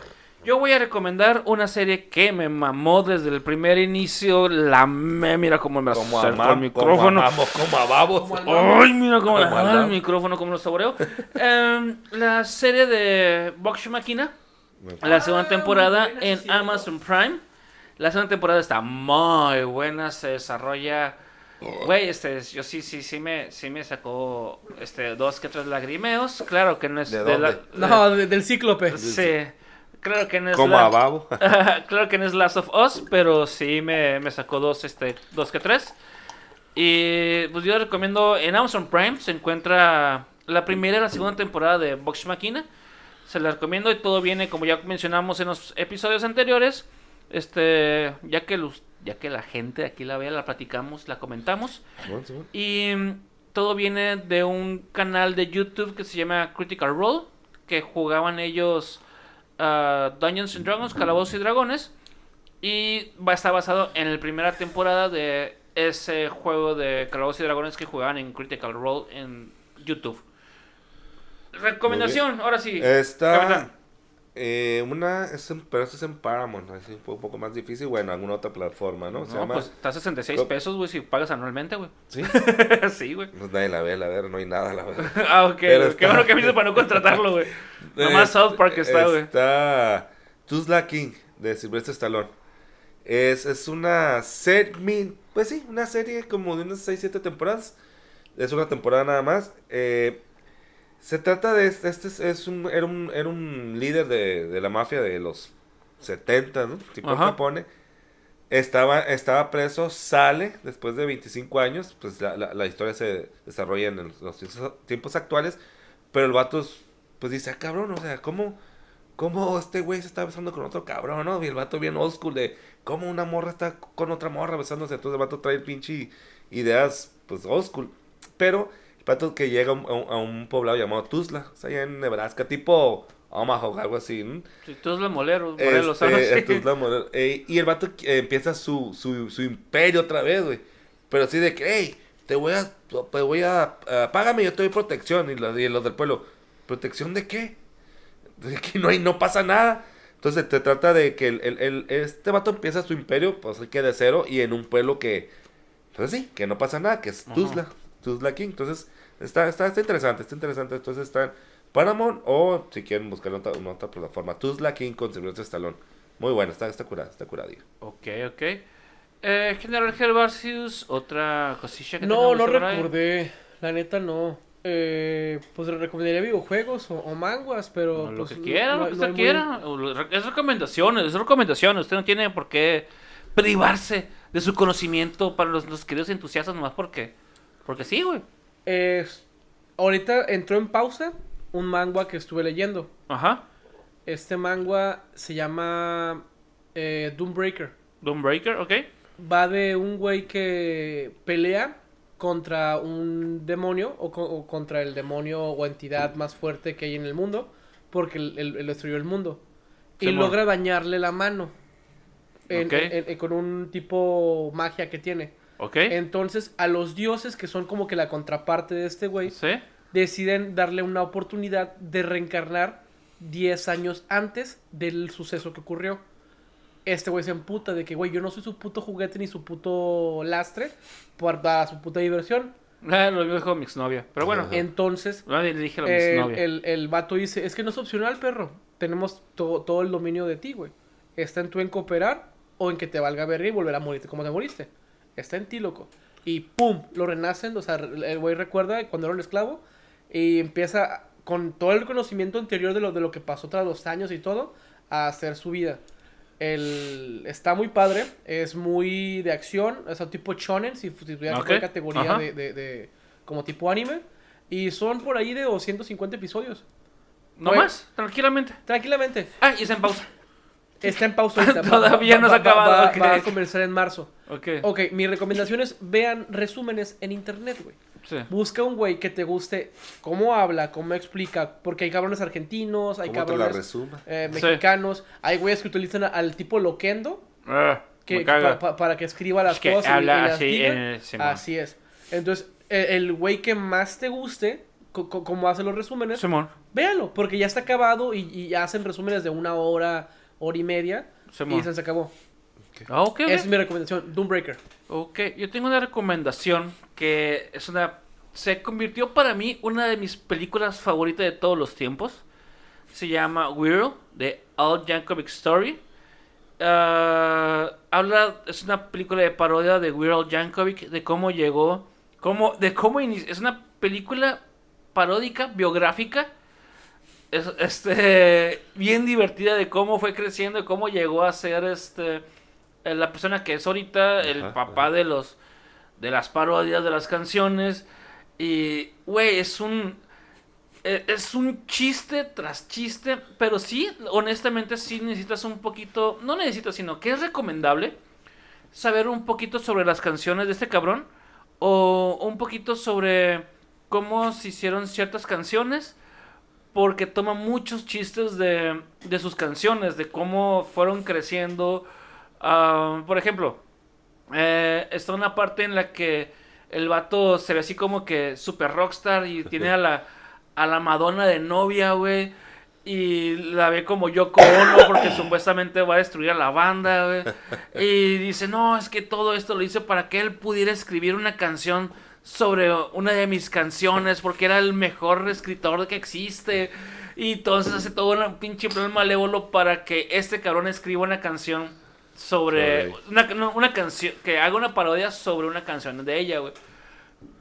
[SPEAKER 1] Yo voy a recomendar una serie que me mamó desde el primer inicio. La me, mira cómo me
[SPEAKER 2] Como
[SPEAKER 1] al micrófono.
[SPEAKER 2] Como amamos, como.
[SPEAKER 1] Ay, mira cómo
[SPEAKER 2] al
[SPEAKER 1] el micrófono, cómo lo saboreo. Em, la serie de Box Machina, la segunda temporada
[SPEAKER 3] buena, sí,
[SPEAKER 1] en. Amazon Prime. La segunda temporada está muy buena, se desarrolla. Güey, este, yo sí, sí, sí me, sí me sacó, este, dos que tres lagrimeos. Claro que no es
[SPEAKER 2] ¿De
[SPEAKER 1] la-
[SPEAKER 2] dónde?
[SPEAKER 3] No, de- del cíclope.
[SPEAKER 1] Sí, claro que no es
[SPEAKER 2] Como
[SPEAKER 1] la-
[SPEAKER 2] a babo.
[SPEAKER 1] claro que no es Last of Us, pero sí me, me sacó dos, este, dos que tres. Y pues yo recomiendo en Amazon Prime se encuentra la primera y la segunda temporada de Vox Machina. Se la recomiendo y todo viene como ya mencionamos en los episodios anteriores. Este, ya que los, ya que la gente aquí la vea, la platicamos, la comentamos. Y mm, todo viene de un canal de YouTube que se llama Critical Role, que jugaban ellos Dungeons and Dragons, Calabozos y Dragones. Y va a estar basado en la primera temporada de ese juego de Calabozos y Dragones que jugaban en Critical Role en YouTube. Recomendación, ahora sí.
[SPEAKER 2] Está. Eh, una es en, pero esta es en Paramount, así un po- un poco más difícil, bueno, alguna otra plataforma, ¿no? Se
[SPEAKER 1] No,
[SPEAKER 2] llama...
[SPEAKER 1] pues está a 66
[SPEAKER 2] Co-
[SPEAKER 1] pesos, güey, si pagas anualmente, güey.
[SPEAKER 2] ¿Sí?
[SPEAKER 1] sí, güey.
[SPEAKER 2] Pues nadie la ve, la ver, no hay nada, la verdad.
[SPEAKER 1] Ah, ok. Qué
[SPEAKER 2] está-
[SPEAKER 1] bueno que me dices para no contratarlo, güey. Nomás
[SPEAKER 2] Eh,
[SPEAKER 1] South Park está, güey.
[SPEAKER 2] Está Tuzla King, de Sylvester Stallone. Es, es una serie, pues sí, una serie como de unas 6, 7 temporadas. Es una temporada nada más. Eh, se trata de este, este es, un, era, un, era un líder de, de la mafia de los 70, ¿no? Tipo. Capone. Estaba, estaba preso, sale después de 25 años. Pues la, la- la historia se desarrolla en los tiempos- actuales. Pero el vato, es- pues dice, ah, cabrón, o sea, ¿cómo, cómo este güey se está besando con otro cabrón, no? Y el vato bien old school de cómo una morra está con otra morra besándose. Entonces el vato trae pinche ideas, pues old school. Pero el vato que llega a un, a un- poblado llamado Tuzla, o sea, allá en Nebraska, tipo Omaha o algo así, ¿no?
[SPEAKER 1] Si tú es la molero, Morelos,
[SPEAKER 2] Este,
[SPEAKER 1] algo así.
[SPEAKER 2] entonces la modelo- eh, y el vato eh, empieza su, su, su imperio otra vez, güey. Pero así de que, hey, te voy a, te voy a, págame, yo te doy protección. Y los, y los del pueblo, ¿protección de qué? De que no hay, no pasa nada. Entonces te trata de que el, el- el- este vato empieza su imperio, pues que de cero, y en un pueblo que, pues sí, que no pasa nada, que es. Tuzla, Tuzla King. Entonces, está, está, está interesante, está interesante. Entonces está en Paramount o si quieren buscar otra, una otra plataforma, Tuzla King con Sylvester Stallone. Muy bueno, está, está curada, está curada.
[SPEAKER 1] Ok, ok. Eh, General Gervasius, otra cosilla que
[SPEAKER 3] No, no
[SPEAKER 1] ahí?
[SPEAKER 3] recordé. La neta no. Eh, pues le recomendaría videojuegos o, o manguas, pero.
[SPEAKER 1] Lo
[SPEAKER 3] pues,
[SPEAKER 1] que quiera,
[SPEAKER 3] no-
[SPEAKER 1] lo que
[SPEAKER 3] no
[SPEAKER 1] usted quiera. Es recomendaciones, es recomendaciones. Usted no tiene por qué privarse de su conocimiento para los, los queridos entusiastas nomás porque, porque sí, güey.
[SPEAKER 3] Eh, ahorita entró en pausa un manga que estuve leyendo.
[SPEAKER 1] Ajá.
[SPEAKER 3] Este manga se llama eh, Doombreaker.
[SPEAKER 1] Doombreaker, ok.
[SPEAKER 3] Va de un güey que pelea contra un demonio o, co- o contra el demonio o entidad más fuerte que hay en el mundo porque él, él- él destruyó el mundo. Y logra dañarle la mano en-
[SPEAKER 1] Ok.
[SPEAKER 3] en- en- con un tipo magia que tiene.
[SPEAKER 1] Ok.
[SPEAKER 3] Entonces a los dioses que son como que la contraparte de este güey
[SPEAKER 1] Sí.
[SPEAKER 3] deciden darle una oportunidad de reencarnar 10 años antes del suceso que ocurrió. Este güey se emputa de que, güey, yo no soy su puto juguete ni su puto lastre para su puta diversión.
[SPEAKER 1] Ah, lo dijo mi exnovia. Pero bueno,
[SPEAKER 2] Ajá.
[SPEAKER 3] Entonces,
[SPEAKER 1] no le dije a mi
[SPEAKER 3] el, el, el vato dice, es que no es opcional, perro. Tenemos to- todo el dominio de ti, güey. Está en tú en cooperar o en que te valga verga y volver a morirte como te moriste. Está en ti, loco. Y pum, lo renacen. O sea, el güey recuerda cuando era un esclavo y empieza con todo el conocimiento anterior de lo, de lo que pasó tras los años y todo a hacer su vida. El, está muy padre, es muy de acción, es un tipo shonen, si, si tuviera
[SPEAKER 1] Ok,
[SPEAKER 3] cualquier categoría de, de- de- como tipo anime. Y son por ahí de 250 episodios.
[SPEAKER 1] no más, tranquilamente.
[SPEAKER 3] Tranquilamente.
[SPEAKER 1] Ah, y está en pausa.
[SPEAKER 3] Está en pausa ahorita.
[SPEAKER 1] Todavía
[SPEAKER 3] va-
[SPEAKER 1] no se ha acabado,
[SPEAKER 3] Va,
[SPEAKER 1] ok.
[SPEAKER 3] va a comenzar en marzo.
[SPEAKER 1] Ok.
[SPEAKER 3] Ok, mi recomendación es vean resúmenes en internet, güey.
[SPEAKER 1] Sí.
[SPEAKER 3] Busca un güey que te guste cómo habla, cómo explica, porque hay cabrones argentinos, hay
[SPEAKER 2] ¿Cómo te la
[SPEAKER 3] cabrones eh,
[SPEAKER 1] Sí.
[SPEAKER 3] mexicanos, hay güeyes que utilizan a- al tipo loquendo
[SPEAKER 1] Ah,
[SPEAKER 3] que, pa- pa- para que escriba las
[SPEAKER 1] Es que
[SPEAKER 3] cosas
[SPEAKER 1] habla
[SPEAKER 3] y las
[SPEAKER 1] así,
[SPEAKER 3] diga.
[SPEAKER 1] eh, Simón.
[SPEAKER 3] así es. Entonces, el el güey que más te guste, co- co- como hace los resúmenes,
[SPEAKER 1] Simón.
[SPEAKER 3] véalo, porque ya está acabado y, y hacen resúmenes de una hora, hora y media,
[SPEAKER 1] Simón.
[SPEAKER 3] y se acabó.
[SPEAKER 1] Ah, ok.
[SPEAKER 3] Esa es mi recomendación, Doombreaker.
[SPEAKER 1] Ok, yo tengo una recomendación que es una... Se convirtió para mí una de mis películas favoritas de todos los tiempos. Se llama Weird, de Al Yankovic Story. Ah, habla, es una película de parodia de Weird Al Yankovic, de cómo llegó, cómo, de cómo inició. Es una película paródica, biográfica. Es, este, bien divertida de cómo fue creciendo, de cómo llegó a ser este, eh, la persona que es ahorita, el
[SPEAKER 2] Ajá,
[SPEAKER 1] papá
[SPEAKER 2] ajá.
[SPEAKER 1] de los de las parodias, de las canciones. Y, güey, es un. eh, Es un chiste tras chiste. Pero sí, honestamente, sí necesitas un poquito. No necesitas, sino que es recomendable saber un poquito sobre las canciones de este cabrón. O un poquito sobre cómo se hicieron ciertas canciones. Porque toma muchos chistes de, de sus canciones, de cómo fueron creciendo. Ah, por ejemplo, eh, está una parte en la que el vato se ve así como que super rockstar y tiene a la, a la Madonna de novia, güey. y la ve como Yoko Ono porque supuestamente va a destruir a la banda, güey. Y dice, no, es que todo esto lo hice para que él pudiera escribir una canción sobre una de mis canciones porque era el mejor escritor que existe. Y entonces hace todo un pinche plan malévolo para que este cabrón escriba una canción sobre... Una, no, una canción... Que haga una parodia sobre una canción de ella, güey.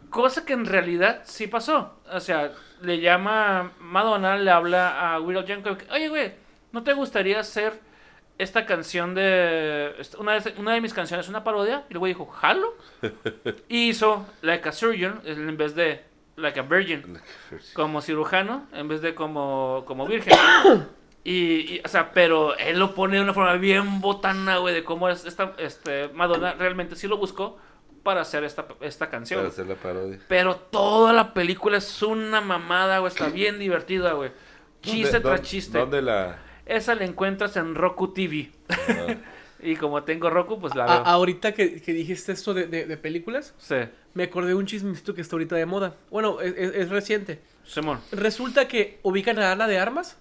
[SPEAKER 1] Cosa que en realidad sí pasó. O sea, le llama. Madonna le habla a Will Yankovic. Oye, güey, ¿no te gustaría hacer esta canción de. Una de, una de mis canciones, una parodia? Y el güey dijo, ¿jalo? Y hizo Like a Surgeon en vez de Like a Virgin. Como cirujano en vez de como, como virgen. Y, y, o sea, pero él lo pone de una forma bien botana, güey, de cómo es esta. Este, Madonna realmente sí lo buscó para hacer esta, esta canción.
[SPEAKER 2] Para hacer la parodia.
[SPEAKER 1] Pero toda la película es una mamada, güey. Está bien divertida, güey. Chiste
[SPEAKER 2] ¿Dónde-
[SPEAKER 1] tras chiste.
[SPEAKER 2] ¿Dónde la...?
[SPEAKER 1] Esa la encuentras en Roku TV.
[SPEAKER 2] ah,
[SPEAKER 1] Y como tengo Roku, pues la
[SPEAKER 3] A-
[SPEAKER 1] veo.
[SPEAKER 3] ahorita que, que dijiste esto de, de- de películas,
[SPEAKER 1] Sí,
[SPEAKER 3] me acordé de un chismecito que está ahorita de moda. Bueno, es, es- es reciente.
[SPEAKER 1] Simón.
[SPEAKER 3] Resulta que ubican a Ana de Armas.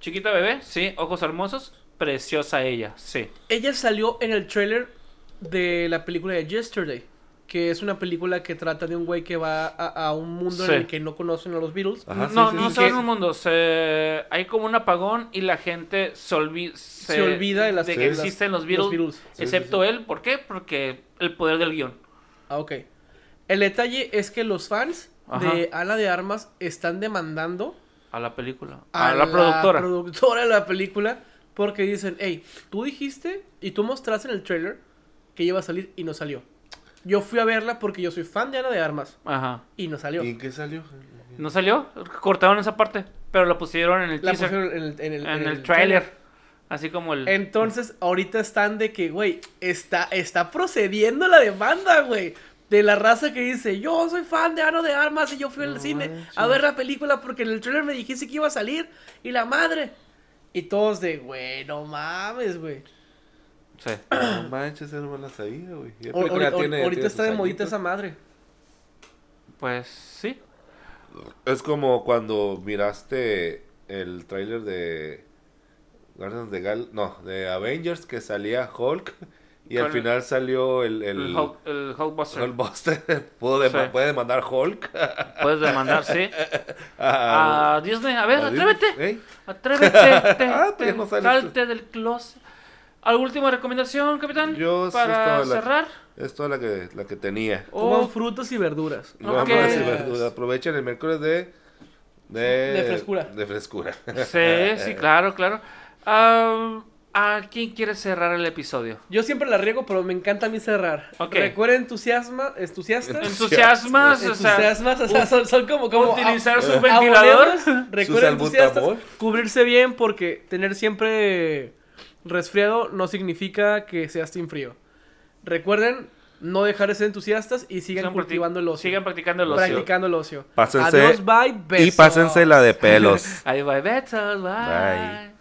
[SPEAKER 1] Chiquita bebé, sí. Ojos hermosos. Preciosa ella, sí.
[SPEAKER 3] Ella salió en el trailer de la película de Yesterday, que es una película que trata de un güey que va a, a un mundo
[SPEAKER 1] Sí.
[SPEAKER 3] en el que no conocen a los Beatles.
[SPEAKER 2] Ajá,
[SPEAKER 1] no,
[SPEAKER 2] sí,
[SPEAKER 1] no
[SPEAKER 2] sí.
[SPEAKER 1] se va
[SPEAKER 3] Que-
[SPEAKER 1] en un mundo. Se... Hay como un apagón y la gente se, olvi-
[SPEAKER 3] Se olvida de las-
[SPEAKER 1] que
[SPEAKER 3] sí, las-
[SPEAKER 1] existen los
[SPEAKER 3] los
[SPEAKER 1] Beatles.
[SPEAKER 3] Beatles.
[SPEAKER 2] Sí, sí,
[SPEAKER 1] excepto él. ¿Por qué? Porque el poder del guion.
[SPEAKER 3] Ah, ok. El detalle es que los fans
[SPEAKER 1] Ajá.
[SPEAKER 3] de Ana de Armas están demandando
[SPEAKER 1] A la película.
[SPEAKER 3] a,
[SPEAKER 1] A, la, productora.
[SPEAKER 3] productora de la película porque dicen, hey, tú dijiste y tú mostraste en el trailer que iba a salir y no salió. Yo fui a verla porque yo soy fan de Ana de Armas
[SPEAKER 1] Ajá.
[SPEAKER 3] y no salió.
[SPEAKER 2] ¿Y en qué salió?
[SPEAKER 1] ¿No salió? Cortaron esa parte. Pero la pusieron en el
[SPEAKER 3] La
[SPEAKER 1] teaser.
[SPEAKER 3] pusieron en el, en el,
[SPEAKER 1] en,
[SPEAKER 3] en
[SPEAKER 1] el, trailer. Así como el.
[SPEAKER 3] Entonces, ahorita están de que, güey, está, está procediendo la demanda, güey. De la raza que dice, yo soy fan de Ano de Armas y yo fui al cine
[SPEAKER 2] manches.
[SPEAKER 3] a ver la película porque en el trailer me dijiste que iba a salir y la madre. Y todos de, güey, no mames, güey.
[SPEAKER 1] Sí.
[SPEAKER 2] No manches, esa no me la sabía, güey.
[SPEAKER 3] Ahorita
[SPEAKER 2] tiene
[SPEAKER 3] está de modita esa madre.
[SPEAKER 1] Pues sí.
[SPEAKER 2] Es como cuando miraste el tráiler de Guardians de Gal, no, de Avengers que salía Hulk y al
[SPEAKER 1] Con-
[SPEAKER 2] final salió el el,
[SPEAKER 1] El, Hulk, el Hulkbuster.
[SPEAKER 2] Hulkbuster. Dema-
[SPEAKER 1] Sí.
[SPEAKER 2] puede demandar Hulk
[SPEAKER 1] Puedes demandar, sí.
[SPEAKER 2] a,
[SPEAKER 1] A Disney. A ver,
[SPEAKER 2] a
[SPEAKER 1] atrévete.
[SPEAKER 2] ¿Eh?
[SPEAKER 1] Atrévete. te-
[SPEAKER 2] Ah, pues
[SPEAKER 1] te-
[SPEAKER 2] ya no sale
[SPEAKER 1] salte del closet. ¿Alguna última recomendación, capitán?
[SPEAKER 2] Yo, sí,
[SPEAKER 1] Para
[SPEAKER 2] es toda la-
[SPEAKER 1] cerrar.
[SPEAKER 2] Es toda la que la que tenía.
[SPEAKER 3] Coman
[SPEAKER 1] Oh,
[SPEAKER 3] frutas y verduras.
[SPEAKER 2] No,
[SPEAKER 1] Ok.
[SPEAKER 2] vamos a decir verdura. Aprovechen el miércoles de de,
[SPEAKER 3] De frescura.
[SPEAKER 2] De frescura.
[SPEAKER 1] sí, sí, claro, claro. ¿A quién quiere cerrar el episodio?
[SPEAKER 3] Yo siempre la riego, pero me encanta a mí cerrar.
[SPEAKER 1] Ok.
[SPEAKER 3] Recuerden entusiasma, entusiastas.
[SPEAKER 1] ¿Entusiasmas? O sea,
[SPEAKER 3] entusiasmas, o sea, son, son como, como
[SPEAKER 1] utilizar
[SPEAKER 3] a-
[SPEAKER 1] su ventilador.
[SPEAKER 3] aboneros, Recuerden entusiastas, cubrirse bien porque tener siempre resfriado no significa que seas team frío. Recuerden no dejar de ser entusiastas y sigan
[SPEAKER 1] Sigan
[SPEAKER 3] cultivando el ocio.
[SPEAKER 1] Sigan practicando el ocio.
[SPEAKER 3] practicando el ocio.
[SPEAKER 2] Pásense-
[SPEAKER 3] Adiós, bye, besos.
[SPEAKER 2] Y pásense la de pelos.
[SPEAKER 1] Ahí va, besos, bye.
[SPEAKER 2] Bye.